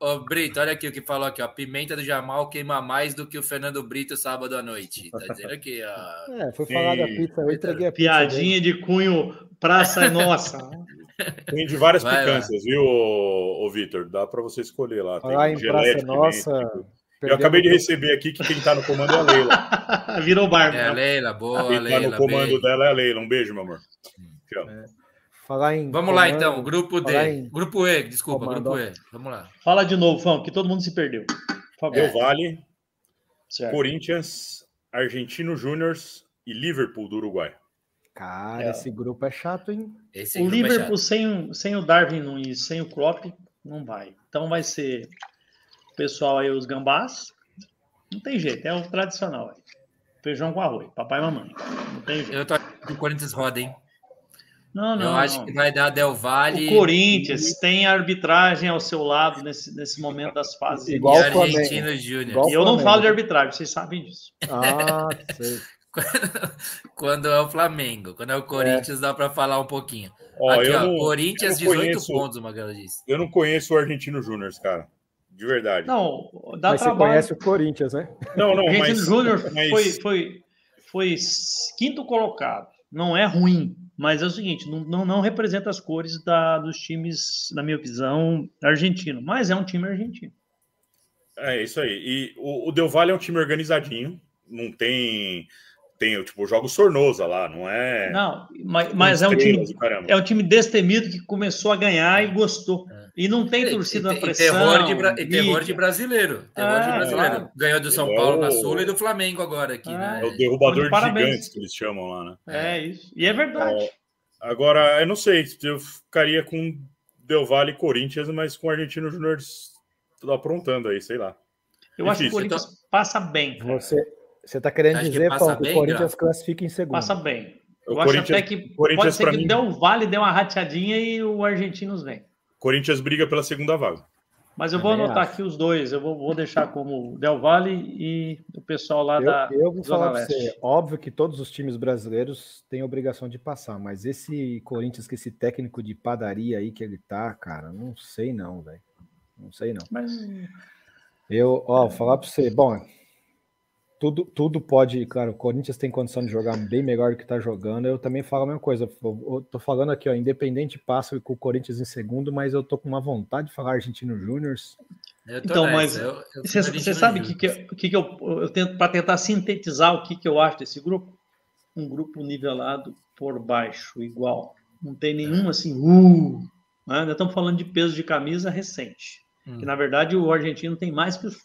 Ô, Brito, olha aqui o que falou aqui, ó. Pimenta do Jamal queima mais do que o Fernando Brito sábado à noite. Tá dizendo aqui, ó. É, foi falar da pizza, eu entreguei a pizza. Piadinha dele. de cunho praça é nossa. Tem de várias Vai picâncias, lá. viu, ô, ô Vitor? Dá para você escolher lá. Tem em Praça Nossa. Eu acabei de receber aqui que quem está no comando é a Leila. Virou barba. É a Leila, boa. Quem está no comando beijo. dela é a Leila. Um beijo, meu amor. É. Falar em Vamos comando, lá, então. Grupo D. Em... Grupo E, desculpa, comando. grupo E. Vamos lá. Fala de novo, Fão, que todo mundo se perdeu. Del Vale, Corinthians, Argentino Júnior e Liverpool do Uruguai. Cara, é. esse grupo é chato, hein? Esse o é Liverpool é sem, sem o Darwin Nunes, sem o Klopp, não vai. Então vai ser o pessoal aí, os gambás. Não tem jeito, é o tradicional. Aí. Feijão com arroz, papai e mamãe. Não tem jeito. Eu tô com o Corinthians roda, hein? Não, não. Eu acho não. que vai dar Del Valle. O Corinthians e... tem arbitragem ao seu lado nesse, nesse momento das fases. Igual o Argentino Júnior. E eu não falo de arbitragem, vocês sabem disso. Ah, sei. quando é o Flamengo, quando é o Corinthians, é. dá para falar um pouquinho. Ó, Aqui, ó, não, Corinthians, 18 conheço, pontos, o Magalhães disse. Eu não conheço o Argentino Júnior, cara. de verdade. Não, dá mas trabalho. você conhece o Corinthians, né? Não, não, Argentino mas, Júnior mas- foi, foi, foi quinto colocado. Não é ruim, mas é o seguinte, não, não, não representa as cores da, dos times, na minha visão, argentino. Mas é um time argentino. É isso aí. E o, o Del Valle é um time organizadinho, não tem. Tem, tipo, joga o Sornosa lá, não é. Não, mas, mas é um time é um time destemido que começou a ganhar e gostou. E não tem torcida na e, pressão. terror de, bra- e terror de brasileiro. Terror Ah, de brasileiro. Ganhou do São É Paulo na Sula e do Flamengo agora aqui, Ah, É né? o derrubador de gigantes que eles chamam lá, né? É isso. E é verdade. Agora, eu não sei, eu ficaria com Del Valle e Corinthians, mas com o Argentino Júnior aprontando aí, sei lá. Eu acho que o difícil. Corinthians passa bem. cara. Você, você tá querendo Acho que dizer, passa Fão, que o Corinthians classifica em segundo. Passa bem. O Eu acho Corinthians- até que pode ser pra que mim- o Del Valle dê uma rateadinha e o Argentinos vem. Corinthians briga pela segunda vaga. Mas eu vou Também anotar acho. aqui os dois. Eu vou, vou deixar como Del Valle e o pessoal lá Eu, da. eu vou Zona falar Leste. você, óbvio que todos os times brasileiros têm a obrigação de passar, mas esse Corinthians, que esse técnico de padaria aí que ele tá, cara, não sei não, velho. Não sei não. Mas Eu, ó, falar para você, bom, tudo, tudo pode, claro, o Corinthians tem condição de jogar bem melhor do que tá jogando. Eu também falo a mesma coisa. Eu, eu tô falando aqui, ó, independente passa com o Corinthians em segundo, mas eu tô com uma vontade de falar Argentino Júnior. Então, nessa, mas eu- eu Você, argentino sabe o que, que, que, que eu, eu tento para tentar sintetizar o que, que eu acho desse grupo? Um grupo nivelado por baixo, igual. Não tem nenhum assim, uh, né? Nós estamos falando de peso de camisa recente. Hum. Que na verdade o argentino tem mais que os.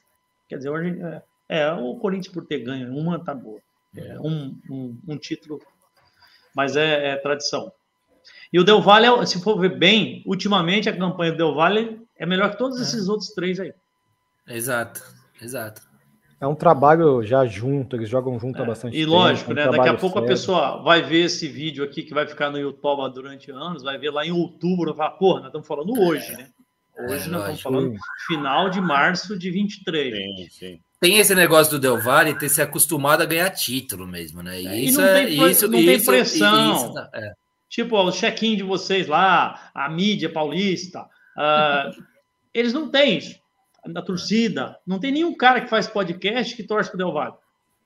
Quer dizer, o, argen- é, é, o Corinthians por ter ganho uma tá boa. É um, um, um título, mas é, é tradição. E o Del Valle, é- se for ver bem, ultimamente a campanha do Del Valle é melhor que todos esses outros três aí. Exato, exato. É um trabalho já junto, eles jogam junto há bastante É, E tempo. lógico, é um né? Daqui a pouco a sério. pessoa vai ver esse vídeo aqui que vai ficar no YouTube durante anos, vai ver lá em outubro, vai falar, porra, nós estamos falando hoje, né? Hoje É, nós estamos lógico. falando final de março de 23. Sim, sim. Tem esse negócio do Del Valle ter se acostumado a ganhar título mesmo, né? É, e isso não é tem pre- isso, não tem isso, pressão. isso, é. Tipo, ó, o check-in de vocês lá, a mídia paulista, ah, eles não têm isso. Na torcida, não tem nenhum cara que faz podcast que torce pro Del Valle.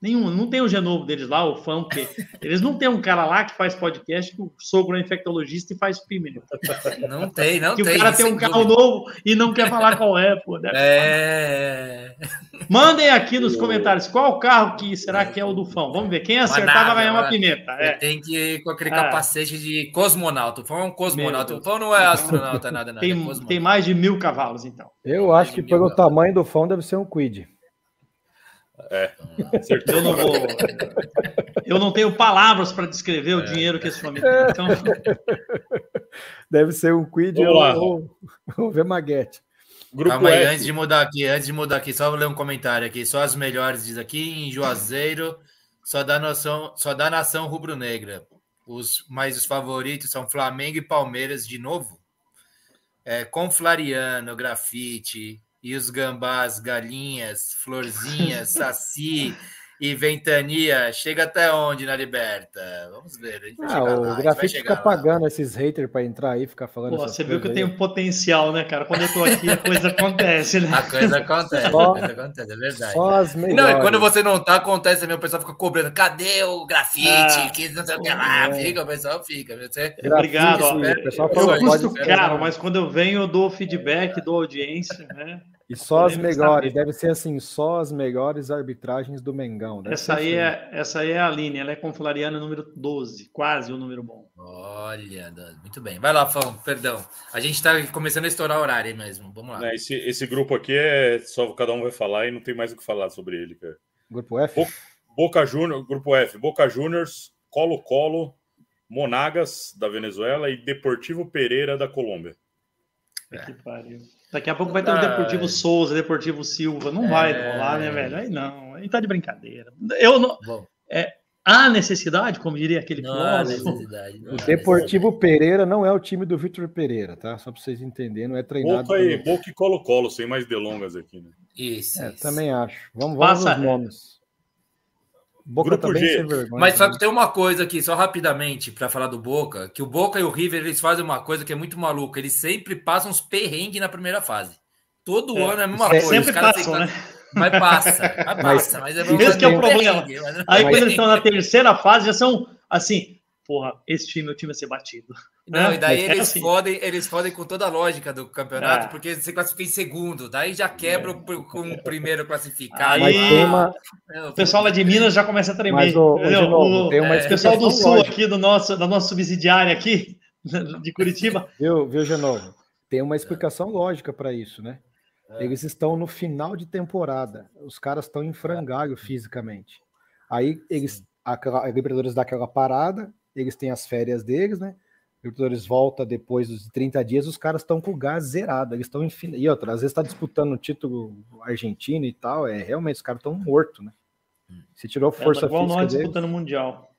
Nenhum, não tem o Genovo deles lá, o fã, que eles não tem um cara lá que faz podcast que o sogro é infectologista e faz pímelo. Não tem, não que tem. o cara tem sem um carro dúvida. novo e não quer falar qual é, pô. né? É. Mandem aqui nos comentários qual carro que será que é o do fã. Vamos ver. Quem acertar nave, vai ganhar uma pimenta. É. Tem que ir com aquele É. capacete de cosmonauta. O Fão é um cosmonauta. O Fão não é astronauta, nada, nada. é Tem, cosmonauta. tem mais de mil cavalos, então. Eu acho que pelo tamanho do fão deve ser um Quid. Acertou. Eu não vou. Eu não tenho palavras para descrever o dinheiro que esse homem tem. Então, Deve ser um Quid Vamos ou, lá. ou, ou Vemaguete. Grupo Calma aí, F. antes de mudar aqui, antes de mudar aqui, só vou ler um comentário aqui. Só as melhores diz aqui em Juazeiro, só dá noção, só dá nação rubro-negra. Os mais os favoritos são Flamengo e Palmeiras de novo. É, com Flariano, Grafite e os gambás, galinhas, florzinhas, saci e ventania. Chega até onde na liberta? Vamos ver. A gente vai Ah, lá, o gente vai grafite fica lá. pagando esses haters para entrar aí, ficar falando. pô, você viu que eu coisas tenho potencial, né, cara? Quando eu tô aqui, a coisa acontece, né? A coisa acontece, Só- a coisa acontece, é aí. verdade. Só as melhores. Não, e quando você não tá, acontece também, o pessoal fica cobrando. Cadê o grafite? Ah, que não sei o que lá. é. Fica, o pessoal fica. Você... Grafite, Obrigado, ó. o pessoal Eu Eu custo caro, mas quando eu venho, eu dou feedback, dou audiência, né? E só as melhores, saber. deve ser assim, só as melhores arbitragens do Mengão. Essa aí, assim. é, essa aí é a Aline, ela é com Flariano número 12, quase o número bom. Olha, muito bem. Vai lá, Fão, perdão. A gente tá começando a estourar o horário aí mesmo. Vamos lá. Né, Esse, esse grupo aqui é só cada um vai falar e não tem mais o que falar sobre ele, cara. Grupo F? Boca Juniors, grupo F, Boca Juniors, Colo-Colo, Monagas da Venezuela e Deportivo Pereira da Colômbia. Que pariu. Daqui a pouco vai ter o Ah, Deportivo é. Souza, Deportivo Silva. Não É. vai rolar, né, velho? Aí não, aí tá de brincadeira. Eu não. Bom, Há necessidade, como diria aquele não há filósofo. necessidade. não há O Deportivo Pereira não é o time do Vitor Pereira, tá? Só para vocês entenderem, não é treinado. Boca pelo- Boca e Colo-Colo, sem mais delongas aqui, né? Isso, É, isso. também acho. Vamos, vamos Passa aos nomes. Boca Grupo também G. sem vergonha. Mas só que tem uma coisa aqui, só rapidamente, para falar do Boca, que o Boca e o River eles fazem uma coisa que é muito maluca. Eles sempre passam uns perrengues na primeira fase. Todo é, ano é a mesma coisa. Sempre passam, né? Mas passa, mas passa. Mas, mas é Esse que é o problema. Aí quando eles estão na terceira fase, já são assim, porra, esse time é o time a ser batido. Não, né? e daí eles, assim. fodem, eles fodem com toda a lógica do campeonato, é. porque você classifica em segundo, daí já quebra é. com o primeiro classificado. Aí, uma... o pessoal lá de Minas já começa a tremer. Mas, o, o, o, o pessoal do Sul lógica. aqui, do nosso, da nossa subsidiária aqui, de Curitiba. Viu, viu, Genovo? Tem uma explicação lógica para isso, né? É. Eles estão no final de temporada. Os caras estão em frangalho fisicamente. Aí eles, a, a Libertadores dá aquela parada, eles têm as férias deles, né? Libertadores volta depois dos 30 dias, os caras estão com o gás zerado, eles estão em E outra, às vezes está disputando o título argentino e tal, é realmente os caras estão mortos, né? Se tirou é, força é, igual física. Igual nós disputando o Mundial.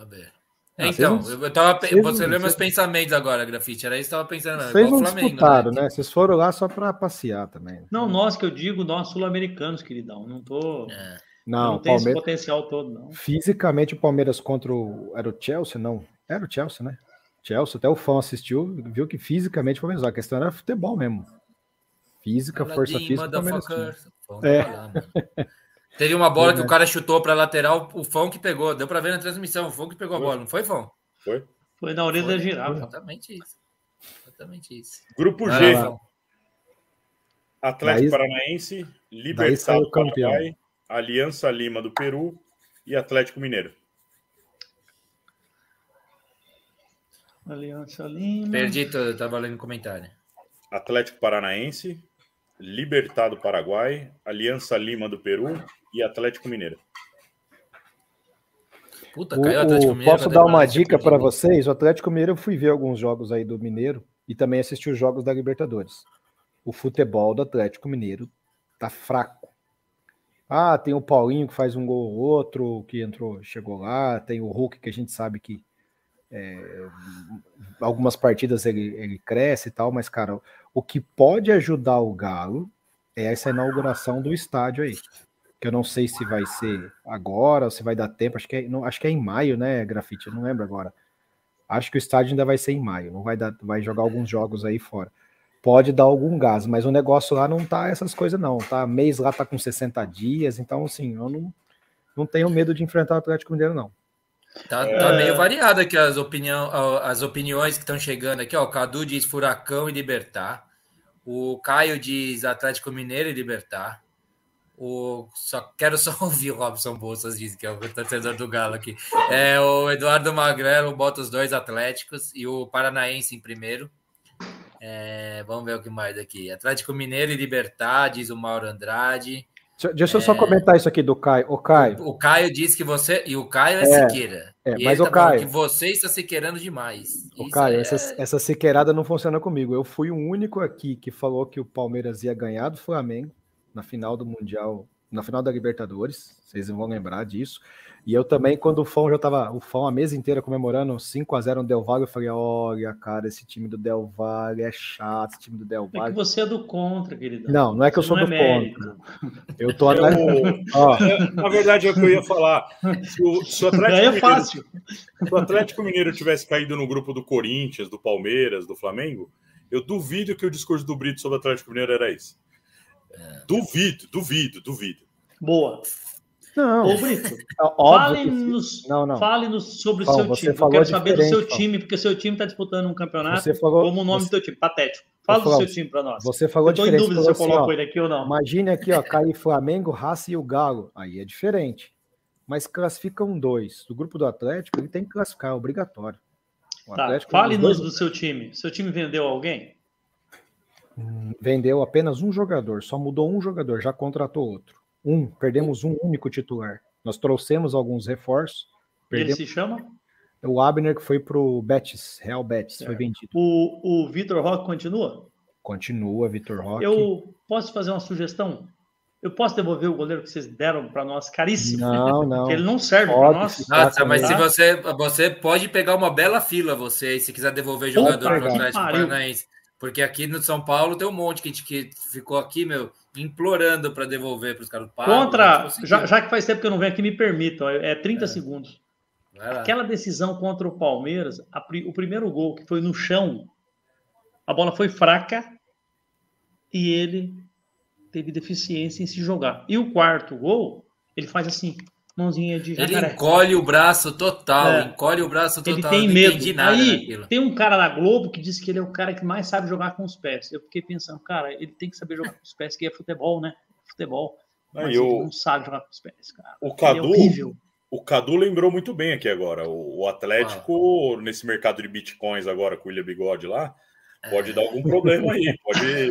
A ver. Ah, então, eu tava, você leu meus pensamentos agora, Grafite, era isso que eu tava pensando. Vocês não Flamengo, disputaram, né? né? Vocês foram lá só para passear também. Não, nós que eu digo, nós sul-americanos, queridão, não tô... É. Não, não tem Palmeiras... esse potencial todo, não. Fisicamente, o Palmeiras contra o... Era o Chelsea, não? Era o Chelsea, né? Chelsea, até o fã assistiu, viu que fisicamente foi mesmo. A questão era futebol mesmo. Física, força física. É. Teve uma bola é, que o cara chutou para lateral, o Fão que pegou. Deu para ver na transmissão, o Fão que pegou a bola, não foi, Fão? Foi. Foi na orelha da girafa. Exatamente isso. Exatamente isso. Grupo G. Atlético daí, Paranaense, Libertado Paraguai, Aliança Lima do Peru e Atlético Mineiro. Aliança Lima. Perdi, estava lendo comentário. Atlético Paranaense, Libertado Paraguai, Aliança Lima do Peru e Atlético Mineiro. Puta, caiu o Atlético Mineiro. Posso dar uma dica para vocês? O Atlético Mineiro, eu fui ver alguns jogos aí do Mineiro e também assisti os jogos da Libertadores. O futebol do Atlético Mineiro tá fraco. Ah, tem o Paulinho que faz um gol ou outro, que entrou, chegou lá, tem o Hulk que a gente sabe que é, algumas partidas ele, ele cresce e tal, mas, cara, o que pode ajudar o Galo é essa inauguração do estádio aí. Que eu não sei se vai ser agora se vai dar tempo. Acho que é, não, acho que é em maio, né, Grafite? Eu não lembro agora. Acho que o estádio ainda vai ser em maio. Não vai dar, vai jogar alguns jogos aí fora. Pode dar algum gás, mas o negócio lá não tá essas coisas, não. Tá? Mês lá tá com 60 dias, então, assim, eu não, não tenho medo de enfrentar o Atlético Mineiro, não. Tá, é... tá meio variado aqui as, opinião, as opiniões que estão chegando aqui. Ó, o Cadu diz Furacão e Libertar. O Caio diz Atlético Mineiro e Libertar. O, só quero só ouvir o Robson Bolsas diz que é o torcedor do Galo aqui. É, o Eduardo Magrelo bota os dois Atléticos e o Paranaense em primeiro. É, vamos ver o que mais aqui. Atlético Mineiro e Libertar, diz o Mauro Andrade. Deixa eu só é. comentar isso aqui do Caio. O Caio. O, Caio disse que você. E o Caio é, é Siqueira. É, mas o tá Caio. que você está sequeirando demais. O isso Caio, é... essa, essa sequeirada não funciona comigo. Eu fui o único aqui que falou que o Palmeiras ia ganhar do Flamengo na final do Mundial, na final da Libertadores. Vocês vão lembrar disso. E eu também, quando o Fão já tava, o Fão a mesa inteira comemorando 5 a 0 no Del Valle, eu falei: olha, cara, esse time do Del Valle é chato, esse time do Del Valle. É que você é do contra, querido. Não, não é que você eu sou do é contra. Eu tô atrás. Eu, na verdade, é o que eu ia falar. Se o, se o Atlético, é Mineiro, se o Atlético Mineiro tivesse caído no grupo do Corinthians, do Palmeiras, do Flamengo, eu duvido que o discurso do Brito sobre o Atlético Mineiro era esse. É. Duvido, duvido, duvido. Boa. Não. Ô, Brito, fale-nos não. fale sobre o seu time. Eu quero saber do seu time, porque seu time está disputando um campeonato. Você falou, como o nome você... do seu time? Patético. Fala do seu time para nós. Você falou Estou em dúvida se eu assim, coloco ele aqui ou não. Imagine aqui, ó, cair Flamengo, Raça e o Galo. Aí é diferente. Mas classificam dois. Do grupo do Atlético, ele tem que classificar, é obrigatório. Tá, Fale-nos do seu time. Seu time vendeu alguém? Hum, vendeu apenas um jogador, só mudou um jogador, já contratou outro. Um, perdemos um único titular. Nós trouxemos alguns reforços. Perdemos... Ele se chama? O Abner que foi para o Betis, Real Betis, foi vendido. O, o Vitor Roque continua? Continua, Vitor Roque. Eu posso fazer uma sugestão? Eu posso devolver o goleiro que vocês deram para nós, caríssimo? Não, não. Porque ele não serve para nós. Nossa, mas se você, você pode pegar uma bela fila, você, se quiser devolver jogador para o Atlético Paranaense. Porque aqui no São Paulo tem um monte que, que ficou aqui, meu, implorando para devolver para os caras. Contra, já, já, que faz tempo que eu não venho aqui, me permitam, é 30 é. segundos. Aquela decisão contra o Palmeiras, a, o primeiro gol que foi no chão, a bola foi fraca e ele teve deficiência em se jogar. E o quarto gol, ele faz assim, mãozinha de jacaré. Ele encolhe o braço total, é. encolhe o braço total. Ele tem medo. Aí daquilo. tem um cara na Globo que disse que ele é o cara que mais sabe jogar com os pés. Eu fiquei pensando, cara, ele tem que saber jogar com os pés, que é futebol, né? Futebol. Mas eu, ele não sabe jogar com os pés, cara. O Cadu, é o Cadu lembrou muito bem aqui agora. O, o Atlético, ah. nesse mercado de bitcoins agora, com o William Bigode lá, pode dar algum problema aí, pode,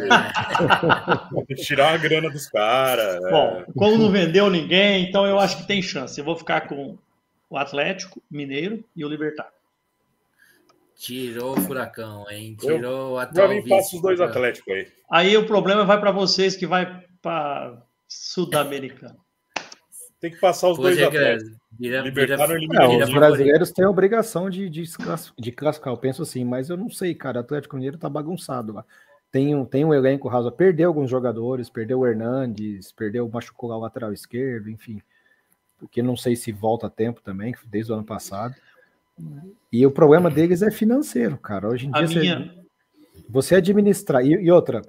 pode tirar a grana dos caras. É. Bom, é. como não vendeu ninguém, então eu acho que tem chance. Eu vou ficar com o Atlético Mineiro e o Libertar. Tirou o furacão, hein? Tirou o Atlético. Pra mim, passa os dois Atléticos aí. Aí o problema vai para vocês que vai para Sul-Americano. Tem que passar os dois Atléticos. Vira, Libertaram vira, é, os brasileiros têm a obrigação de, de, de classificar, eu penso assim, mas eu não sei, cara. O Atlético Mineiro tá bagunçado lá. Tem um, tem um elenco raso, perdeu alguns jogadores, perdeu o Hernandes, perdeu, machucou o lateral esquerdo, enfim. Porque não sei se volta a tempo também, desde o ano passado. E o problema deles é financeiro, cara. Hoje em dia, minha... você, você administrar. E, e outra,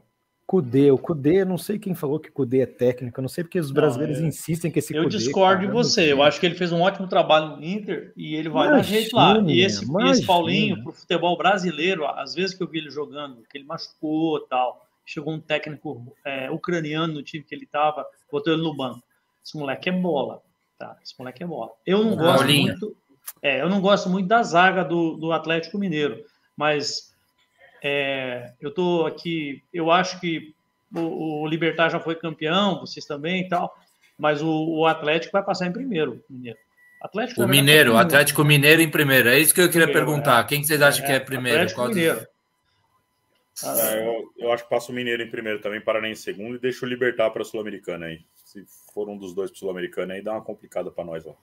Cudê, o Cudê, não sei quem falou que Cudê é técnico, eu não sei porque os brasileiros não, é... insistem que esse Eu Cudê, discordo cara, de você, eu acho que ele fez um ótimo trabalho no Inter e ele vai imagina, dar jeito lá. E esse, esse Paulinho, pro futebol brasileiro, às vezes que eu vi ele jogando, que ele machucou tal, chegou um técnico é, ucraniano no time que ele tava, botou ele no banco. Esse moleque é bola, tá? Esse moleque é bola. Eu não gosto Paulinho. muito, é, eu não gosto muito da zaga do, do Atlético Mineiro, mas é, eu estou aqui, eu acho que o, o, Libertar já foi campeão, vocês também e tal, mas o, o Atlético vai passar em primeiro, Mineiro. Atlético o Mineiro, o Atlético Mineiro em primeiro. É isso que eu queria primeiro, perguntar. É. Quem que vocês acham é, que é primeiro? Atlético Qual Mineiro. É, eu, eu, acho que passa o Mineiro em primeiro também, Paraná em segundo e deixa o Libertar para a Sul-Americana aí. Se for um dos dois para Sul-Americana aí, dá uma complicada para nós lá.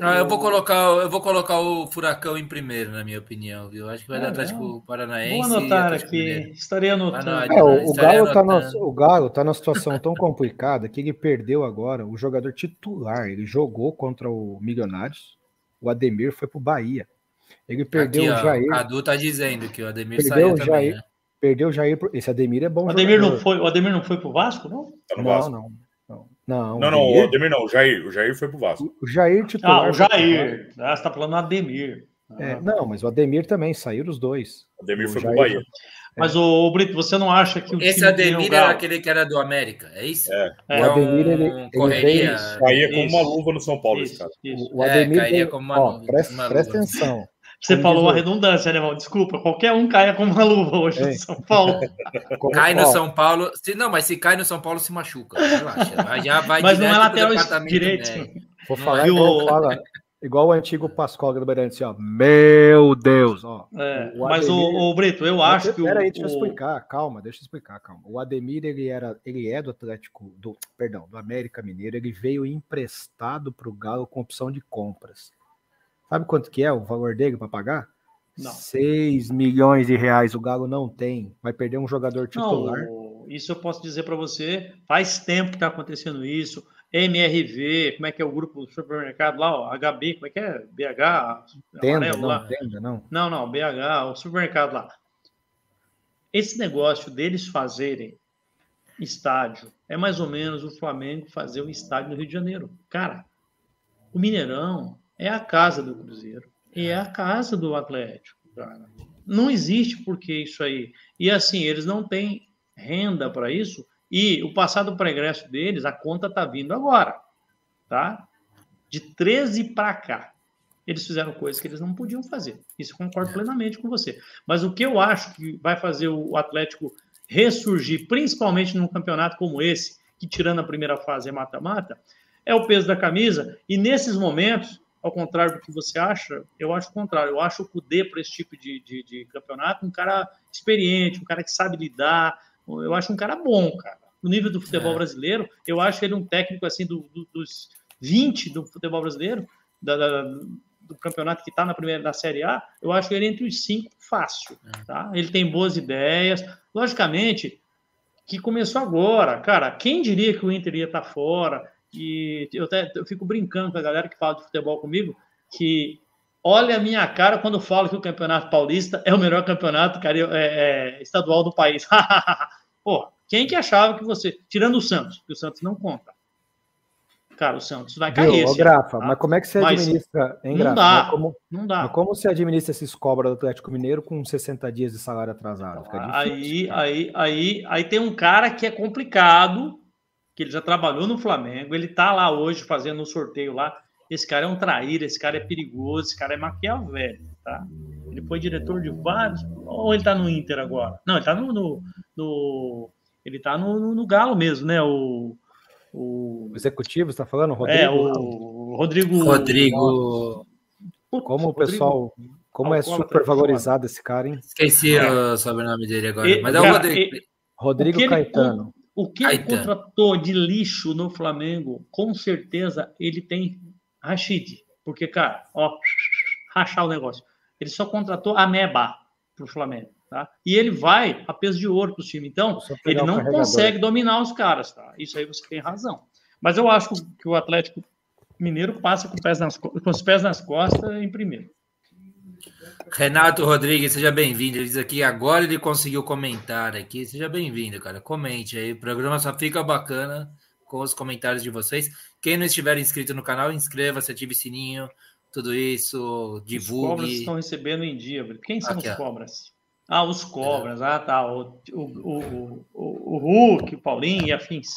Ah, eu vou colocar, eu vou colocar o Furacão em primeiro, na minha opinião, viu? Acho que vai ah, dar Atlético Paranaense. Vou anotar aqui, estarei anotando. É, o, o, Galo tá na, o Galo tá numa situação tão complicada que ele perdeu agora o jogador titular. Ele jogou contra o Milionários, o Ademir foi pro Bahia. Ele perdeu aqui, o Jair. O Cadu tá dizendo que o Ademir perdeu saiu o Jair, também, né? Perdeu o Jair. Esse Ademir é bom. O Ademir, não foi, o Ademir não foi pro Vasco, não? Tá não, Vasco. não. Não, não, não, o Ademir não, o Jair. O Jair foi pro Vasco. O Jair titular. Ah, o Jair. Ah, você tá falando do Ademir. É, ah. não, mas o Ademir também, saíram os dois. O Ademir o foi Jair, pro Bahia. Mas, o Brito, você não acha que o Esse Ademir era aquele que era do América, é isso? É. é. O Ademir, ele, ele correria. Caía como uma luva no São Paulo, isso, esse cara. Isso. O Ademir, é, caía como uma, ó, luva, presta, uma presta atenção. Você falou uma redundância, né, irmão? Desculpa, qualquer um caia com uma luva hoje é. no São Paulo. cai no São Paulo. Se, não, mas se cai no São Paulo, se machuca. Relaxa. Já vai mas não é lateral direito. Vou falar igual, fala, igual o antigo Pascoal do Beirante, ó. Meu Deus, ó. É, o mas o, o, Brito, eu acho que. Peraí, deixa eu explicar, calma, deixa eu explicar, calma. O Ademir, ele, era, ele é do Atlético, do, perdão, do América Mineiro, ele veio emprestado para o Galo com opção de compras. Sabe quanto que é o valor dele para pagar? Não. 6 milhões de reais o Galo não tem. Vai perder um jogador titular. Não, isso eu posso dizer para você. Faz tempo que está acontecendo isso. MRV, como é que é o grupo do supermercado lá? Ó, HB, como é que é? BH? Tenda, não, lá. tenda, não. Não, não, BH, o supermercado lá. Esse negócio deles fazerem estádio é mais ou menos o Flamengo fazer um estádio no Rio de Janeiro. Cara, o Mineirão é a casa do Cruzeiro e é a casa do Atlético. Cara. Não existe por que isso aí. E assim, eles não têm renda para isso e o passado progresso deles, a conta está vindo agora, tá? De 13 para cá. Eles fizeram coisas que eles não podiam fazer. Isso eu concordo é. plenamente com você. Mas o que eu acho que vai fazer o Atlético ressurgir, principalmente num campeonato como esse, que tirando a primeira fase é mata-mata, é o peso da camisa. E nesses momentos, ao contrário do que você acha, eu acho o contrário. Eu acho o Kudê para esse tipo de, de, de, campeonato um cara experiente, um cara que sabe lidar. Eu acho um cara bom, cara. No nível do futebol é. brasileiro, eu acho ele um técnico assim do, do, dos 20 do futebol brasileiro, da, da, do campeonato que está na primeira da Série A, eu acho ele entre os cinco fácil. É. Tá? Ele tem boas ideias. Logicamente, que começou agora. Cara, quem diria que o Inter ia estar tá fora? E eu, até, eu fico brincando com a galera que fala de futebol comigo, que olha a minha cara quando falo que o Campeonato Paulista é o melhor campeonato cara, é, é, estadual do país. Pô, Quem que achava que você. Tirando o Santos, que o Santos não conta. Cara, o Santos vai cair. Viu, esse, Grafa, tá? mas como é que você administra, hein, Grafa? Não dá, como, não dá. como você administra esses cobras do Atlético Mineiro com 60 dias de salário atrasado? aí, aí, aí, aí tem um cara que é complicado, que ele já trabalhou no Flamengo, ele tá lá hoje fazendo um sorteio lá. Esse cara é um traíra, esse cara é perigoso, esse cara é maquiavélico, tá? Ele foi diretor de vários. Ou ele tá no Inter agora? Não, ele tá no. no, no ele tá no, no, no Galo mesmo, né? O o executivo está falando, Rodrigo? É, o Rodrigo. Rodrigo. Como o pessoal, como é super valorizado esse cara, hein? Esqueci é. o sobrenome dele agora, e, mas é o cara, Rodrigo. E, Rodrigo o Caetano. O que ele contratou de lixo no Flamengo, com certeza ele tem Rashid. Porque, cara, ó, rachar o negócio. Ele só contratou a Meba para o Flamengo. Tá? E ele vai a peso de ouro para o time. Então, ele não consegue dominar os caras. Tá? Isso aí você tem razão. Mas eu acho que o Atlético Mineiro passa com, pés nas, com os pés nas costas em primeiro. Renato Rodrigues, seja bem-vindo. Ele diz aqui, agora ele conseguiu comentar aqui. Seja bem-vindo, cara. Comente aí. O programa só fica bacana com os comentários de vocês. Quem não estiver inscrito no canal, inscreva-se, ative o sininho, tudo isso, divulgue. Os cobras estão recebendo em dia. Quem são aqui, os cobras? Ah, os cobras, ah, tá. O, o, o, o, o Hulk, o Paulinho e afins.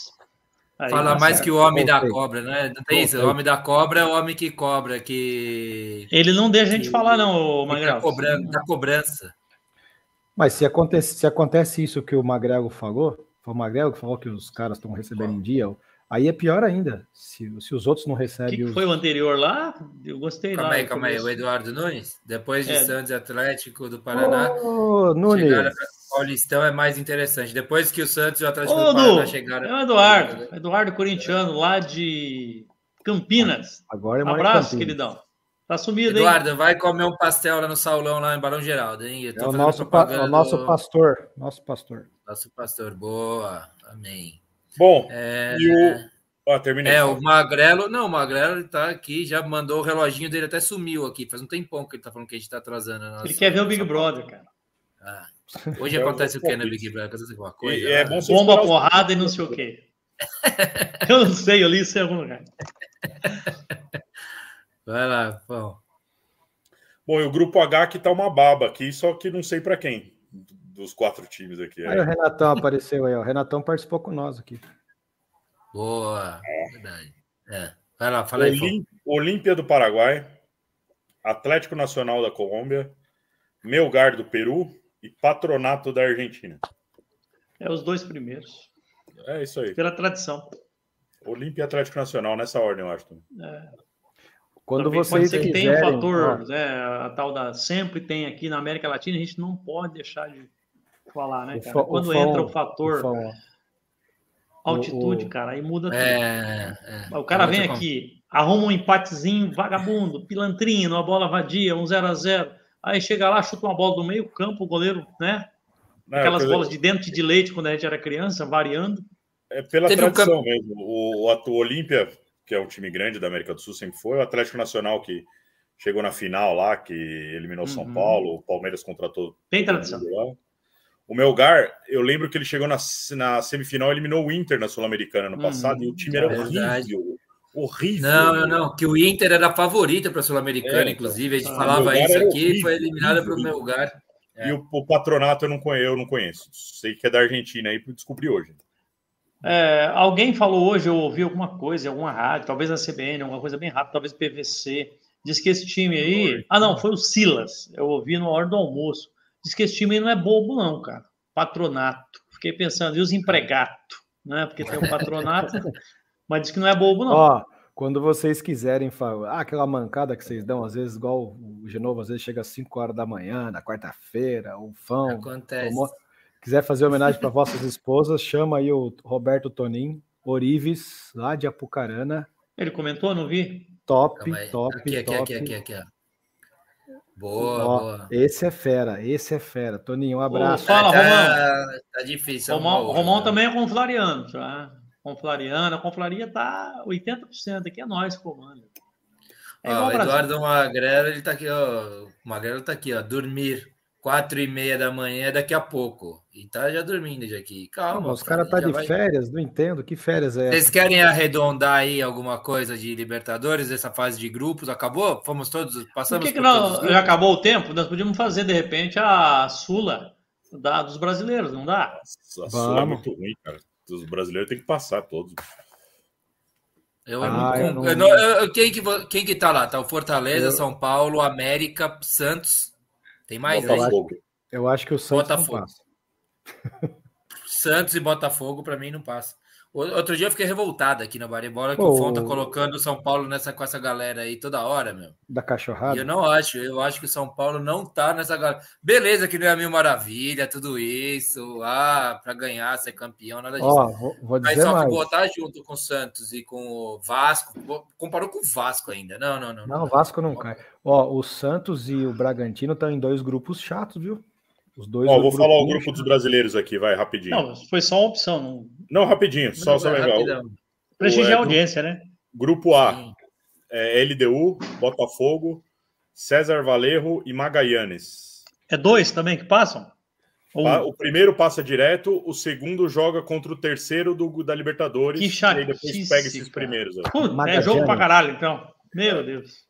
Aí, Fala tá mais certo. que o homem da cobra, né? Não tem isso? O homem da cobra é o homem que cobra, que. Ele não deixa a gente que... falar, não, Magrelo. Da, cobrança, da cobrança. Mas se acontece, se acontece isso que o Magrelo falou, foi o Magrelo que falou que os caras estão recebendo em dia, Aí é pior ainda, se, se os outros não recebem. O que, que foi o anterior lá? Eu gostei calma lá. Aí, calma aí, o Eduardo Nunes, depois de é. Santos Atlético do Paraná. Ô, Nunes. Paulistão é mais interessante. Depois que o Santos e o Atlético Ô, do Paraná chegaram. É o Eduardo, Eduardo Corintiano, lá de Campinas. Agora é mais Abraço, Campinas. queridão. Tá sumido, Eduardo, hein? vai comer um pastel lá no Saulão, lá em Barão Geraldo, hein? é o nosso, pa o nosso pastor. Nosso pastor. Nosso pastor, boa. Amém. Bom, é... e o. Ó, terminei. É, o Magrelo, não, o Magrelo está aqui, já mandou o reloginho dele, até sumiu aqui. Faz um tempão que ele está falando que a gente está atrasando. Nossa, ele quer ver o Big Brother, cara. Ah, hoje acontece o que no Big Brother? Alguma coisa? É, bom Bomba, porrada e não sei o quê. eu não sei, eu li isso em algum lugar. Vai lá, bom. Bom, e o grupo H que tá uma baba aqui, só que não sei para quem dos quatro times aqui. Aí o Renatão apareceu aí, ó. O Renatão participou com nós aqui. Boa, é. verdade. É. Vai lá, fala aí. Olímpia do Paraguai, Atlético Nacional da Colômbia, Melgar do Peru e Patronato da Argentina. É os dois primeiros. É isso aí. Pela tradição. Olímpia e Atlético Nacional, nessa ordem, eu acho. É. Quando Também vocês pode quiserem, tem um fator, né, a tal da sempre tem aqui na América Latina, a gente não pode deixar de falar, né, cara? Quando o entra o fator o altitude, o, cara, aí muda tudo. É, é, o cara vem aqui, arruma um empatezinho vagabundo, pilantrinho, uma bola vadia, um 0 a 0 Aí chega lá, chuta uma bola do meio campo, o goleiro, né? Não, Aquelas bolas de dente de leite quando a gente era criança, variando. É pela Teve tradição um mesmo. O, o, o Olímpia, que é um time grande da América do Sul, sempre foi. O Atlético Nacional, que chegou na final lá, que eliminou uhum. São Paulo. O Palmeiras contratou. Tem tradição. O Melgar, eu lembro que ele chegou na, na semifinal, eliminou o Inter na Sul-Americana no passado, e o time era horrível. Horrível. Não, não, não. Que o Inter era favorita para a Sul-Americana, é, inclusive. A gente ah, falava isso aqui, foi eliminada para o Melgar. É. E o, o, patronato eu não, conheço, eu não conheço. Sei que é da Argentina aí, descobri hoje. É, alguém falou hoje, eu ouvi alguma coisa, alguma rádio, talvez na CBN, alguma coisa bem rápida, talvez PVC. Diz que esse time aí. Ah, não, foi o Silas. Eu ouvi na hora do almoço. Diz que esse time não é bobo, não, cara. Patronato. Fiquei pensando, e os empregados? Né? Porque tem o patronato, mas diz que não é bobo, não. Ó, quando vocês quiserem falar, ah, aquela mancada que vocês dão, às vezes, igual o Genovo, às vezes chega às 5 horas da manhã, na quarta-feira, o fão. Acontece. Quiser fazer homenagem para vossas esposas, chama aí o Roberto Tonin, Orives, lá de Apucarana. Ele comentou, não vi? Top, top, aqui, top. Aqui, aqui, aqui, aqui. Boa, Ó, boa. Esse é fera, esse é fera. Toninho, um abraço. Ô, fala, tá, Romão. Tá difícil. Romão, Romão também é conflariano, tá? Conflariano, a conflaria tá 80% aqui, é nós que comanda. É ó, o Eduardo Magrelo, ele tá aqui, ó. O Magrelo tá aqui, ó. Dormir. quatro e meia da manhã daqui a pouco. E tá já dormindo já aqui. Calma. Não, os caras tá de vai... férias, não entendo. Que férias é Vocês querem arredondar aí alguma coisa de Libertadores, essa fase de grupos? Acabou? Fomos todos, passamos por que, que não, já acabou o tempo? Nós podíamos fazer, de repente, a Sula da, dos brasileiros, não dá? A Sula é muito ruim, cara. Os brasileiros têm que passar todos. Eu, ah, eu, não... eu, quem, que, quem que tá lá? Tá o Fortaleza, São Paulo, América, Santos. Tem mais Botafogo. aí? Eu acho que o Santos Botafogo. Santos e Botafogo, para mim, não passa. Outro dia eu fiquei revoltado aqui na Baribola que Pô, o Fon tá colocando o São Paulo nessa, com essa galera aí toda hora, meu. Da cachorrada? E eu não acho, eu acho que o São Paulo não tá nessa galera. Beleza, que não é mil maravilha, tudo isso, ah, para ganhar, ser campeão, nada disso. Ó, vou, vou Mas só mais. que botar junto com o Santos e com o Vasco, comparou com o Vasco ainda. Não, não, não. Não, o Vasco não cai. Ó, o Santos e o Bragantino estão em dois grupos chatos, viu? Os dois. Ó, vou falar o grupo dos brasileiros aqui, vai, rapidinho. Não, foi só uma opção. Não, não rapidinho, só, não, só legal. Prestigiar a audiência, né? Grupo A: é, LDU, Botafogo, César Valerro e Magallanes. É dois também que passam? O primeiro passa direto, o segundo joga contra o terceiro do, da Libertadores. Que chato. E depois pega esses primeiros. Puta, é jogo pra caralho, então. Meu Deus.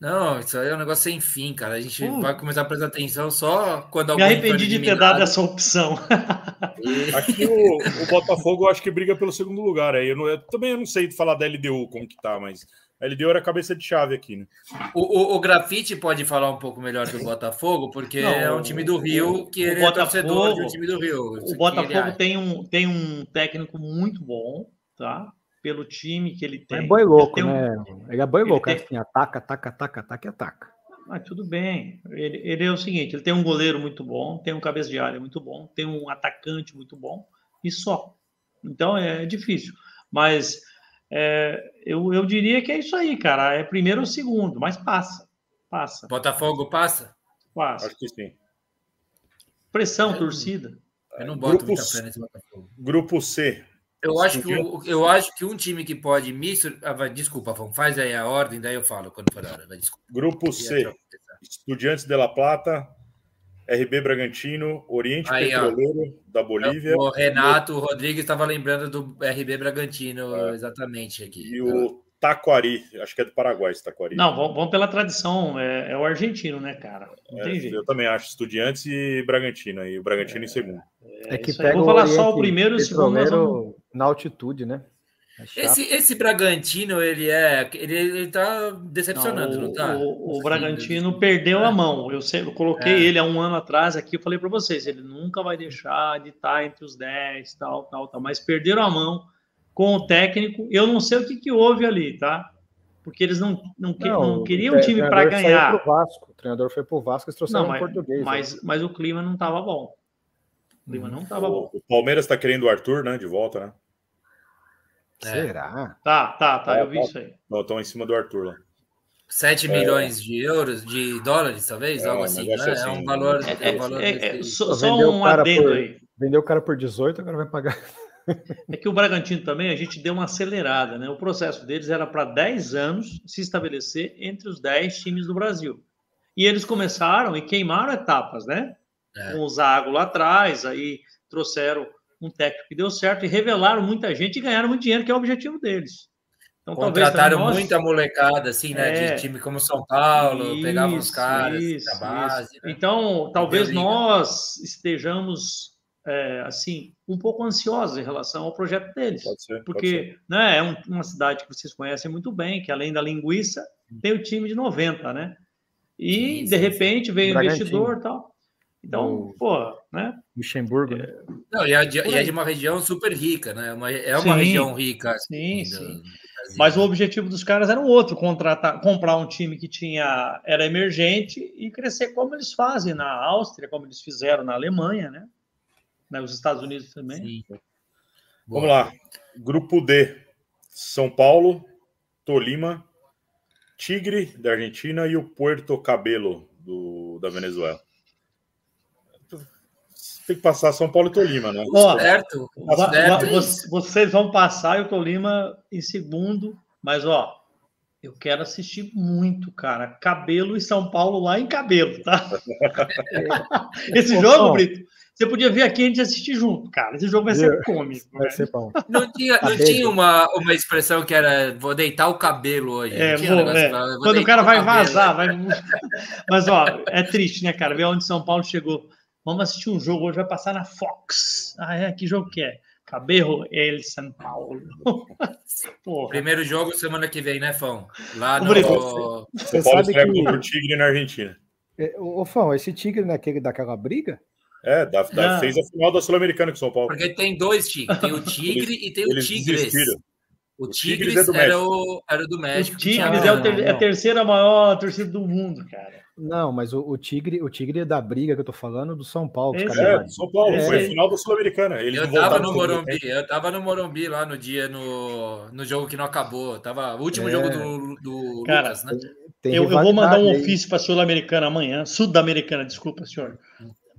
Não, isso aí é um negócio sem fim, cara. A gente uh, vai começar a prestar atenção só quando alguém. Me arrependi de ter dado essa opção. Aqui o, o, Botafogo eu acho que briga pelo segundo lugar. Aí eu, não, eu também não sei falar da LDU como que tá, mas a LDU era cabeça de chave aqui, né? O, o, o Grafite pode falar um pouco melhor do Botafogo, porque não, é um time do Rio que ele Botafogo, é torcedor de um time do Rio. O Botafogo tem um, tem um técnico muito bom, tá? Pelo time que ele tem. É boi louco, ele né? Um... Ele é boi ele louco, tem... assim, ataca, ataca, ataca, ataca e ataca. Mas tudo bem. Ele, ele, é o seguinte: ele tem um goleiro muito bom, tem um cabeça de área muito bom, tem um atacante muito bom, e só. Então é difícil. Mas é, eu, eu diria que é isso aí, cara. É primeiro ou segundo, mas passa. Passa. Botafogo passa? Passa. Acho que sim. Pressão, é, torcida. Eu não boto grupo, muita fé nesse Botafogo. Grupo C. Eu acho, que, eu acho que um time que pode me. Ah, desculpa, vamos, faz aí a ordem, daí eu falo quando for a hora. Desculpa. Grupo C: Estudiantes de La Plata, RB Bragantino, Oriente aí, Petroleiro ó, da Bolívia. O Renato o Rodrigues estava lembrando do RB Bragantino, é. exatamente aqui. E o Taquari, acho que é do Paraguai esse Taquari. Não, vamos, pela tradição, é, é, o argentino, né, cara? Não é, tem jeito. Eu também acho, Estudiantes e Bragantino, aí o Bragantino em segundo. É, é que pega Vamos falar só o primeiro e o segundo. Vamos... Na altitude, né? É esse, esse Bragantino, ele é. Ele, ele tá decepcionando, não, o, não tá? O, o Bragantino perdeu a mão. Eu, sempre, eu coloquei é. ele há um ano atrás aqui, eu falei para vocês, ele nunca vai deixar de estar entre os 10, tal, tal, tal. Mas perderam a mão com o técnico. Eu não sei o que, que houve ali, tá? Porque eles não, não, não, não queriam um time para ganhar. O treinador foi pro Vasco, eles trouxeram não, mas, português. Mas, né? mas o clima não estava bom. O clima não estava bom. O Palmeiras está querendo o Arthur, né? De volta, né? É. Será? Tá, tá, tá. É, eu vi tá. isso aí. Estão em cima do Arthur lá. 7 é. milhões de euros, de dólares, talvez, é, algo assim, né? assim. É um valor. É, é um valor é, só, só um adendo por, aí. Vendeu o cara por 18, agora vai pagar. É que o Bragantino também, a gente deu uma acelerada, né? O processo deles era para 10 anos se estabelecer entre os 10 times do Brasil. E eles começaram e queimaram etapas, né? É. Com o Zago lá atrás, aí trouxeram um técnico que deu certo e revelaram muita gente e ganharam muito dinheiro, que é o objetivo deles. Então, Contrataram nós... muita molecada, assim, né? É. De time como São Paulo, isso, pegavam os caras isso, da base. Né? Então, talvez nós estejamos é, assim, um pouco ansiosos em relação ao projeto deles. Pode ser, porque pode ser. Né, é um, uma cidade que vocês conhecem muito bem, que além da linguiça, tem o time de 90, né? E, sim, de sim, repente, veio o investidor e tal. Então, o... pô, né? Luxemburgo, né? Não, e é, de, e é de uma região super rica, né? Uma, é uma sim, região rica. Assim, sim, sim. Mas o objetivo dos caras era um outro, contratar, comprar um time que tinha era emergente e crescer como eles fazem na Áustria, como eles fizeram na Alemanha, né? Né? Os Estados Unidos também. Sim. Vamos lá. Grupo D. São Paulo, Tolima, Tigre da Argentina e o Puerto Cabelo do, da Venezuela. Tem que passar São Paulo e Tolima, né? Ó, certo. certo. Vocês vão passar e o Tolima em segundo, mas ó, Eu quero assistir muito, cara. Cabelo e São Paulo lá em cabelo, tá? Esse jogo, Brito, você podia vir aqui e a gente assistir junto, cara. Esse jogo vai ser cômico. Vai ser bom. Não tinha, não tinha uma, uma expressão que era vou deitar o cabelo hoje. É, vou, é. vou Quando o cara vai vazar, vai. Mas, ó, é triste, né, cara? Ver onde São Paulo chegou. Vamos assistir um jogo hoje, vai passar na Fox. Ah, é? Que jogo que é? Cabelo El São Paulo. Primeiro jogo semana que vem, né, Fão? Lá no. Você, você sabe que... o Tigre na Argentina. É, ô, Fão, esse Tigre naquele, daquela briga? É, da, da, fez a final da Sul-Americana com São Paulo. Porque tem dois tigres, tem o Tigre eles, e tem o Tigres. O, o Tigres, Tigres é era, o, era do México. O Tigres é, ter, é, a terceira maior torcida do mundo, cara. Não, mas o, o, Tigre, o Tigre da briga que eu tô falando do São Paulo. É, do São Paulo, é. foi final da Sul-Americana. Eu tava no Morumbi, eu tava no Morumbi lá no dia, no, no jogo que não acabou. Tava o último é. jogo do, do Cara, Lucas, né? Eu, eu, vou mandar um ofício para Sul-Americana amanhã, Sul-Americana, desculpa, senhor.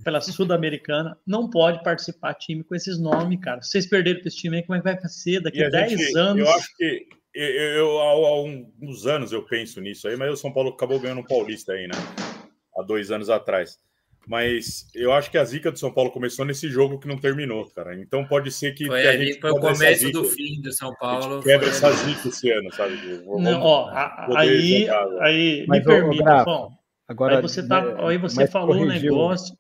Pela Sul-Americana, não pode participar time com esses nomes, cara. Se vocês perderem para esse time aí, como é que vai ser daqui a 10 gente, anos? Eu acho que eu, eu, há uns anos eu penso nisso aí, mas o São Paulo acabou ganhando um paulista aí, né? Há dois anos atrás. Mas eu acho que a zica do São Paulo começou nesse jogo que não terminou, cara. Então pode ser que, foi, que a gente foi o começo zica, do fim do São Paulo. Quebra foi... essa zica esse ano, sabe? Vamos não, ó, aí, aí me permite, Bom, agora aí você tá, aí você falou um negócio.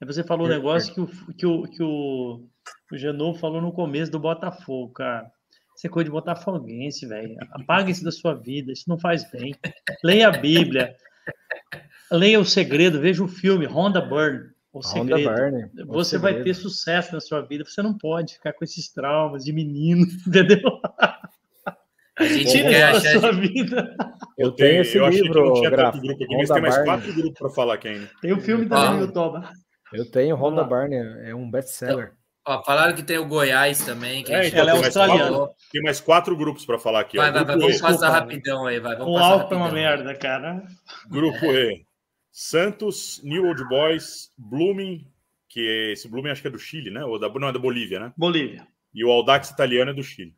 Aí você falou um negócio que o que o que o, o falou no começo do Botafogo, cara. Você é coisa de botafoguense, velho. Apague isso da sua vida, isso não faz bem. Leia a Bíblia. Leia o segredo, veja o filme Honda Burn. O segredo. Burn, você vai ter sucesso na sua vida. Você não pode ficar com esses traumas de menino, entendeu? A gente Tira quer achar sua vida. Eu tenho esse eu livro, que não tinha Graf, grupo aqui, mas tem mais quatro grupos para falar aqui ainda. Tem o um filme também, ah. Toba. Eu tenho Honda Burn, é um best-seller. Ó, falaram que tem o Goiás também. Que é, então, ela é australiana. Tem mais quatro grupos para falar aqui. Vai, vai, vai, vamos passar rapidão aí. Vai, vamos o Alto é uma merda, cara. Grupo E. Santos, New Old Boys, Blooming, que é, esse Blooming acho que é do Chile, né? Ou da, não, é da Bolívia, né? Bolívia. E o Audax italiano é do Chile.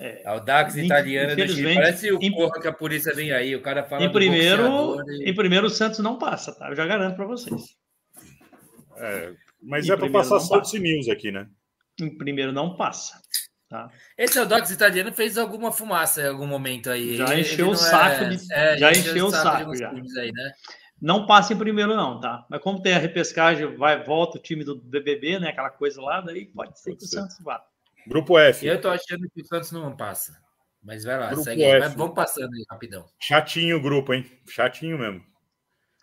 É, Audax italiano é do Chile. Parece o em, porra que a polícia vem aí. O cara fala. Em primeiro, e... em primeiro o Santos não passa, tá? Eu já garanto para vocês. É, mas em é para passar Santos e News aqui, né? Em primeiro não passa. Tá? Esse Audax italiano fez alguma fumaça em algum momento aí. Já encheu o saco é... de. É, já encheu o saco, já. Aí, né? Não passa em primeiro, não, tá? Mas como tem a repescagem, vai, volta o time do BBB, né? Aquela coisa lá, daí pode ser pode que ser. o Santos vá. Grupo F. Eu tô achando que o Santos não passa. Mas vai lá, grupo segue aí. Mas vamos passando aí rapidão. Chatinho o grupo, hein? Chatinho mesmo.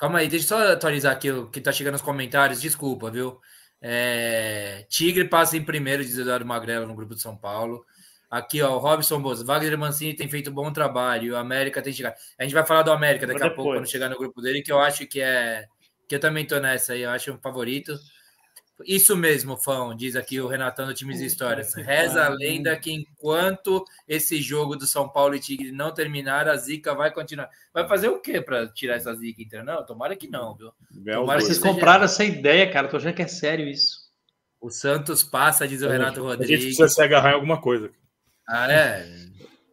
Calma aí, deixa eu só atualizar aqui o que tá chegando nos comentários. Desculpa, viu? É... Tigre passa em primeiro, diz Eduardo Magrelo no grupo de São Paulo. Aqui, ó, o Robson Boza. Wagner Mancini tem feito bom trabalho. O América tem chegado. A gente vai falar do América daqui a pouco, quando chegar no grupo dele, que eu acho que é. Que eu também tô nessa aí, eu acho um favorito. Isso mesmo, Fão, diz aqui o Renatão do Times Histórias. Reza a lenda que enquanto esse jogo do São Paulo e Tigre não terminar, a zica vai continuar. Vai fazer o quê para tirar essa zica, então? Não, tomara que não, viu? Tomara Vocês compraram essa ideia, cara. Tô achando que é sério isso. O Santos passa, diz o Renato Rodrigues. A gente precisa se agarrar em alguma coisa. Ah, é?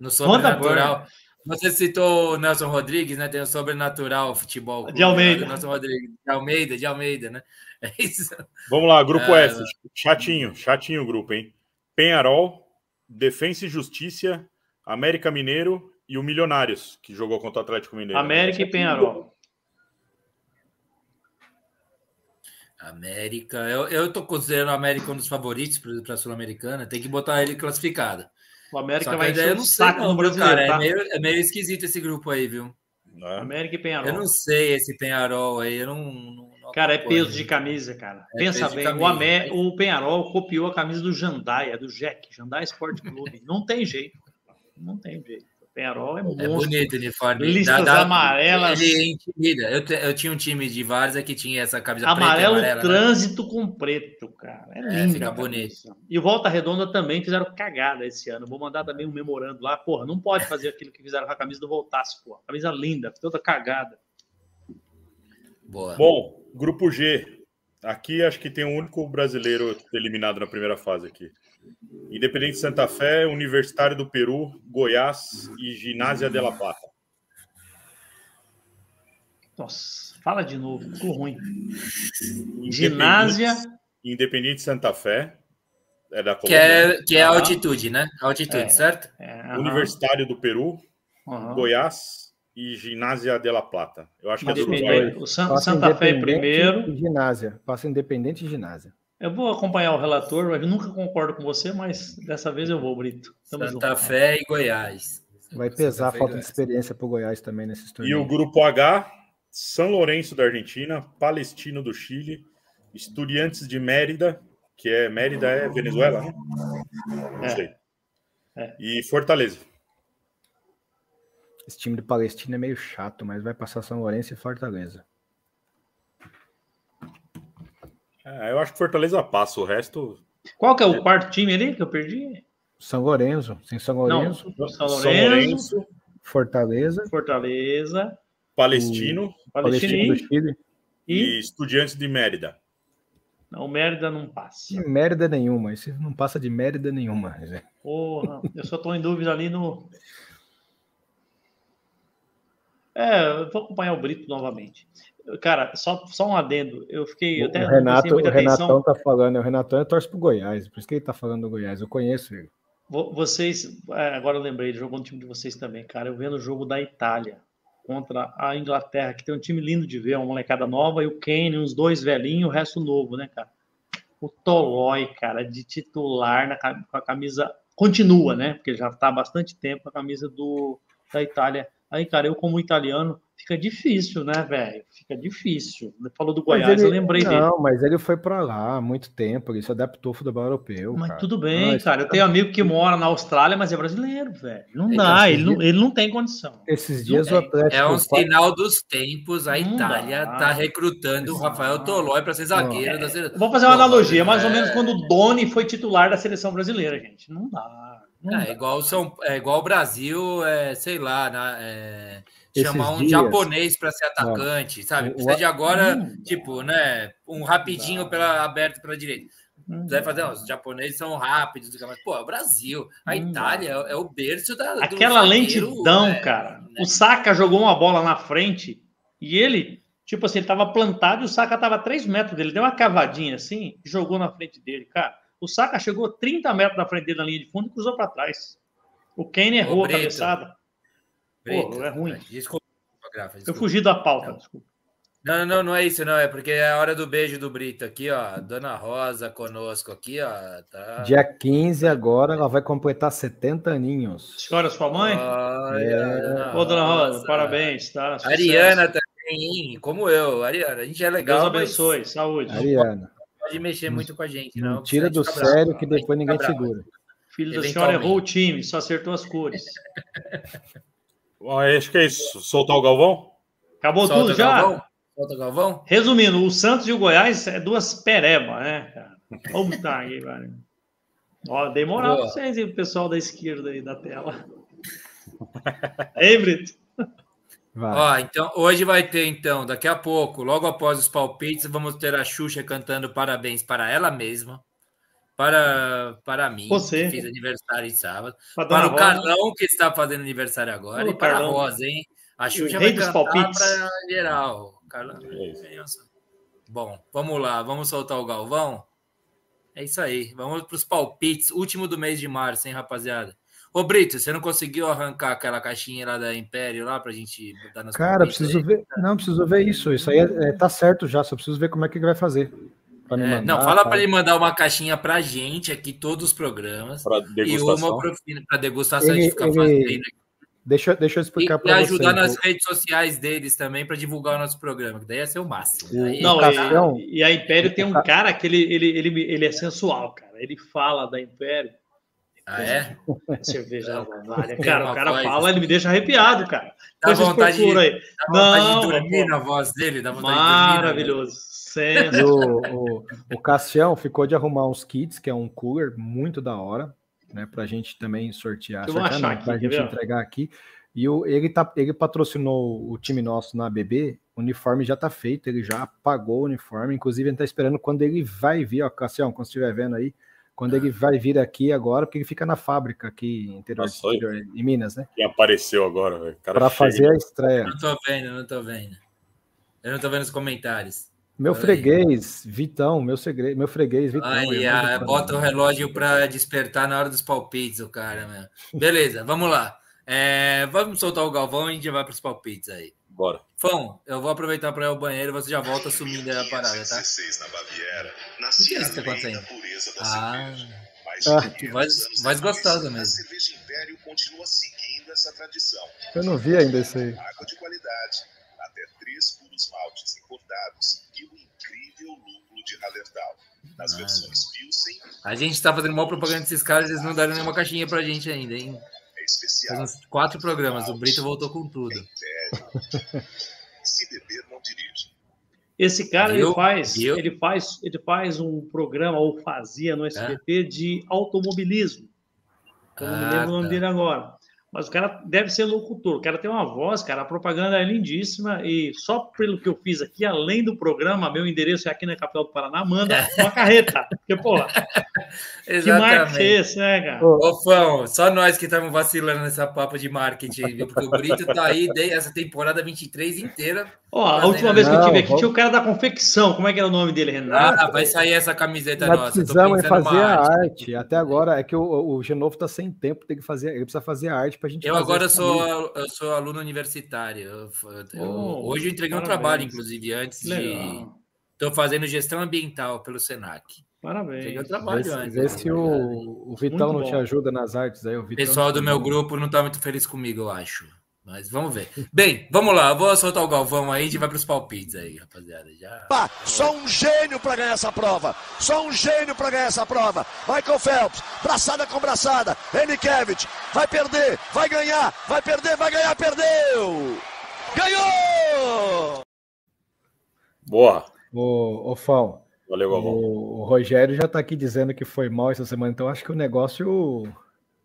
No sobrenatural. Você citou o Nelson Rodrigues, né? Tem o sobrenatural futebol. De Almeida. Nelson Rodrigues. De Almeida, de Almeida, né? É isso. Vamos lá, grupo é... F. Chatinho, chatinho o grupo, hein? Penharol, Defensa e Justiça, América Mineiro e o Milionários, que jogou contra o Atlético Mineiro. América e Penharol. América, eu, eu tô considerando a América um dos favoritos para a Sul-Americana, tem que botar ele classificado. O América vai encher o saco no brasileiro, cara, é tá? é, meio, é meio esquisito esse grupo aí, viu? É. América e Penharol. Eu não sei esse Penharol aí, eu não, não Cara, é peso de camisa, cara. É Pensa bem, camisa, o, Amé, o Penharol copiou a camisa do Jandaia, do Jack, Jandaia Sport Clube. Não tem jeito. Não tem jeito. O Penharol é, é monstro. É bonito o uniforme. Listas da, amarelas. Ele intimida. Eu, te, eu tinha um time de Várzea que tinha essa camisa Amarelo preta amarela, né? trânsito né? com preto, cara. É, é lindo. fica bonito. E o Volta Redonda também fizeram cagada esse ano. Vou mandar também um memorando lá. Porra, não pode fazer aquilo que fizeram com a camisa do Voltaço, pô. Camisa linda, toda cagada. Boa. Bom, grupo G. Aqui acho que tem um único brasileiro eliminado na primeira fase aqui. Independente Santa Fé, Universitário do Peru, Goiás e Ginásia de la Plata. Nossa, fala de novo, ficou ruim. Ginásia. Independente Santa Fé. É da Colômbia. Que é, que é altitude, né? Altitude, é, certo? É, Universitário do Peru, uhum. Goiás e Ginásia de la Plata. Eu acho que é do Uruguai. O Santa Fé primeiro. Ginásia. Passa Independente e Ginásia. Eu vou acompanhar o relator, mas nunca concordo com você, mas dessa vez eu vou, Brito. Estamos Santa juntos. Fé e Goiás. Vai pesar a falta de experiência para o Goiás também nesses torneios. E o grupo H, São Lourenço da Argentina, Palestino do Chile, Estudiantes de Mérida, que é Mérida é Venezuela, né? Não é. sei. É. E Fortaleza. Esse time do Palestina é meio chato, mas vai passar São Lourenço e Fortaleza. É, eu acho que Fortaleza passa, o resto. Qual que é o é. quarto time ali que eu perdi? São Lourenço. Sim, São Lourenço. Não, São Lourenço. São Lourenço Fortaleza. Fortaleza. Palestino. Palestino, do Chile. E... e Estudiantes de Mérida. Não, Mérida não passa. De Mérida nenhuma. Isso não passa de Mérida nenhuma. Porra, eu só estou em dúvida ali no. É, eu vou acompanhar o Brito novamente. Cara, só, só um adendo. Eu fiquei. até o Renato, o Renatão tá falando, o Renatão é torce pro Goiás, por isso que ele tá falando do Goiás. Eu conheço ele. Vocês, é, agora eu lembrei, ele jogou no time de vocês também, cara. Eu vendo o jogo da Itália contra a Inglaterra, que tem um time lindo de ver, uma molecada nova, e o Kane, uns dois velhinhos, o resto novo, né, cara? O Tolói, cara, de titular na, com a camisa. Continua, né? Porque já está há bastante tempo a camisa do, da Itália. Aí, cara, eu como italiano, fica difícil, né, velho? Fica difícil. Falou do Goiás, ele, eu lembrei não, dele. Não, mas ele foi para lá há muito tempo, ele se adaptou ao futebol europeu. Mas cara. tudo bem, ah, cara. Eu tenho amigo que mora na Austrália, mas é brasileiro, velho. Não dá, ele, não, ele não tem condição. Esses dias o Atlético. É um sinal dos tempos, a Itália dá. tá recrutando o Rafael Tolói para ser zagueiro é, da seleção. Vou fazer uma analogia, mais ou menos quando o Doni foi titular da seleção brasileira, gente. Não dá. Não é, igual São, é igual o Brasil, é, sei lá, na, é, chamar um dias, japonês para ser atacante, ó, sabe? Precisa de agora, hum, tipo, né? Um rapidinho pela, aberto pela direita. Vai fazer, ó, os japoneses são rápidos, mas, pô, é o Brasil, a Itália é, é, o berço da. Aquela lentidão, né? cara. Né? O Saka jogou uma bola na frente e ele, tipo assim, ele tava plantado e o Saka tava a 3 metros dele, deu uma cavadinha assim e jogou na frente dele, cara. O Saka chegou 30 metros da frente dele na linha de fundo e cruzou para trás. O Kane errou a cabeçada. Pô, é ruim. Desculpa, desculpa. Eu fugi da pauta, desculpa. Não, não, não é isso, não. É porque é a hora do beijo do Brito aqui, ó. Dona Rosa conosco aqui, ó. Tá... Dia 15 agora, ela vai completar 70 aninhos. Chora sua mãe? Olha, é. dona Ô, Dona Rosa, Rosa, parabéns, tá? Sucesso. Ariana também, como eu. Ariana, a gente é legal. Deus abençoe, mas... saúde. Ariana. Pode mexer muito com a gente, não. Tira do sério que depois ninguém segura. Filho da senhora errou o time, só acertou as cores. Acho que é isso. Soltar o Galvão? Acabou Solta tudo já? Galvão? Solta o Galvão? Resumindo, o Santos e o Goiás é duas perebas, né, cara? Vamos tá aí, velho. Ó, dei moral pra vocês, hein, o pessoal da esquerda aí da tela. Ei, Brito. Ó, então, hoje vai ter, então, daqui a pouco, logo após os palpites, vamos ter a Xuxa cantando parabéns para ela mesma para, para mim, Você. que fiz aniversário em sábado, para, para o Carlão, que está fazendo aniversário agora, Ô, e para Carlão. a Rosa, hein? A Xuxa vai cantar para geral. Carlão. É Bom, vamos lá, vamos soltar o Galvão? É isso aí, vamos para os palpites, último do mês de março, hein, rapaziada? Ô, Brito, você não conseguiu arrancar aquela caixinha lá da Império lá pra gente botar nas Cara, preciso aí? ver. Não, preciso ver isso. Isso aí é, é, tá certo já, só preciso ver como é que ele vai fazer. É, mandar, não, fala para ele mandar uma caixinha para gente aqui, todos os programas. E uma para degustação ele, de ficar ele... fazendo. Deixa, deixa eu explicar para você. E ajudar nas redes sociais deles também para divulgar o nosso programa, que daí ia ser o máximo. Aí, não, tá... e, e, a Império tem um cara que ele, ele, ele, ele é sensual, cara. Ele fala da Império. Ah, é? Cerveja vale. Cara, o cara fala, ele me deixa arrepiado, cara. Dá vontade, de, aí. dá vontade não, de dormir pô. na voz dele. Dá vontade Maravilhoso. De dormir, o, o, o Cassião ficou de arrumar uns kits, que é um cooler muito da hora, né? Pra gente também sortear, sortear não, pra gente entregar aqui. E o, ele, tá, ele patrocinou o time nosso na BB, o uniforme já tá feito, ele já pagou o uniforme, inclusive ele tá esperando quando ele vai vir, ó, Cassião, quando estiver vendo aí, quando ele vai vir aqui agora, porque ele fica na fábrica aqui em, interior, Nossa, interior, em Minas, né? E apareceu agora, Para fazer a estreia. Não tô vendo, não tô vendo. Eu não tô vendo os comentários. Meu freguês, Vitão, meu, segre... meu freguês, Vitão. Aí, ah, bota o relógio para despertar na hora dos palpites, o cara, meu. Beleza, vamos lá. É, vamos soltar o Galvão e a gente vai para os palpites aí. Bora. Fão, eu vou aproveitar para ir ao banheiro e você já volta assumindo a parada, tá? Na Baviera, o que é isso que tá acontecendo? Ah, ah. Voz, voz gostosa mesmo. A cerveja Império continua seguindo essa tradição. Eu não vi ainda isso aí. Água de qualidade, até três puros maltes importados e o incrível lúpulo de Hallertau. Nas ah, versões Pilsen... A gente tá fazendo mal propaganda desses caras, eles não deram nenhuma caixinha pra gente ainda, hein? especial. Faz quatro programas, o Brito voltou com tudo. Se beber, não dirige. Esse cara ele faz, ele faz, ele faz um programa ou fazia no SBT é? de automobilismo. Eu não ah, me lembro tá. o nome tá. dele agora. Mas o cara deve ser locutor. O cara tem uma voz, cara. A propaganda é lindíssima. E só pelo que eu fiz aqui, além do programa, meu endereço é aqui na capital do Paraná, manda uma carreta. Porque, pô, que marketing é esse, né, cara? Ô, Fão, só nós que estamos vacilando nessa papo de marketing, viu? Porque o Brito tá aí desde essa temporada 23 inteira. Ó, a última vez que eu tive aqui tinha o cara da confecção. Como é que era o nome dele, Renato? Ah, vai sair essa camiseta Nós nossa. Precisamos fazer a arte. arte. Até agora é que o, o Genovo tá sem tempo, tem que fazer, ele precisa fazer a arte para a gente. Eu agora sou, eu sou aluno universitário. Eu, eu, oh, hoje eu entreguei parabéns. um trabalho, inclusive, antes de. Estou fazendo gestão ambiental pelo Senac. Parabéns. Entreguei o trabalho vê, antes. Vê se o, o Vitão não te ajuda nas artes aí. O pessoal do meu grupo não está muito feliz comigo, eu acho. Mas vamos ver. Bem, vamos lá. vou soltar o Galvão aí e a gente vai para os palpites aí, rapaziada. Já... Pá, só um gênio para ganhar essa prova. Só um gênio para ganhar essa prova. Michael Phelps, braçada com braçada. Enikevich, vai perder, vai ganhar, vai perder, vai ganhar, perdeu! Ganhou! Boa. Ô, ô Fão. Valeu, Galvão. O, o Rogério já está aqui dizendo que foi mal essa semana, então acho que o negócio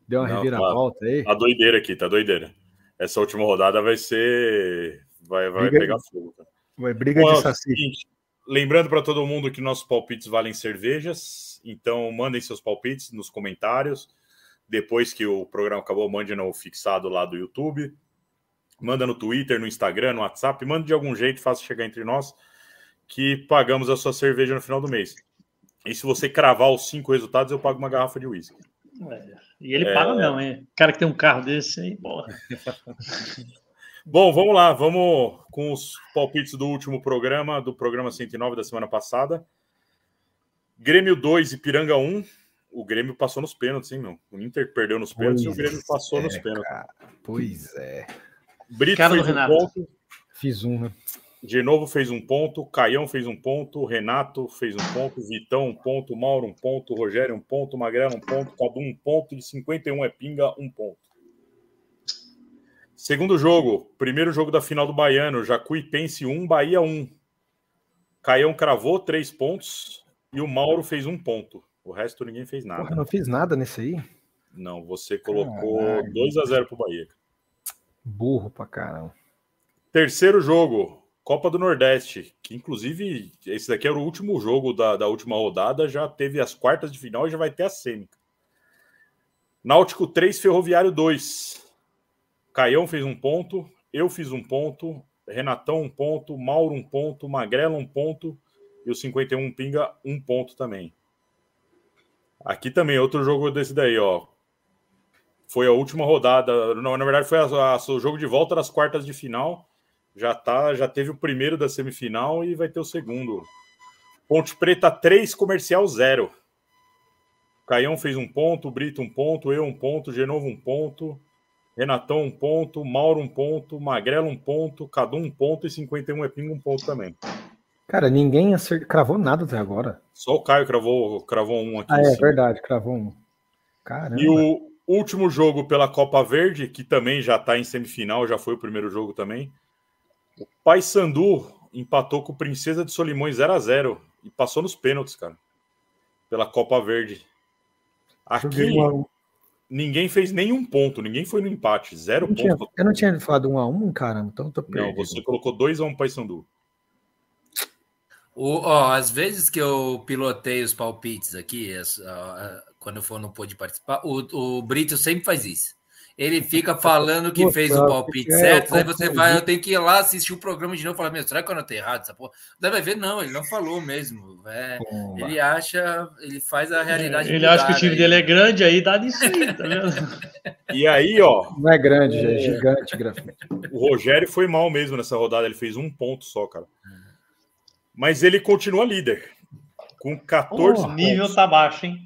deu uma Não, reviravolta tá, aí. Tá doideira aqui, tá doideira essa última rodada vai ser. Vai, vai briga, pegar fogo. Vai briga Bom, de é saci. lembrando para todo mundo que nossos palpites valem cervejas, então mandem seus palpites nos comentários. Depois que o programa acabou, mande no fixado lá do YouTube. Manda no Twitter, no Instagram, no WhatsApp. Manda de algum jeito, faça chegar entre nós, que pagamos a sua cerveja no final do mês. E se você cravar os cinco resultados, eu pago uma garrafa de uísque. É, e ele é... paga não, hein? O cara que tem um carro desse aí, porra. Bom, vamos lá, vamos com os palpites do último programa, do programa 109 da semana passada. Grêmio 2 e Piranga 1. O Grêmio passou nos pênaltis, hein, meu? O Inter perdeu nos pênaltis pois e o Grêmio passou é, nos pênaltis. Cara, pois é. Brito cara fez um ponto. Fiz um, né? De novo fez um ponto, Caião fez um ponto, Renato fez um ponto, Vitão um ponto, Mauro um ponto, Rogério um ponto, Magrela um ponto, Cadu um ponto, de 51 é Pinga um ponto. Segundo jogo, primeiro jogo da final do Baiano, Jacuipense 1, Bahia 1. Caião cravou três pontos e o Mauro fez um ponto. O resto ninguém fez nada. Porra, não fiz nada nesse aí? Não, você colocou Caralho. 2 a 0 pro Bahia. Burro pra caramba. Terceiro jogo, Copa do Nordeste, que inclusive esse daqui era o último jogo da, da última rodada, já teve as quartas de final e já vai ter a semi. Náutico 3, Ferroviário 2. Caião fez um ponto, eu fiz um ponto, Renatão um ponto, Mauro um ponto, Magrela um ponto e o 51 Pinga um ponto também. Aqui também, outro jogo desse daí, ó. Foi a última rodada, não, na verdade foi a, a, o jogo de volta das quartas de final já tá, já teve o primeiro da semifinal e vai ter o segundo. Ponte Preta 3, Comercial 0. Caião fez um ponto, Brito um ponto, eu um ponto, Genovo um ponto, Renatão um ponto, Mauro um ponto, Magrelo um ponto, Cadu um ponto e 51 é Pingo um ponto também. Cara, ninguém acert... cravou nada até agora. Só o Caio cravou, cravou um aqui. Ah, é verdade, cravou um. Caramba. E o último jogo pela Copa Verde, que também já está em semifinal, já foi o primeiro jogo também. O Paysandu empatou com o Princesa de Solimões 0 a 0 e passou nos pênaltis, cara. Pela Copa Verde. Aqui ninguém fez nenhum ponto, ninguém foi no empate, zero eu ponto. Tinha, eu não tinha falado um a um, cara, então tô perdido. Não, você colocou dois a um Paysandu. O, ó, às vezes que eu pilotei os palpites aqui, quando eu for não pôde participar, o, o Brito sempre faz isso. Ele fica falando que fez o palpite é, certo, aí você vai, eu tenho que ir lá assistir o programa de novo e falar, meu, será que eu não tenho errado essa porra? Daí vai ver, não, ele não falou mesmo. É, ele acha, ele faz a realidade. É, ele acha que o time aí. dele é grande, aí dá nisso aí, tá vendo? E aí, ó. Não é grande, é, é gigante, grafite. O Rogério foi mal mesmo nessa rodada, ele fez um ponto só, cara. Mas ele continua líder. Com 14 O nível tá baixo, hein?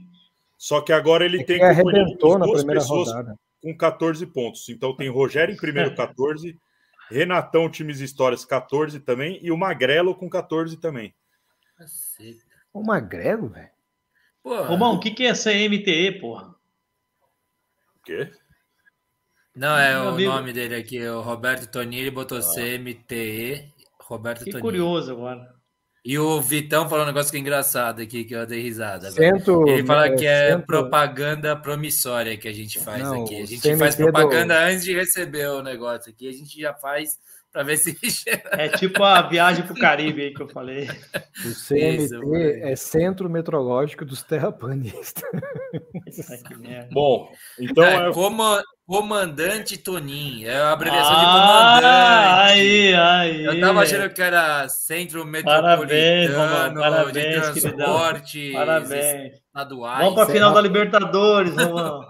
Só que agora ele é tem que arrebentou na primeira rodada com 14 pontos. Então tem Rogério em primeiro, 14, Renatão, times histórias, 14 também, e o Magrelo com 14 também. O Magrelo, velho? Romão, o que, que é CMTE, porra? O quê? Não, é Meu o amigo. nome dele aqui, o Roberto Tonini botou ah. CMTE. Roberto que curioso agora. E o Vitão falou um negócio que é engraçado aqui, que eu dei risada. Cento, Ele fala que é cento... propaganda promissória que a gente faz Não, aqui. A gente faz propaganda do... antes de receber o negócio aqui. A gente já faz para ver se. é tipo a viagem para o Caribe aí que eu falei. O CMT Isso, é Centro Meteorológico dos Terraplanistas. Bom, então. É, é... Como, Comandante Tonin, é a abreviação ah, de comandante. Aí, aí. Eu tava achando que era Centro Metropolitano parabéns, de Transporte parabéns. Estaduais. Vamos para a final da Libertadores, vamos.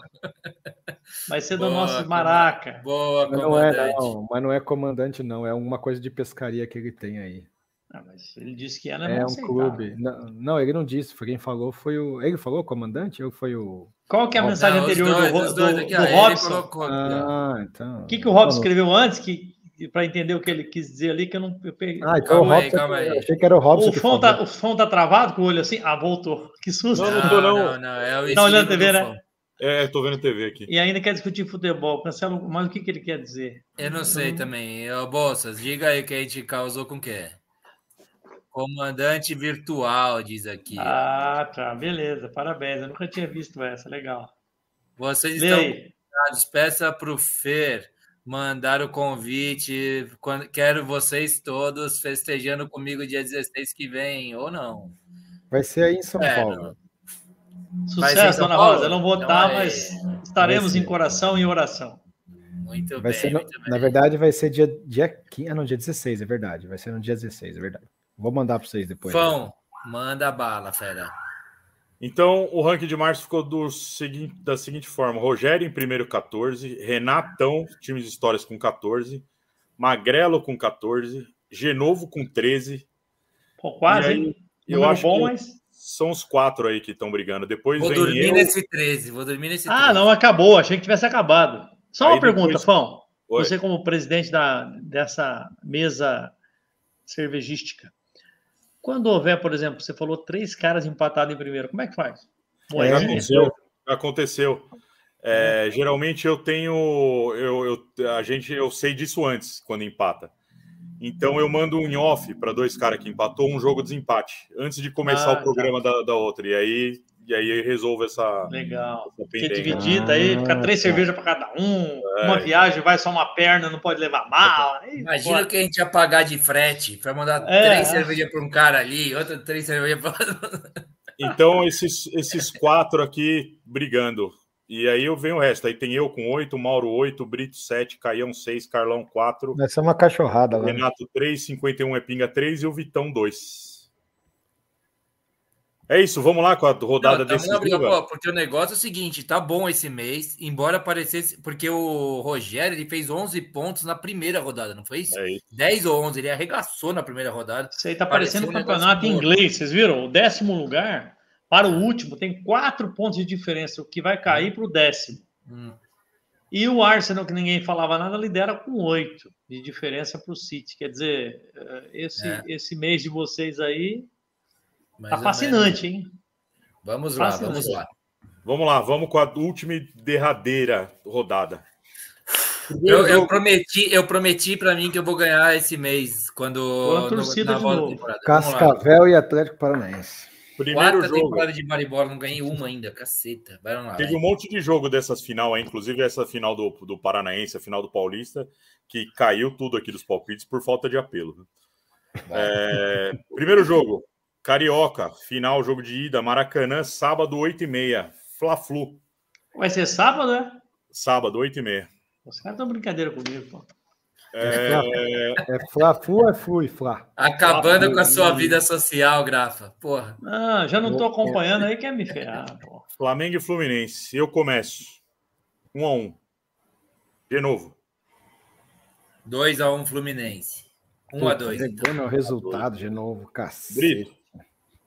Vai ser do boa, nosso Maraca. Boa, mas não é, não, mas não é comandante, não. É uma coisa de pescaria que ele tem aí. Ah, mas ele disse que era É um clube. Não, não, ele não disse. Foi quem falou foi o. Ele falou comandante ou foi o. Qual que é a mensagem não, anterior dois, do, do, aqui, do Robson? Ah, então. O que, que o Robson escreveu antes que para entender o que ele quis dizer ali, que eu não eu peguei. Ah, então calma o Robson, aí, calma aí. achei que era o Robson. O Fon, tá, o Fon tá travado com o olho assim? Ah, voltou. Que susto. Não, não tô, não. Não, não, é o tá olhando a TV, né? É, tô vendo TV aqui. E ainda quer discutir futebol. Cancelo, mas o que, que ele quer dizer? Eu não sei também. Eu, Bolsas, diga aí que a gente causou com o quê? Comandante virtual, diz aqui. Ah, tá. Beleza. Parabéns. Eu nunca tinha visto essa. Legal. Vocês Lê estão convidados. Peça para o Fer mandar o convite. Quando, quero vocês todos festejando comigo dia 16 que vem, ou não. Vai ser aí em São é, Paulo. Sucesso, Ana Rosa. Eu não vou estar, então, mas estaremos em coração e oração. Muito vai bem, ser no, muito Na verdade, vai ser dia, dia 15, ah, não, dia 16, é verdade. Vai ser no dia 16, é verdade. Vou mandar para vocês depois. Fão, né? manda bala, fera. Então, o ranking de março ficou do seguinte, da seguinte forma: Rogério em primeiro, 14, Renatão, times de histórias com 14, Magrelo com 14, Genovo com 13. Pô, quase, aí, Eu acho bom, mas... são os quatro aí que estão brigando. Depois vou dormir eu... nesse 13, vou dormir nesse 13. Ah, não, acabou, achei que tivesse acabado. Só aí uma pergunta, depois... Fão. Oi. Você, como presidente da, dessa mesa cervejística, quando houver, por exemplo, você falou três caras empatados em primeiro, como é que faz? É, aconteceu. Aconteceu. É, geralmente eu tenho, eu, eu, a gente, eu sei disso antes quando empata. Então eu mando um off para dois caras que empatou um jogo de empate antes de começar ah, o programa tá. da, da outra. E aí e aí resolve essa. Legal. Essa dividida aí, fica três ah, tá. cervejas para cada um. É. Uma viagem vai só uma perna, não pode levar mala. Imagina o que a gente ia pagar de frete para mandar é. três cervejas para um cara ali, outra três cervejas para. Então, esses, esses quatro aqui brigando. E aí eu venho o resto. Aí tem eu com oito, Mauro oito, Brito sete, Caião seis, Carlão quatro. Essa é uma cachorrada? Renato três, 51 é Pinga três e o Vitão dois. É isso, vamos lá com a rodada não, desse briga, Porque o negócio é o seguinte, tá bom esse mês, embora parecesse, porque o Rogério ele fez 11 pontos na primeira rodada, não foi isso? É isso. 10 ou 11, ele arregaçou na primeira rodada. Isso aí tá parecendo um campeonato em inglês, vocês viram? O décimo lugar para o último tem quatro pontos de diferença, o que vai cair para o décimo. Hum. E o Arsenal, que ninguém falava nada, lidera com oito de diferença para o City. Quer dizer, eh, esse, é. esse mês de vocês aí mais tá fascinante, hein? Vamos fascinante. lá, vamos lá. Vamos lá, vamos com a última e derradeira rodada. Eu, eu, prometi, eu prometi para mim que eu vou ganhar esse mês quando Boa torcida no, na volta temporada. Cascavel e Atlético Paranaense. Primeiro Quarta jogo. temporada de Maribola, não ganhei uma ainda, caceta. Vai lá, Teve um monte de jogo dessas final aí, inclusive essa final do, do Paranaense, a final do Paulista, que caiu tudo aqui dos palpites por falta de apelo. É, primeiro jogo, Carioca, final, jogo de ida, Maracanã, sábado, 8h30. Fla-Flu. Vai ser sábado, né? Sábado, 8h30. Os caras estão brincadeira comigo, pô. É, é Fla-Flu ou é Flu e Fla? Acabando com a sua vida social, Grafa. Porra. Ah, já não tô acompanhando aí, quer me ferrar, pô. Flamengo e Fluminense. Eu começo. 1 a 1 De novo. 2 a 1 Fluminense. 1 a 2 Pegou meu resultado de novo, cacete.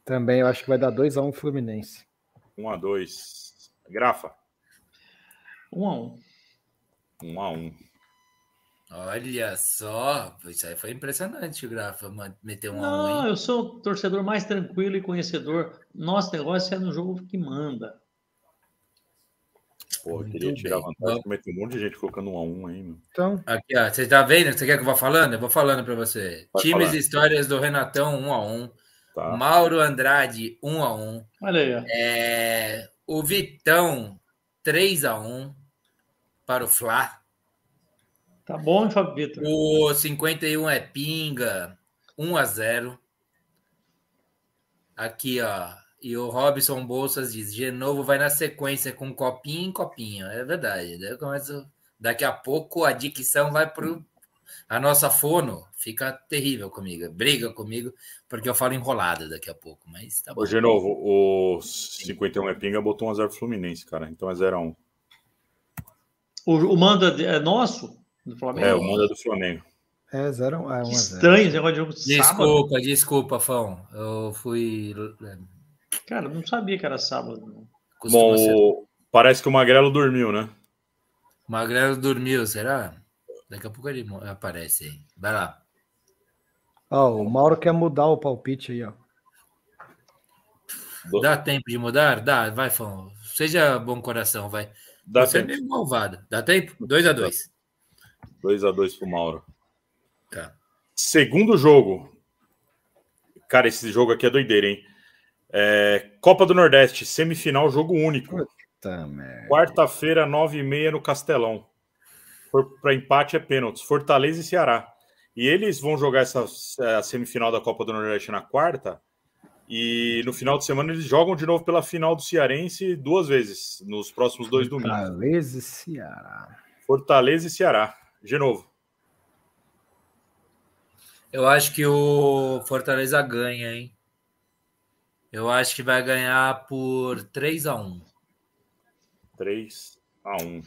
Também eu acho que vai dar 2 a 1 Fluminense. 1 a 2 Grafa. 1 a 1 1 a 1 Olha só, isso aí foi impressionante, o Grafa, meter um Não, a um, eu sou o torcedor mais tranquilo e conhecedor. Nosso negócio é no jogo que manda. Pô, eu queria tirar bem. vantagem, mas tem um monte de gente colocando um a um aí, mano. Então. Aqui, ó, você tá vendo? Você quer que eu vá falando? Eu vou falando para você. Times e histórias do Renatão, um a um. Tá. Mauro Andrade, um a um. Olha aí, ó. É... O Vitão, 3 a 1 para o Fla. Tá bom, hein, Fábio Vitor? O 51 é Pinga, 1 a 0 Aqui, ó. E o Robson Bolsas diz: Genovo vai na sequência com copinho em copinho. É verdade. Daí começo... Daqui a pouco a dicção vai pro. A nossa fono fica terrível comigo. Briga comigo, porque eu falo enrolada daqui a pouco. Mas tá bom. Ô, Genovo, o 51 é Pinga botou 1 a 0 Fluminense, cara. Então é 0 a 1 O, o mando é nosso? do Flamengo? É, o manda do Flamengo. É, 0 é, um Estranho esse negócio de jogo Desculpa, sábado. desculpa, Fão. Eu fui. Cara, não sabia que era sábado. Bom, ser... parece que o Magrelo dormiu, né? O Magrelo dormiu, será? Daqui a pouco ele aparece aí. Vai lá. Ó, oh, o Mauro quer mudar o palpite aí, ó. Dá tempo de mudar? Dá, vai, Fão. Seja bom coração, vai. Dá Você é tempo. é meio malvado. Dá tempo? 2 a 2 2 a 2 pro Mauro. Tá. Segundo jogo. Cara, esse jogo aqui é doideira, hein? É, Copa do Nordeste, semifinal, jogo único. Quarta-feira, 9h30 no Castelão. Para empate é pênaltis. Fortaleza e Ceará. E eles vão jogar essa a semifinal da Copa do Nordeste na quarta. E no final de semana eles jogam de novo pela final do Cearense duas vezes, nos próximos dois domingos. Fortaleza e Ceará. Fortaleza e Ceará. De novo. Eu acho que o Fortaleza ganha, hein? Eu acho que vai ganhar por 3 a 1 3 a 1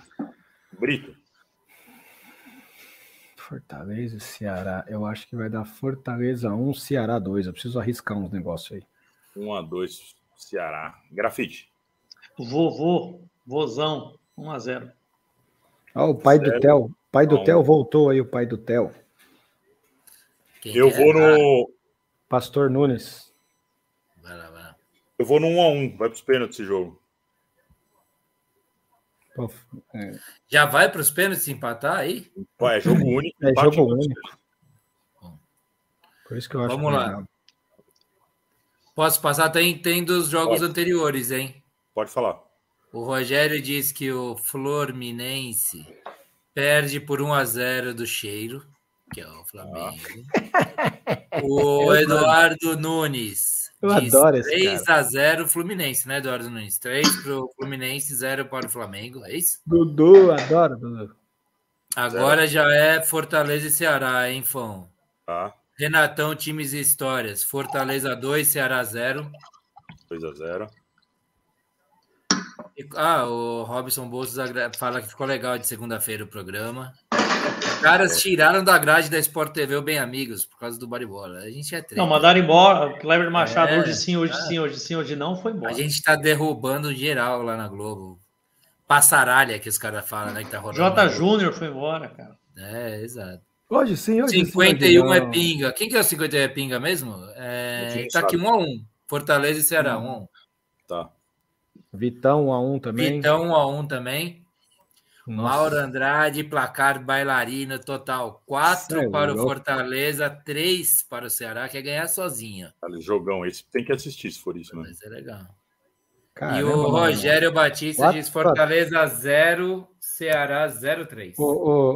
Brito. Fortaleza e Ceará. Eu acho que vai dar Fortaleza 1, Ceará 2. Eu preciso arriscar uns negócios aí. 1 a 2 Ceará. Grafite. Vovô, vozão, 1 a 0 Ó, o pai Zero. do Theo. Pai do Theo voltou aí, o pai do Theo. Eu vou no. Pastor Nunes. Vai lá, vai lá. Eu vou no 1x1. Vai para os pênaltis esse jogo. É. Já vai para os pênaltis empatar aí? É jogo único. É jogo único. Por isso que eu acho Vamos lá. Legal. Posso passar? Tem, tem dos jogos Pode. anteriores, hein? Pode falar. O Rogério diz que o Fluminense Perde por 1 a 0 do Cheiro, que é o Flamengo. Ah. O Eduardo Nunes. Eu adoro esse 3 cara. a 0 Fluminense, né, Eduardo Nunes? 3 para o Fluminense, 0 para o Flamengo, é isso? Dudu, adoro, Dudu. Agora já é Fortaleza e Ceará, hein, Fão? Tá. Renatão, times e histórias. Fortaleza 2, Ceará 0. 2 a 0. Ah, o Robson Bolsos fala que ficou legal de segunda-feira o programa. Os caras tiraram da grade da Sport TV o Bem Amigos por causa do bola. A gente é treta. Não, mandaram embora. O Cleber Machado, é, hoje sim, hoje sim, hoje sim, hoje não, foi embora. A gente tá derrubando geral lá na Globo. Passaralha que os caras falam, né? Que tá rolando. J. Júnior foi embora, cara. É, exato. Hoje sim, hoje 51 sim, é pinga. Quem que é o 51 é pinga mesmo? É, tá aqui 1 a 1 Fortaleza e Ceará, 1 a 1 Tá. Vitão 1 a 1 também. Vitão 1 a 1 também. Nossa. Mauro Andrade, placar bailarino total 4 é para o Fortaleza, 3 para o Ceará, quer ganhar sozinho. Jogão, esse tem que assistir se for isso, né? Mas é legal. Caramba, e o Rogério mano. Batista Quatro, diz Fortaleza 0, Ceará 0-3.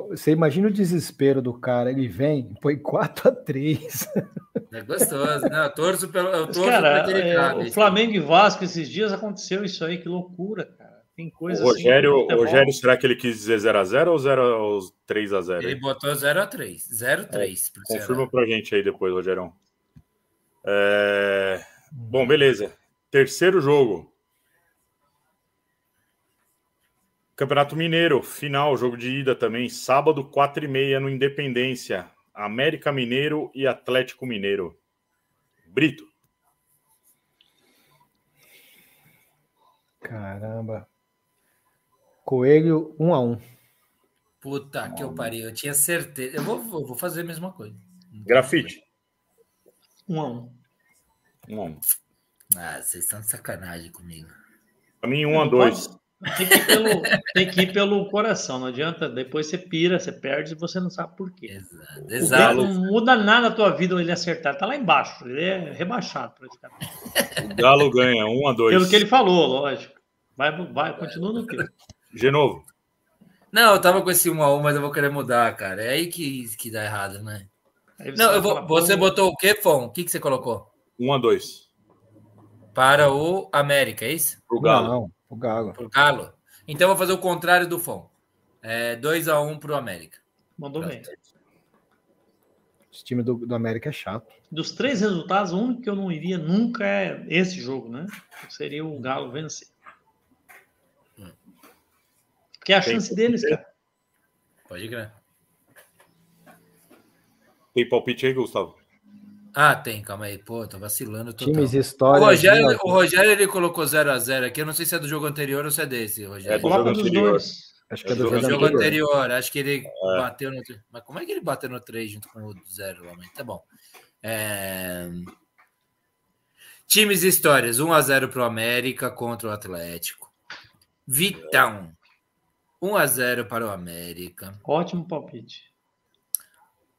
Você imagina o desespero do cara, ele vem, põe 4 a 3 É gostoso, né? Eu torço pelo. Eu torço cara, é, o Flamengo e Vasco esses dias aconteceu isso aí, que loucura, cara. Tem coisa o Rogério, assim, Rogério, será que ele quis dizer 0x0 ou 0 ou 3x0? Ele botou 0x3. 0x3. É, confirma pra gente aí depois, Rogerão. É... Bom, beleza. Terceiro jogo. Campeonato Mineiro, final, jogo de ida também, sábado, 4 e meia no Independência. América Mineiro e Atlético Mineiro. Brito. Caramba. Coelho, 1 um a 1 um. Puta que eu parei, eu tinha certeza. Eu vou, vou fazer a mesma coisa. Grafite. 1 um a 1 um. 1 a 1 Ah, vocês estão de sacanagem comigo. Pra mim, 1 a 2 tem que, ir pelo, tem que ir pelo coração, não adianta. Depois você pira, você perde e você não sabe por quê. Exato. Exato. Não muda nada na tua vida ele acertar. Tá lá embaixo, ele é rebaixado praticamente. O Galo ganha 1 a 2 Pelo que ele falou, lógico. Vai, vai, continua no teu. De novo. Não, eu tava com esse 1 a 1 mas eu vou querer mudar, cara. É aí que, que dá errado, né? Não, eu vou, você botou o quê, Fon? O que, que você colocou? 1 a 2 Para o América, é isso? O Galo. Não. O Galo. Pro Galo. Então eu vou fazer o contrário do Fon. É 2x1 um pro América. Mandou bem. Esse time do, do América é chato. Dos três resultados, o único que eu não iria nunca é esse jogo, né? Seria o Galo vencer. Porque é a Tem chance deles, cara. Pode crer. Tem palpite aí, Gustavo? Ah, tem, calma aí. Pô, tô vacilando total. Times histórias. O Rogério, o Rogério ele colocou 0x0 aqui. Eu não sei se é do jogo anterior ou se é desse, Rogério. É do jogo anterior. Acho que é do, é do jogo, anterior. anterior. Acho que ele é. bateu no. Mas como é que ele bateu no 3 junto com o 0 lá? Tá bom. É... Times e histórias: 1x0 pro América contra o Atlético. Vitão. 1x0 para o América. Ótimo palpite.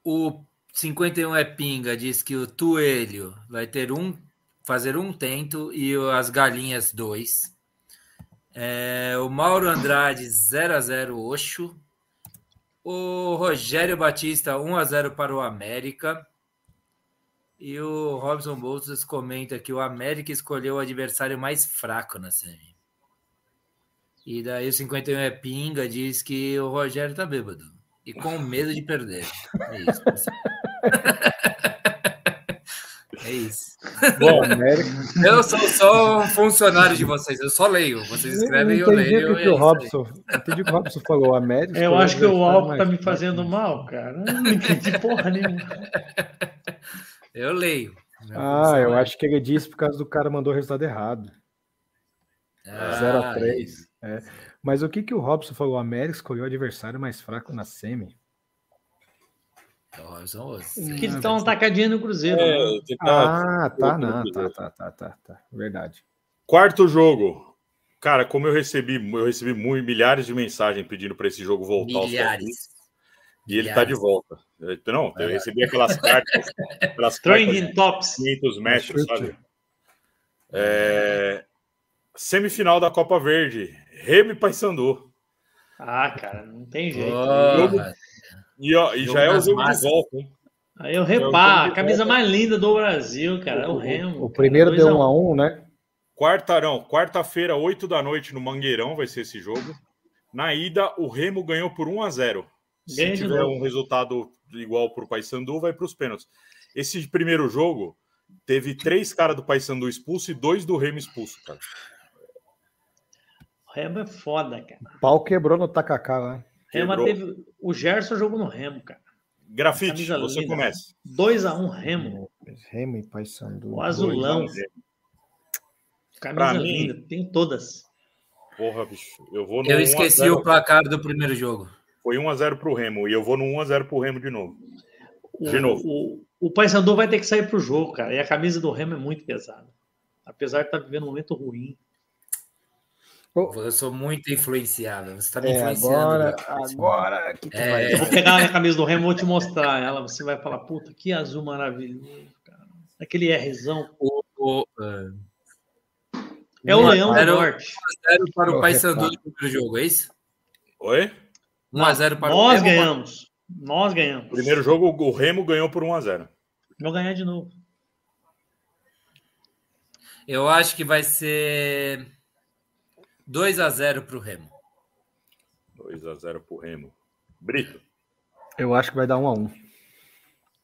O 51 é pinga, diz que o Tuelho vai ter um, fazer um tento e as galinhas dois. É, o Mauro Andrade 0 a 0 Oxo. O Rogério Batista 1 a 0 para o América. E o Robson Bolsas comenta que o América escolheu o adversário mais fraco na semi. E daí o 51 é pinga, diz que o Rogério tá bêbado e com medo de perder. É isso. É isso. Bom, eu sou só um funcionário de vocês, eu só leio. Vocês escrevem e eu leio. Que, que o Robson, entendi o que o Robson falou. América. Eu acho que o álcool tá me fazendo mal, cara. Eu não entendi porra nenhuma. Eu leio. Ah, eu acho que ele disse por causa do cara mandou o resultado errado. Ah, 0 a 3. É. Mas o que, que o Robson falou? O América escolheu o adversário mais fraco na semi. Que eles estão atacadinho no Cruzeiro. É, né? tá, ah, tá, não, tá, tá, tá, tá, tá, verdade. Quarto jogo. Cara, como eu recebi, eu recebi muito, milhares de mensagens pedindo para esse jogo voltar. Milhares. E ele está de volta. Não, eu recebi aquelas cartas. Aquelas Training Tops. 500 metros, sabe? É... Semifinal da Copa Verde. Remy Paysandu. Ah, cara, não tem jeito. Oh, e, ó, e já é o jogo massas. de volta, hein? Aí eu reparo, a camisa mais linda do Brasil, cara, é o Remo. O primeiro deu um a um, né? Quartarão, quarta-feira, 8 da noite no Mangueirão vai ser esse jogo. Na ida, o Remo ganhou por 1 a 0. Se tiver um resultado igual para o Paysandu, vai para os pênaltis. Esse primeiro jogo teve três caras do Paysandu expulso e dois do Remo expulso, cara. O Remo é foda, cara. O pau quebrou no tacacá lá. Remo teve. O Gerson jogou no Remo, cara. Grafite, você linda. começa. 2x1 um, Remo. Remo e Paysandu. O azulão. Camisa linda, mim... tem todas. Porra, bicho. Eu vou no Eu esqueci o placar do primeiro jogo. Foi 1x0 pro Remo. E eu vou no 1x0 pro Remo de novo. De o, novo. O, o Paysandu vai ter que sair pro jogo, cara. E a camisa do Remo é muito pesada. Apesar de estar tá vivendo um momento ruim. Eu sou muito influenciável. Você está me é, influenciando. Agora, agora que é... Eu vou pegar a camisa do Remo e vou te mostrar ela. Você vai falar, puta, que azul maravilhoso, cara. Aquele Rzão. O, o, uh... É o Leão do Norte. 1x0 para o Paysandu no primeiro jogo, é isso? Oi? 1x0 para Nós o Nós ganhamos. Nós ganhamos. Primeiro jogo, o Remo ganhou por 1x0. Vou ganhar de novo. Eu acho que vai ser 2x0 para o Remo. 2x0 para o Remo. Brito. Eu acho que vai dar 1x1.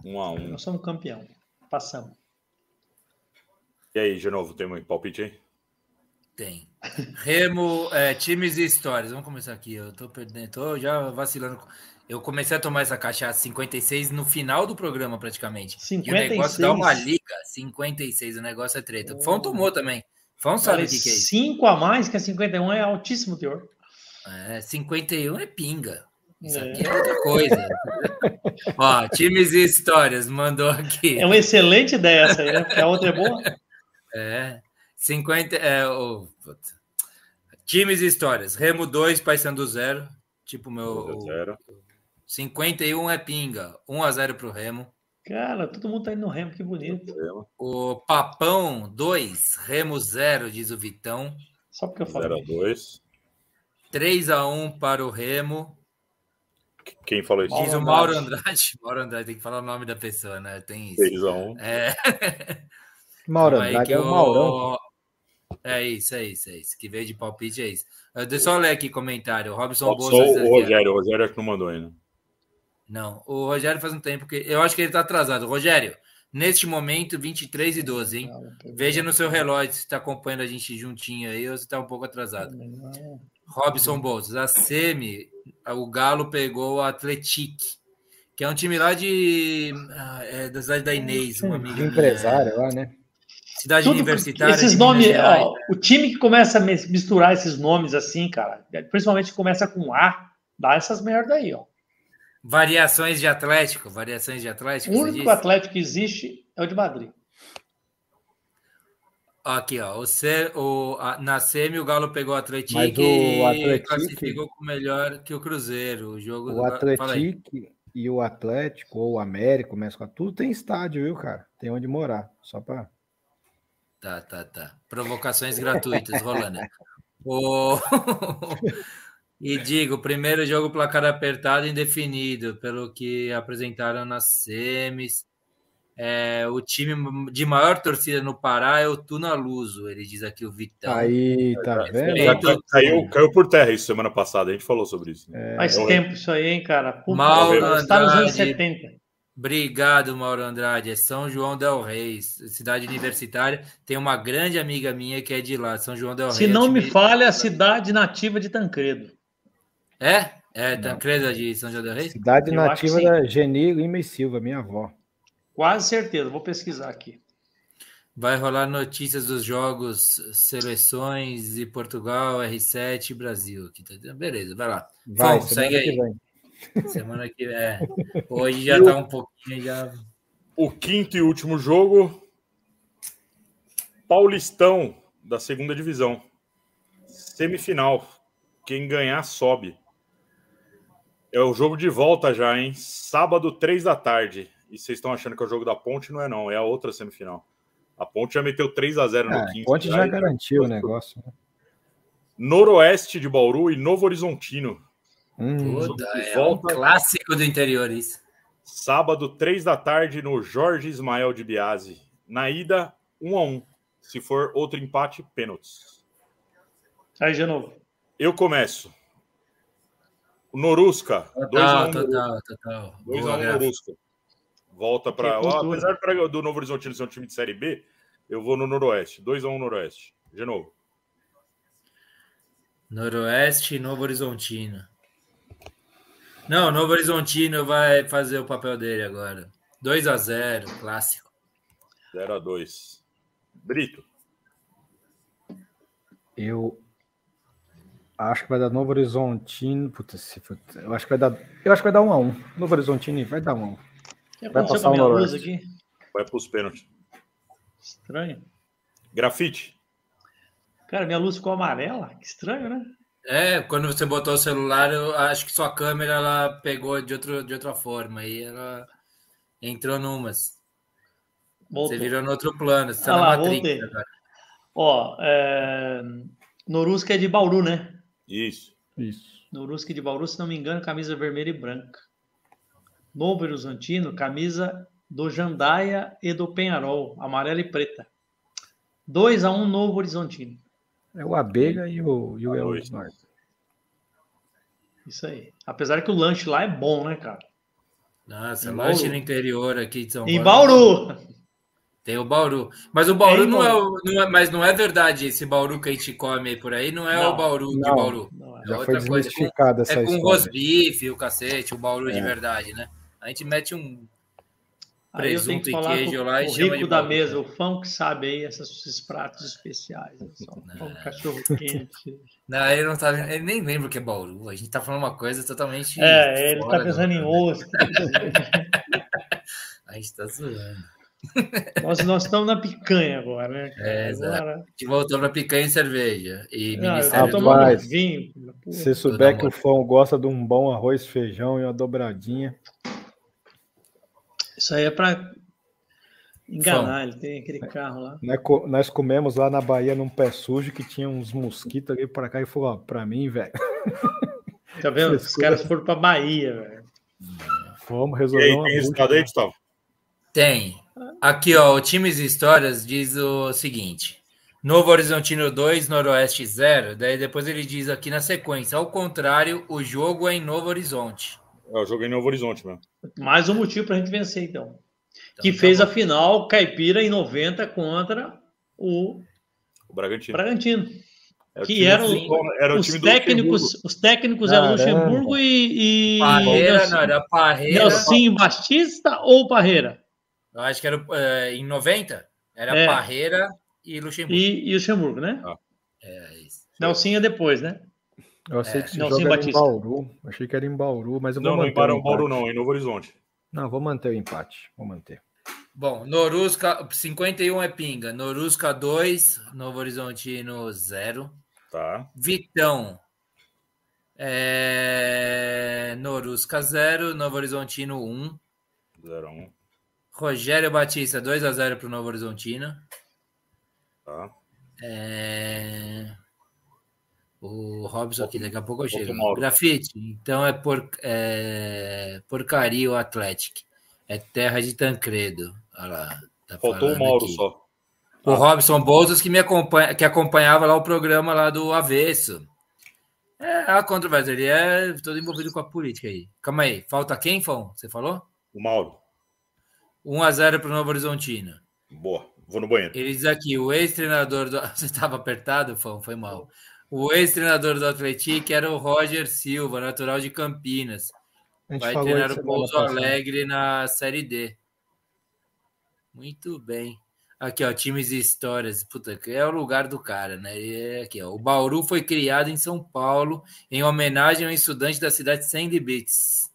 1x1. Nós somos campeão. Passamos. E aí, de novo, tem um palpite aí? Tem. Remo, é, times e histórias. Vamos começar aqui. Eu tô perdendo, tô já vacilando. Eu comecei a tomar essa cachaça 56 no final do programa, praticamente. 56. E o negócio dá uma liga. 56, o negócio é treta. O Fão tomou também. Fão sabe o que, que é isso. 5 a mais que a 51 é altíssimo teor. É, 51 é pinga. Isso é. aqui é outra coisa. Ó, times e histórias, mandou aqui. É uma excelente ideia essa aí, né? Porque a outra é boa. É. 50. É, oh, times e histórias. Remo 2, Paysandu 0. Tipo, meu. 0. 51 é pinga. 1 x 0 pro Remo. Cara, todo mundo tá indo no Remo, que bonito. O Papão 2, Remo 0, diz o Vitão. Só porque eu falei. 0 x 2. 3 x 1 para o Remo. Quem falou isso? Diz o Mauro Andrade. Mauro Andrade, tem que falar o nome da pessoa, né? Tem isso. 3 x 1. É. Mauro Andrade é o Maurão. É isso, é isso, é isso. Que veio de palpite é isso. Deixa eu só ler aqui comentário. O Robson Só o Rogério, o Rogério acho que não mandou ainda. Não, o Rogério faz um tempo que. Eu acho que ele tá atrasado. Rogério, neste momento, 23 e 12, hein? Veja no seu relógio se está acompanhando a gente juntinho aí ou se está um pouco atrasado. Robson Bolsos, a Semi, o Galo pegou o Atletic, que é um time lá de. Ah, é, da cidade da Inês, uma amiga. Empresário lá, né? Cidade Tudo, universitária. Esses nomes, ó, o time que começa a misturar esses nomes assim, cara, principalmente começa com A, dá essas merda aí, ó. Variações de Atlético, variações de Atlético. O único Atlético que existe é o de Madrid. Aqui, ó, o, C, o a, na semi o Galo pegou o Atlético e classificou com melhor que o Cruzeiro. O jogo o Atlético e o Atlético ou o América, começa com tudo tem estádio, viu, cara? Tem onde morar, só para Tá, tá, tá. Provocações gratuitas rolando. o... e digo, primeiro jogo placar apertado indefinido, pelo que apresentaram nas semis. É, o time de maior torcida no Pará é o Tuna Luso, ele diz aqui o Vitão. Aí, tá vendo? Caiu, caiu, caiu, por terra isso semana passada, a gente falou sobre isso. Né? É, Faz é, tempo isso aí, hein, cara? Mal está nos anos 70. Obrigado, Mauro Andrade. É São João Del Rey, cidade universitária. Tem uma grande amiga minha que é de lá, São João Del Rey. Se não me falha, a cidade nativa de Tancredo. É? É, Tancredo de São João Del Rey? Cidade Eu nativa da Geni Lima e Silva, minha avó. Quase certeza, vou pesquisar aqui. Vai rolar notícias dos jogos, seleções e Portugal, R7 e Brasil. Tá Beleza, vai lá. Vai, Fom, segue aí. Vem. Semana que vem. É. Hoje já está um pouquinho. Já... O quinto e último jogo. Paulistão da segunda divisão. Semifinal. Quem ganhar sobe. É o jogo de volta já, hein? Sábado, três da tarde. E vocês estão achando que é o jogo da Ponte? Não é, não. É a outra semifinal. A Ponte já meteu 3 a 0 no é, quinto. A Ponte já, garantiu o negócio. Né? Noroeste de Bauru e Novo Horizontino. Hum, Puta, é volta. um clássico do interior isso. Sábado, três da tarde, no Jorge Ismael de Biase. Na ida, um a um. Se for outro empate, pênaltis. Aí de novo. Eu começo. O Norusca. 2x1 um total, total. 2x1 um Norusca. Volta para. Apesar do Novo Horizonte ser um time de Série B, eu vou no Noroeste. 2x1 um Noroeste. De novo. Noroeste e Novo Horizontino. Não, Novo Horizontino vai fazer o papel dele agora. 2 a 0 clássico. 0 a 2 Brito. Eu acho que vai dar Novo Horizontino. Putz, eu acho que vai dar. Eu acho que vai dar 1 a 1 Novo Horizontino vai dar 1 1 Vai passar o Noroeste. Aqui? Vai para os pênaltis. Estranho. Grafite. Cara, minha luz ficou amarela. Que estranho, né? É, quando você botou o celular, eu acho que sua câmera ela pegou de, outro, de outra forma e ela entrou numas. Voltou. Você virou no outro plano, você tá ah na lá, Matrix agora. Ó, é... Norusca é de Bauru, né? Isso. Isso. Norusca é de Bauru, se não me engano, camisa vermelha e branca. Novo Horizontino, camisa do Jandaia e do Penharol, amarela e preta. 2 a 1 um, Novo Horizontino. É o Abelha e o, e o El Norte. Isso aí. Apesar que o lanche lá é bom, né, cara? Nossa, em lanche Bauru. no interior aqui de São Paulo. Em Bauru! Tem o Bauru. Mas o Bauru não, é, não é, mas não é verdade. Esse Bauru que a gente come por aí não é não, o Bauru de não, Bauru. Não é. Já foi desmistificada essa é com, É com rosbife, o cacete, o Bauru é. de verdade, né? A gente mete um presunto e queijo lá e o chama rico da mesa, o fã que sabe aí esses pratos especiais. Só, pão, cachorro quente. Não, ele não tá ele nem lembra o que é Bauru. A gente tá falando uma coisa totalmente. É, ele tá pensando em osso. a gente tá zoando. Nós, nós estamos na picanha agora, né? É, agora... A gente voltou para picanha e cerveja. E não, eu tomando vinho. Se souber que o Fão gosta de um bom arroz, feijão e uma dobradinha. Isso aí é para enganar, ele tem aquele carro lá. Nós comemos lá na Bahia num pé sujo que tinha uns mosquitos ali para cá e falou: ó, para mim, velho. Tá vendo? Os caras foram para Bahia, velho. Fomos resolver. E aí, tem resultado aí, Gustavo? Tem. Aqui, ó, o Times Histórias diz o seguinte: Novo Horizontino 2, Noroeste 0. Daí depois ele diz aqui na sequência: ao contrário, o jogo é em Novo Horizonte. É, eu joguei em Novo Horizonte mesmo. Mais um motivo para a gente vencer, então. então que tá fez bom. a final caipira em 90 contra o, o Bragantino. Bragantino. É que eram era os, técnicos, os técnicos eram Luxemburgo e, e. Parreira, não, era Parreira. Nelson Batista ou Parreira? Eu acho que era uh, em 90. Era é. Parreira e Luxemburgo. E, e Luxemburgo, né? Ah. É isso. Nelsinha depois, né? Eu achei que é. esse Batista. em Bauru. Achei que era em Bauru, mas eu vou não, manter. Não, em Bauru não, em Novo Horizonte. Não, vou manter o empate. Vou manter. Bom, Norusca 51 é pinga. Norusca 2, Novo Horizontino 0. Tá. Vitão. É... Norusca 0, Novo Horizontino 1. 0 1. Rogério Batista, 2 a 0 para o Novo Horizontino. Tá. É... O Robson aqui, daqui a pouco eu chego. Grafite, então é, por, é... porcaria o Atlético. É terra de Tancredo. Olha lá. Tá Faltou o Mauro aqui. só. O ah. Robson Bolsas que me acompanha, que acompanhava lá o programa lá do Avesso. É a controvérsia, ele é todo envolvido com a política aí. Calma aí, falta quem, Fão? Você falou? O Mauro. 1 a 0 para o Novo Horizontino. Boa, vou no banheiro. Ele diz aqui: o ex-treinador do. Você estava apertado, Fão? Foi mal. O ex-treinador do Atlético era o Roger Silva, natural de Campinas. Vai treinar o Pouso Alegre na Série D. Muito bem. Aqui, ó, times e histórias. Puta, é o lugar do cara, né? E é aqui, ó. O Bauru foi criado em São Paulo em homenagem ao estudante da cidade de Sandy Beats.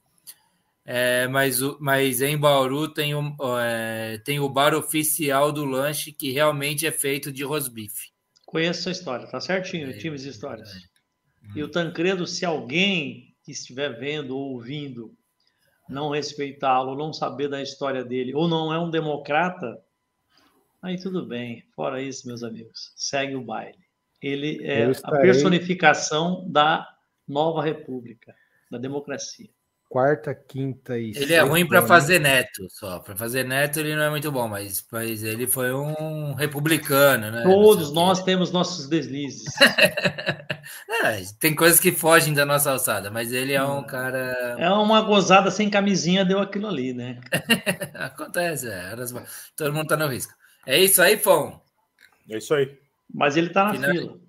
É, mas, mas em Bauru tem, um, é, tem o bar oficial do lanche que realmente é feito de rosbife. Conheço essa história, tá certinho, é, histórias. E o Tancredo, se alguém que estiver vendo ou ouvindo não respeitá-lo, não saber da história dele, ou não é um democrata, aí tudo bem. Fora isso, meus amigos, segue o baile. Ele é a personificação da nova república, da democracia quarta, quinta e Ele é ruim para fazer neto só. Para fazer neto ele não é muito bom, mas, mas ele foi um republicano, né? Todos nós temos nossos deslizes. é, tem coisas que fogem da nossa alçada, mas ele é um cara. É uma gozada sem camisinha, deu aquilo ali, né? Acontece, é. Todo mundo tá no risco. É isso aí, Fon. É isso aí. Mas ele tá na Final... fila.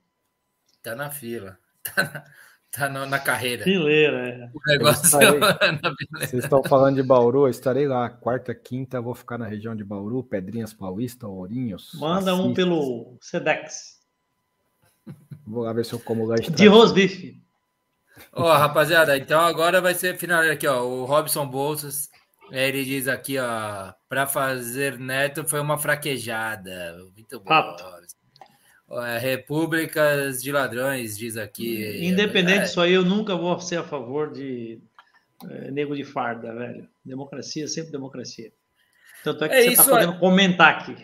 Tá na fila. Tá na... Tá no, na carreira. Fileira, é. O negócio estarei, Vocês estão falando de Bauru, eu estarei lá. Quarta, quinta, vou ficar na região de Bauru, Pedrinhas Paulista, Ourinhos. Manda um pelo Sedex. Vou lá ver se eu como lanche. De rosbife. Ó, oh, rapaziada, então agora vai ser final aqui, ó. O Robson Bolsas, ele diz aqui, ó, para fazer neto foi uma fraquejada. Muito bom. Fato. É, repúblicas de ladrões, diz aqui. Independente é, disso aí, eu nunca vou ser a favor de é, nego de farda, velho. Democracia, sempre democracia. Tanto é que é você está podendo comentar aqui.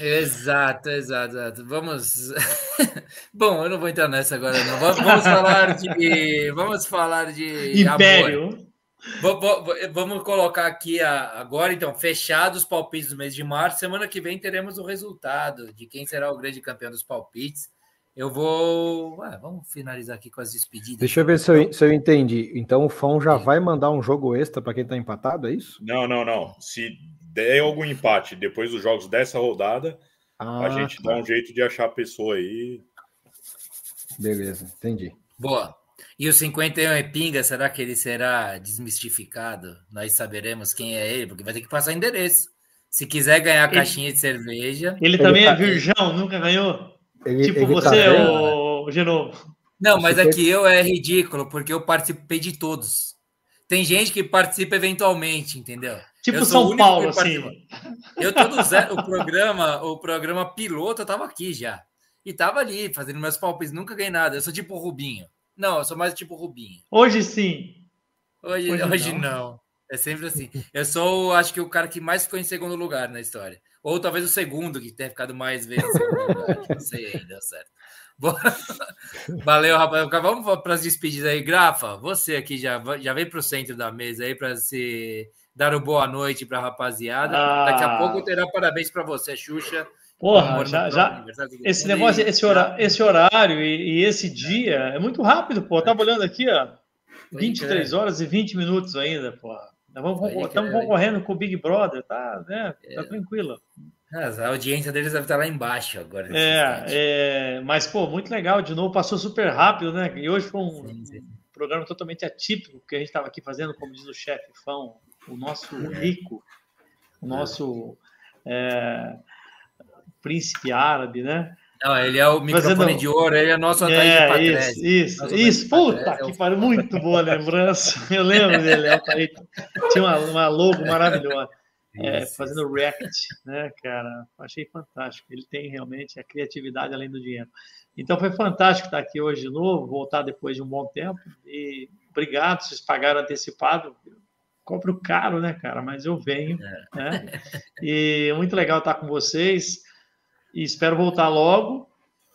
Exato, exato, exato. Vamos. Bom, eu não vou entrar nessa agora, não. Vamos falar de. Vamos falar de. Império. Amor. Vamos colocar aqui agora, então, fechados os palpites do mês de março. Semana que vem teremos o resultado de quem será o grande campeão dos palpites. Eu vou. Ah, vamos finalizar aqui com as despedidas. Deixa eu ver se eu, se eu entendi. Então o Fão já vai mandar um jogo extra para quem está empatado, é isso? Não, não, não. Se der algum empate depois dos jogos dessa rodada, ah, a gente tá. dá um jeito de achar a pessoa aí. Beleza, entendi. Boa. E o 51 é pinga, será que ele será desmistificado? Nós saberemos quem é ele, porque vai ter que passar endereço. Se quiser ganhar a caixinha de cerveja. Ele, ele também tá... é virgão, nunca ganhou? Ele, tipo ele você, tá o Genovo. Não, mas aqui eu é ridículo, porque eu participei de todos. Tem gente que participa eventualmente, entendeu? Tipo São Paulo, assim. Eu tô do zero, o programa, o programa piloto, eu tava aqui já. E tava ali, fazendo meus palpites, nunca ganhei nada. Eu sou tipo o Rubinho. Não, eu sou mais tipo Rubinho. Hoje sim. Hoje, hoje, hoje não. não. É sempre assim. Eu sou, acho que, o cara que mais ficou em segundo lugar na história. Ou talvez o segundo, que tenha ficado mais vezes. Não sei ainda, deu certo. Valeu, rapaz. Vamos para as despedidas aí. Grafa, você aqui já, já vem para o centro da mesa aí para se dar o boa noite para a rapaziada. Ah. Daqui a pouco terá parabéns para você, Xuxa. Porra, já, já esse negócio, esse, hora, esse horário e, e, esse dia é muito rápido, pô. Eu tava olhando aqui, ó. 23 horas e 20 minutos ainda, pô. Estamos concorrendo com o Big Brother, tá, né? Tá é. tranquilo. A audiência deles deve estar lá embaixo agora. É, é, mas, pô, muito legal. De novo, passou super rápido, né? E hoje foi um, sim, sim. programa totalmente atípico, que a gente estava aqui fazendo, como diz o chefe Fão, o nosso é. rico, o nosso é, príncipe árabe, né? Não, ele é o microfone Fazendo... de ouro, ele é nosso é, Patrese. Isso, isso, nosso isso. Puta é que pariu, muito boa lembrança. Eu lembro dele, tinha uma, uma logo maravilhosa. É, fazendo React, né, cara? Achei fantástico. Ele tem realmente a criatividade além do dinheiro. Então foi fantástico estar aqui hoje de novo, voltar depois de um bom tempo. E obrigado, vocês pagaram antecipado. Cobro caro, né, cara? Mas eu venho, é. né? E muito legal estar com vocês. E espero voltar logo.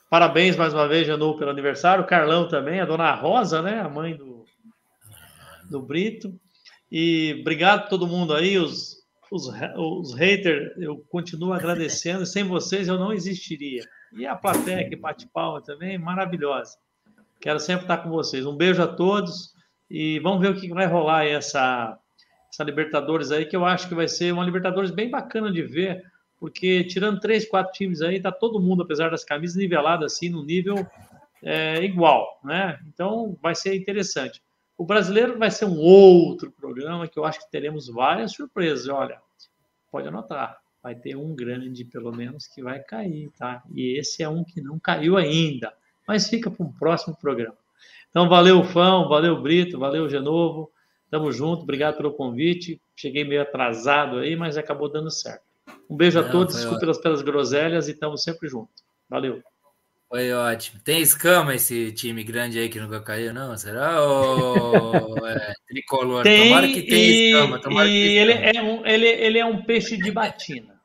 Parabéns mais uma vez, Janu, pelo aniversário. Carlão também, a dona Rosa, né? A mãe do, do Brito. E obrigado a todo mundo aí, os os, os haters, eu continuo agradecendo. Sem vocês eu não existiria. E a plateia que bate palma também, maravilhosa. Quero sempre estar com vocês. Um beijo a todos e vamos ver o que vai rolar essa, essa Libertadores aí, que eu acho que vai ser uma Libertadores bem bacana de ver, porque tirando três, quatro times aí, tá todo mundo, apesar das camisas, nivelado assim, no nível é, igual, né? Então vai ser interessante. O brasileiro vai ser um outro programa que eu acho que teremos várias surpresas. Olha, pode anotar, vai ter um grande, pelo menos, que vai cair, tá? E esse é um que não caiu ainda, mas fica para um próximo programa. Então, valeu, Fão, valeu, Brito, valeu, Genovo. Tamo junto, obrigado pelo convite. Cheguei meio atrasado aí, mas acabou dando certo. Um beijo não, a todos, desculpe pelas, pelas groselhas e estamos sempre juntos. Valeu. Foi ótimo. Tem escama esse time grande aí que nunca caiu, não? Será? Ou é, tricolor? Tem, tomara que tenha e, escama. Tomara e que ele, é um, ele, ele é um peixe de batina.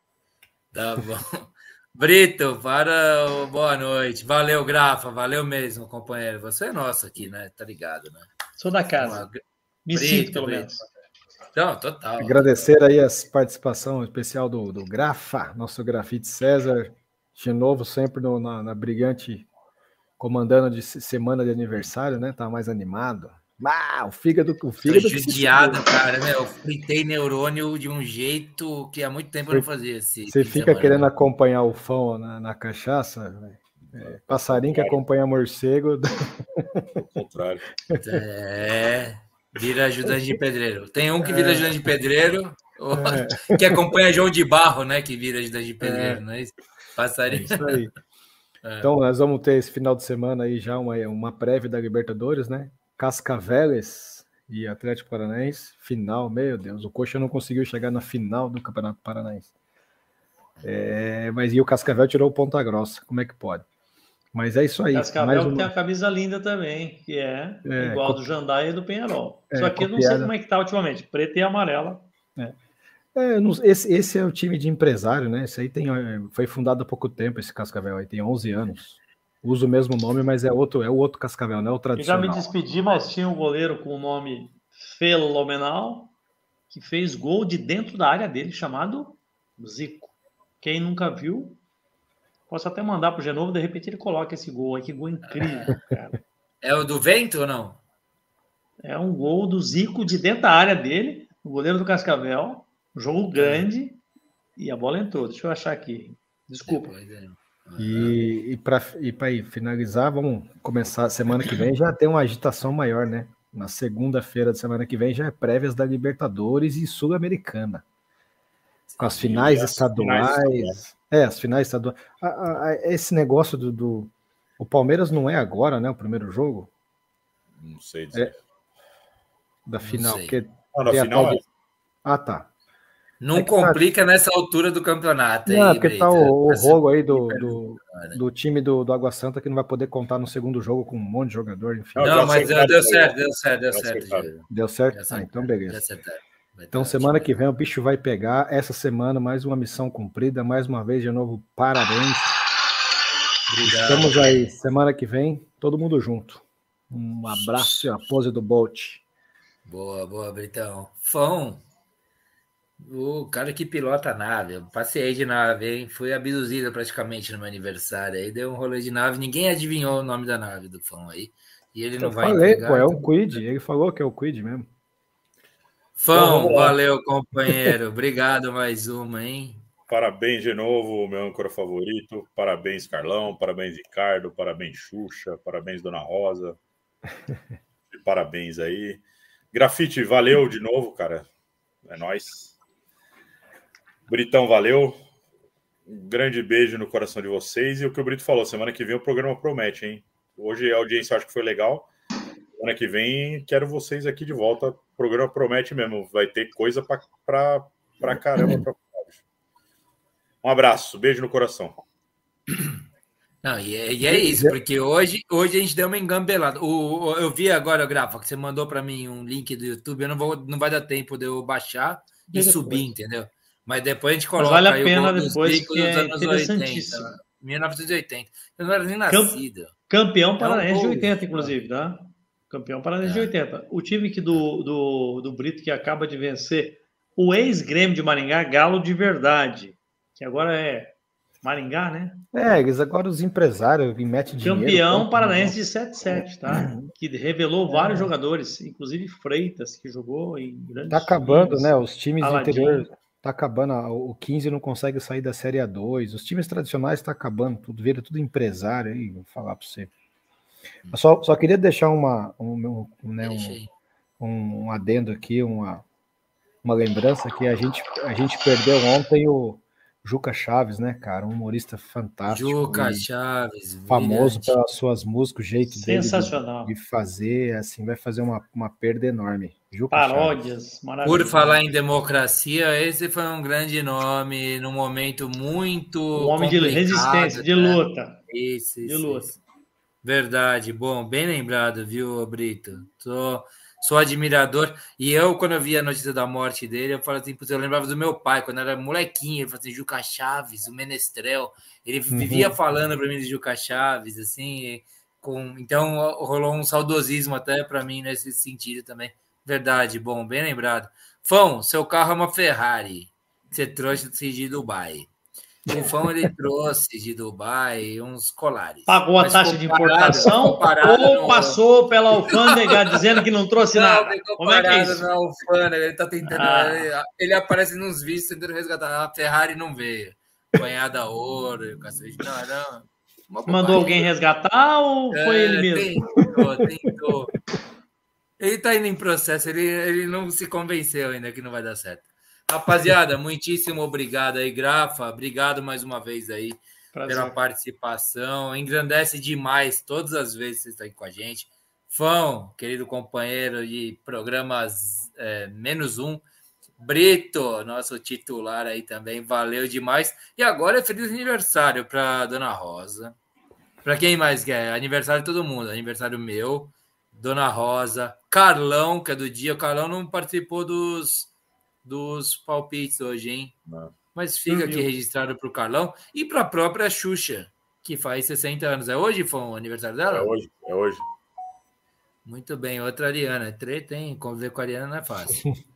Tá bom. Brito, para o boa noite. Valeu, Grafa. Valeu mesmo, companheiro. Você é nosso aqui, né? Tá ligado, né? Sou da casa. Me Brito, sinto, pelo menos. Não, total. Agradecer aí a participação especial do, do Grafa, nosso grafite César de novo, sempre no, na, na, Brigante, comandando de semana de aniversário, né? Tá mais animado. Ah, o fígado, o fígado. Tô judiado, cara, meu. Eu fritei neurônio de um jeito que há muito tempo eu não fazia. Esse você fica semana, querendo né? acompanhar o fão na, na cachaça? É, passarinho que acompanha morcego. Ao contrário. É. Vira ajudante de pedreiro. Tem um que vira é. ajudante de pedreiro, é. que acompanha João de Barro, né? Que vira ajudante de pedreiro, é. não é isso? Passarinho. É isso aí. É. Então, nós vamos ter esse final de semana aí já uma, uma prévia da Libertadores, né? Cascaveles e Atlético Paranaense, final, meu Deus, o Coxa não conseguiu chegar na final do Campeonato Paranaense. É, mas e o Cascavel tirou o Ponta Grossa, como é que pode? Mas é isso aí. Cascavel uma... tem a camisa linda também, que é, é igual do Jandai e do Penharol. É, Só que eu não sei como é que tá ultimamente, preta e amarela. É. É, esse, esse é o time de empresário, né? Esse aí tem, foi fundado há pouco tempo, esse Cascavel aí, tem 11 anos. Usa o mesmo nome, mas é outro, é o outro Cascavel, não é o tradicional. Eu já me despedi, mas tinha um goleiro com o nome fenomenal que fez gol de dentro da área dele, chamado Zico. Quem nunca viu, posso até mandar para o Genovo, de repente ele coloca esse gol aí, que gol incrível, cara. É o do vento ou não? É um gol do Zico de dentro da área dele, o goleiro do Cascavel, jogo grande, e a bola entrou. Deixa eu achar aqui. Desculpa. É. E, e para e finalizar, vamos começar semana que vem já tem uma agitação maior, né? Na segunda-feira da semana que vem já é prévias da Libertadores e Sul-Americana. Com as finais estaduais. É, as finais estaduais. A, a, esse negócio do, do, O Palmeiras não é agora, né? O primeiro jogo? Não sei dizer. É, da final. Porque ah, na final é. Ah, tá. Não é tá complica tá... nessa altura do campeonato. Não, aí, porque tá o, o rolo aí do, do, do, time do, do Água Santa que não vai poder contar no segundo jogo com um monte de jogador, enfim. Não, não mas deu, deu, certo, deu certo, deu certo. Deu certo? Ah, então beleza. Então semana que vem o bicho vai pegar. Essa semana mais uma missão cumprida, mais uma vez de novo parabéns. Obrigado. Estamos aí semana que vem, todo mundo junto. Um abraço e a pose do Bolt. Boa, boa, Britão. Fão. O cara que pilota a nave, eu passei de nave, hein? Fui abduzido praticamente no meu aniversário. Aí deu um rolê de nave, ninguém adivinhou o nome da nave do fã aí. E ele não eu vai falei, entregar, pô, é o então... Quid, ele falou que é o Quid mesmo. Fã, valeu, companheiro. Obrigado mais uma, hein? Parabéns de novo, meu âncora favorito. Parabéns, Carlão. Parabéns, Ricardo. Parabéns, Xuxa. Parabéns, Dona Rosa. parabéns aí. Grafite, valeu de novo, cara. É nóis. Britão, valeu. Um grande beijo no coração de vocês. E o que o Brito falou, semana que vem o programa promete, hein? Hoje a audiência acho que foi legal. Semana que vem quero vocês aqui de volta. O programa promete mesmo. Vai ter coisa pra, pra, caramba. Pra... Um abraço, beijo no coração. Não, e é, e é, isso, porque hoje, hoje a gente deu uma engambelada. O, o eu vi agora, Grafa, que você mandou para mim um link do YouTube. Eu não, vou, não vai dar tempo de eu baixar e subir, entendeu? Mas depois a gente coloca. Mas vale a pena depois, que é interessantíssimo. 80, 1980. Eu não era nem nascido. Campeão paranaense de 80, inclusive, tá? Campeão paranaense é. de 80. O time que do, do, do Brito que acaba de vencer o ex-grêmio de Maringá, Galo de verdade, que agora é Maringá, né? É, eles agora os empresários que metem dinheiro. Campeão paranaense de 7-7, tá? Que revelou vários jogadores, inclusive Freitas, que jogou em grandes Tá acabando, times, né? Os times Aladim. do interior tá acabando, o 15 não consegue sair da Série A2, os times tradicionais tá acabando, tudo vira tudo empresário aí, vou falar para você. Eu só, só queria deixar uma, um, um, né, um, um, adendo aqui, uma, uma lembrança que a gente, a gente perdeu ontem o Juca Chaves, né, cara? Um humorista fantástico. Juca Chaves. Famoso brilhante. pelas suas músicas, o jeito Sensacional. dele de, de, fazer, assim, vai fazer uma, uma perda enorme. Juca Paródias, Por falar em democracia, esse foi um grande nome num momento muito. Um homem de resistência, de né? luta. Isso, isso. De luta. Isso. Verdade. Bom, bem lembrado, viu, Brito? Tô sou admirador. E eu, quando eu vi a notícia da morte dele, eu falei assim, eu lembrava do meu pai, quando era molequinho, ele falou assim, Juca Chaves, o Menestrel. Ele uhum. vivia falando para mim de Juca Chaves, assim, com... então rolou um saudosismo até para mim nesse sentido também. Verdade, bom, bem lembrado. Fão, seu carro é uma Ferrari. Você trouxe de Dubai. O Fão ele trouxe de Dubai uns colares. Pagou a taxa de importação ou no... passou pela alfândega dizendo que não trouxe não, nada? Como é que é isso? Na alfândega, ele tá tentando. Ah. Ele, aparece nos vídeos tentando resgatar. A Ferrari não veio. Banhada ouro, cacete. Não, não. Mandou alguém resgatar ou é, foi ele mesmo? Tentou, tentou. Ele tá indo em processo, ele, ele não se convenceu ainda que não vai dar certo. Rapaziada, muitíssimo obrigado aí, Grafa. Obrigado mais uma vez aí Prazer. pela participação. Engrandece demais todas as vezes que você está aqui com a gente. Fão, querido companheiro de programas é, menos um. Brito, nosso titular aí também, valeu demais. E agora é feliz aniversário para Dona Rosa. Para quem mais quer? Aniversário de todo mundo. Aniversário meu, Dona Rosa, Carlão, que é do dia. O Carlão não participou dos dos palpites hoje, hein? Não. Mas fica aqui registrado para o Carlão e para a própria Xuxa, que faz 60 anos. É hoje foi o aniversário dela? É hoje, é hoje. Muito bem, outra Ariana. Treta, hein? Conviver com a Ariana não é fácil.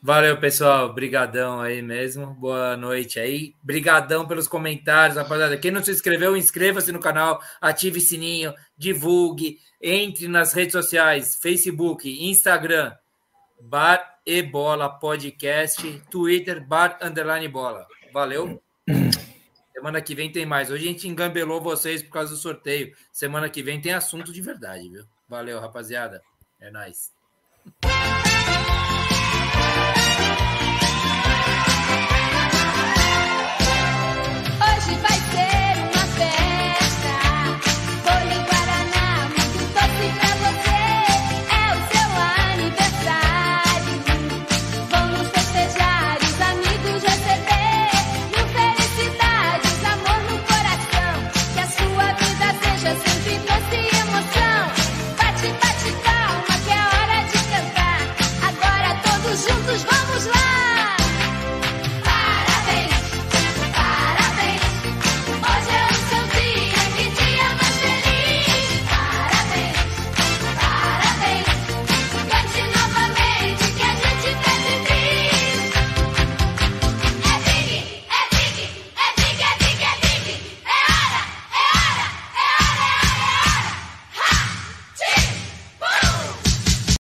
Valeu, pessoal. Brigadão aí mesmo. Boa noite aí. Brigadão pelos comentários, rapaziada. Quem não se inscreveu, inscreva-se no canal, ative o sininho, divulgue, entre nas redes sociais, Facebook, Instagram, Bar e Bola Podcast, Twitter, Bar Underline Bola. Valeu. Semana que vem tem mais. Hoje a gente engambelou vocês por causa do sorteio. Semana que vem tem assunto de verdade, viu? Valeu, rapaziada. É nóis.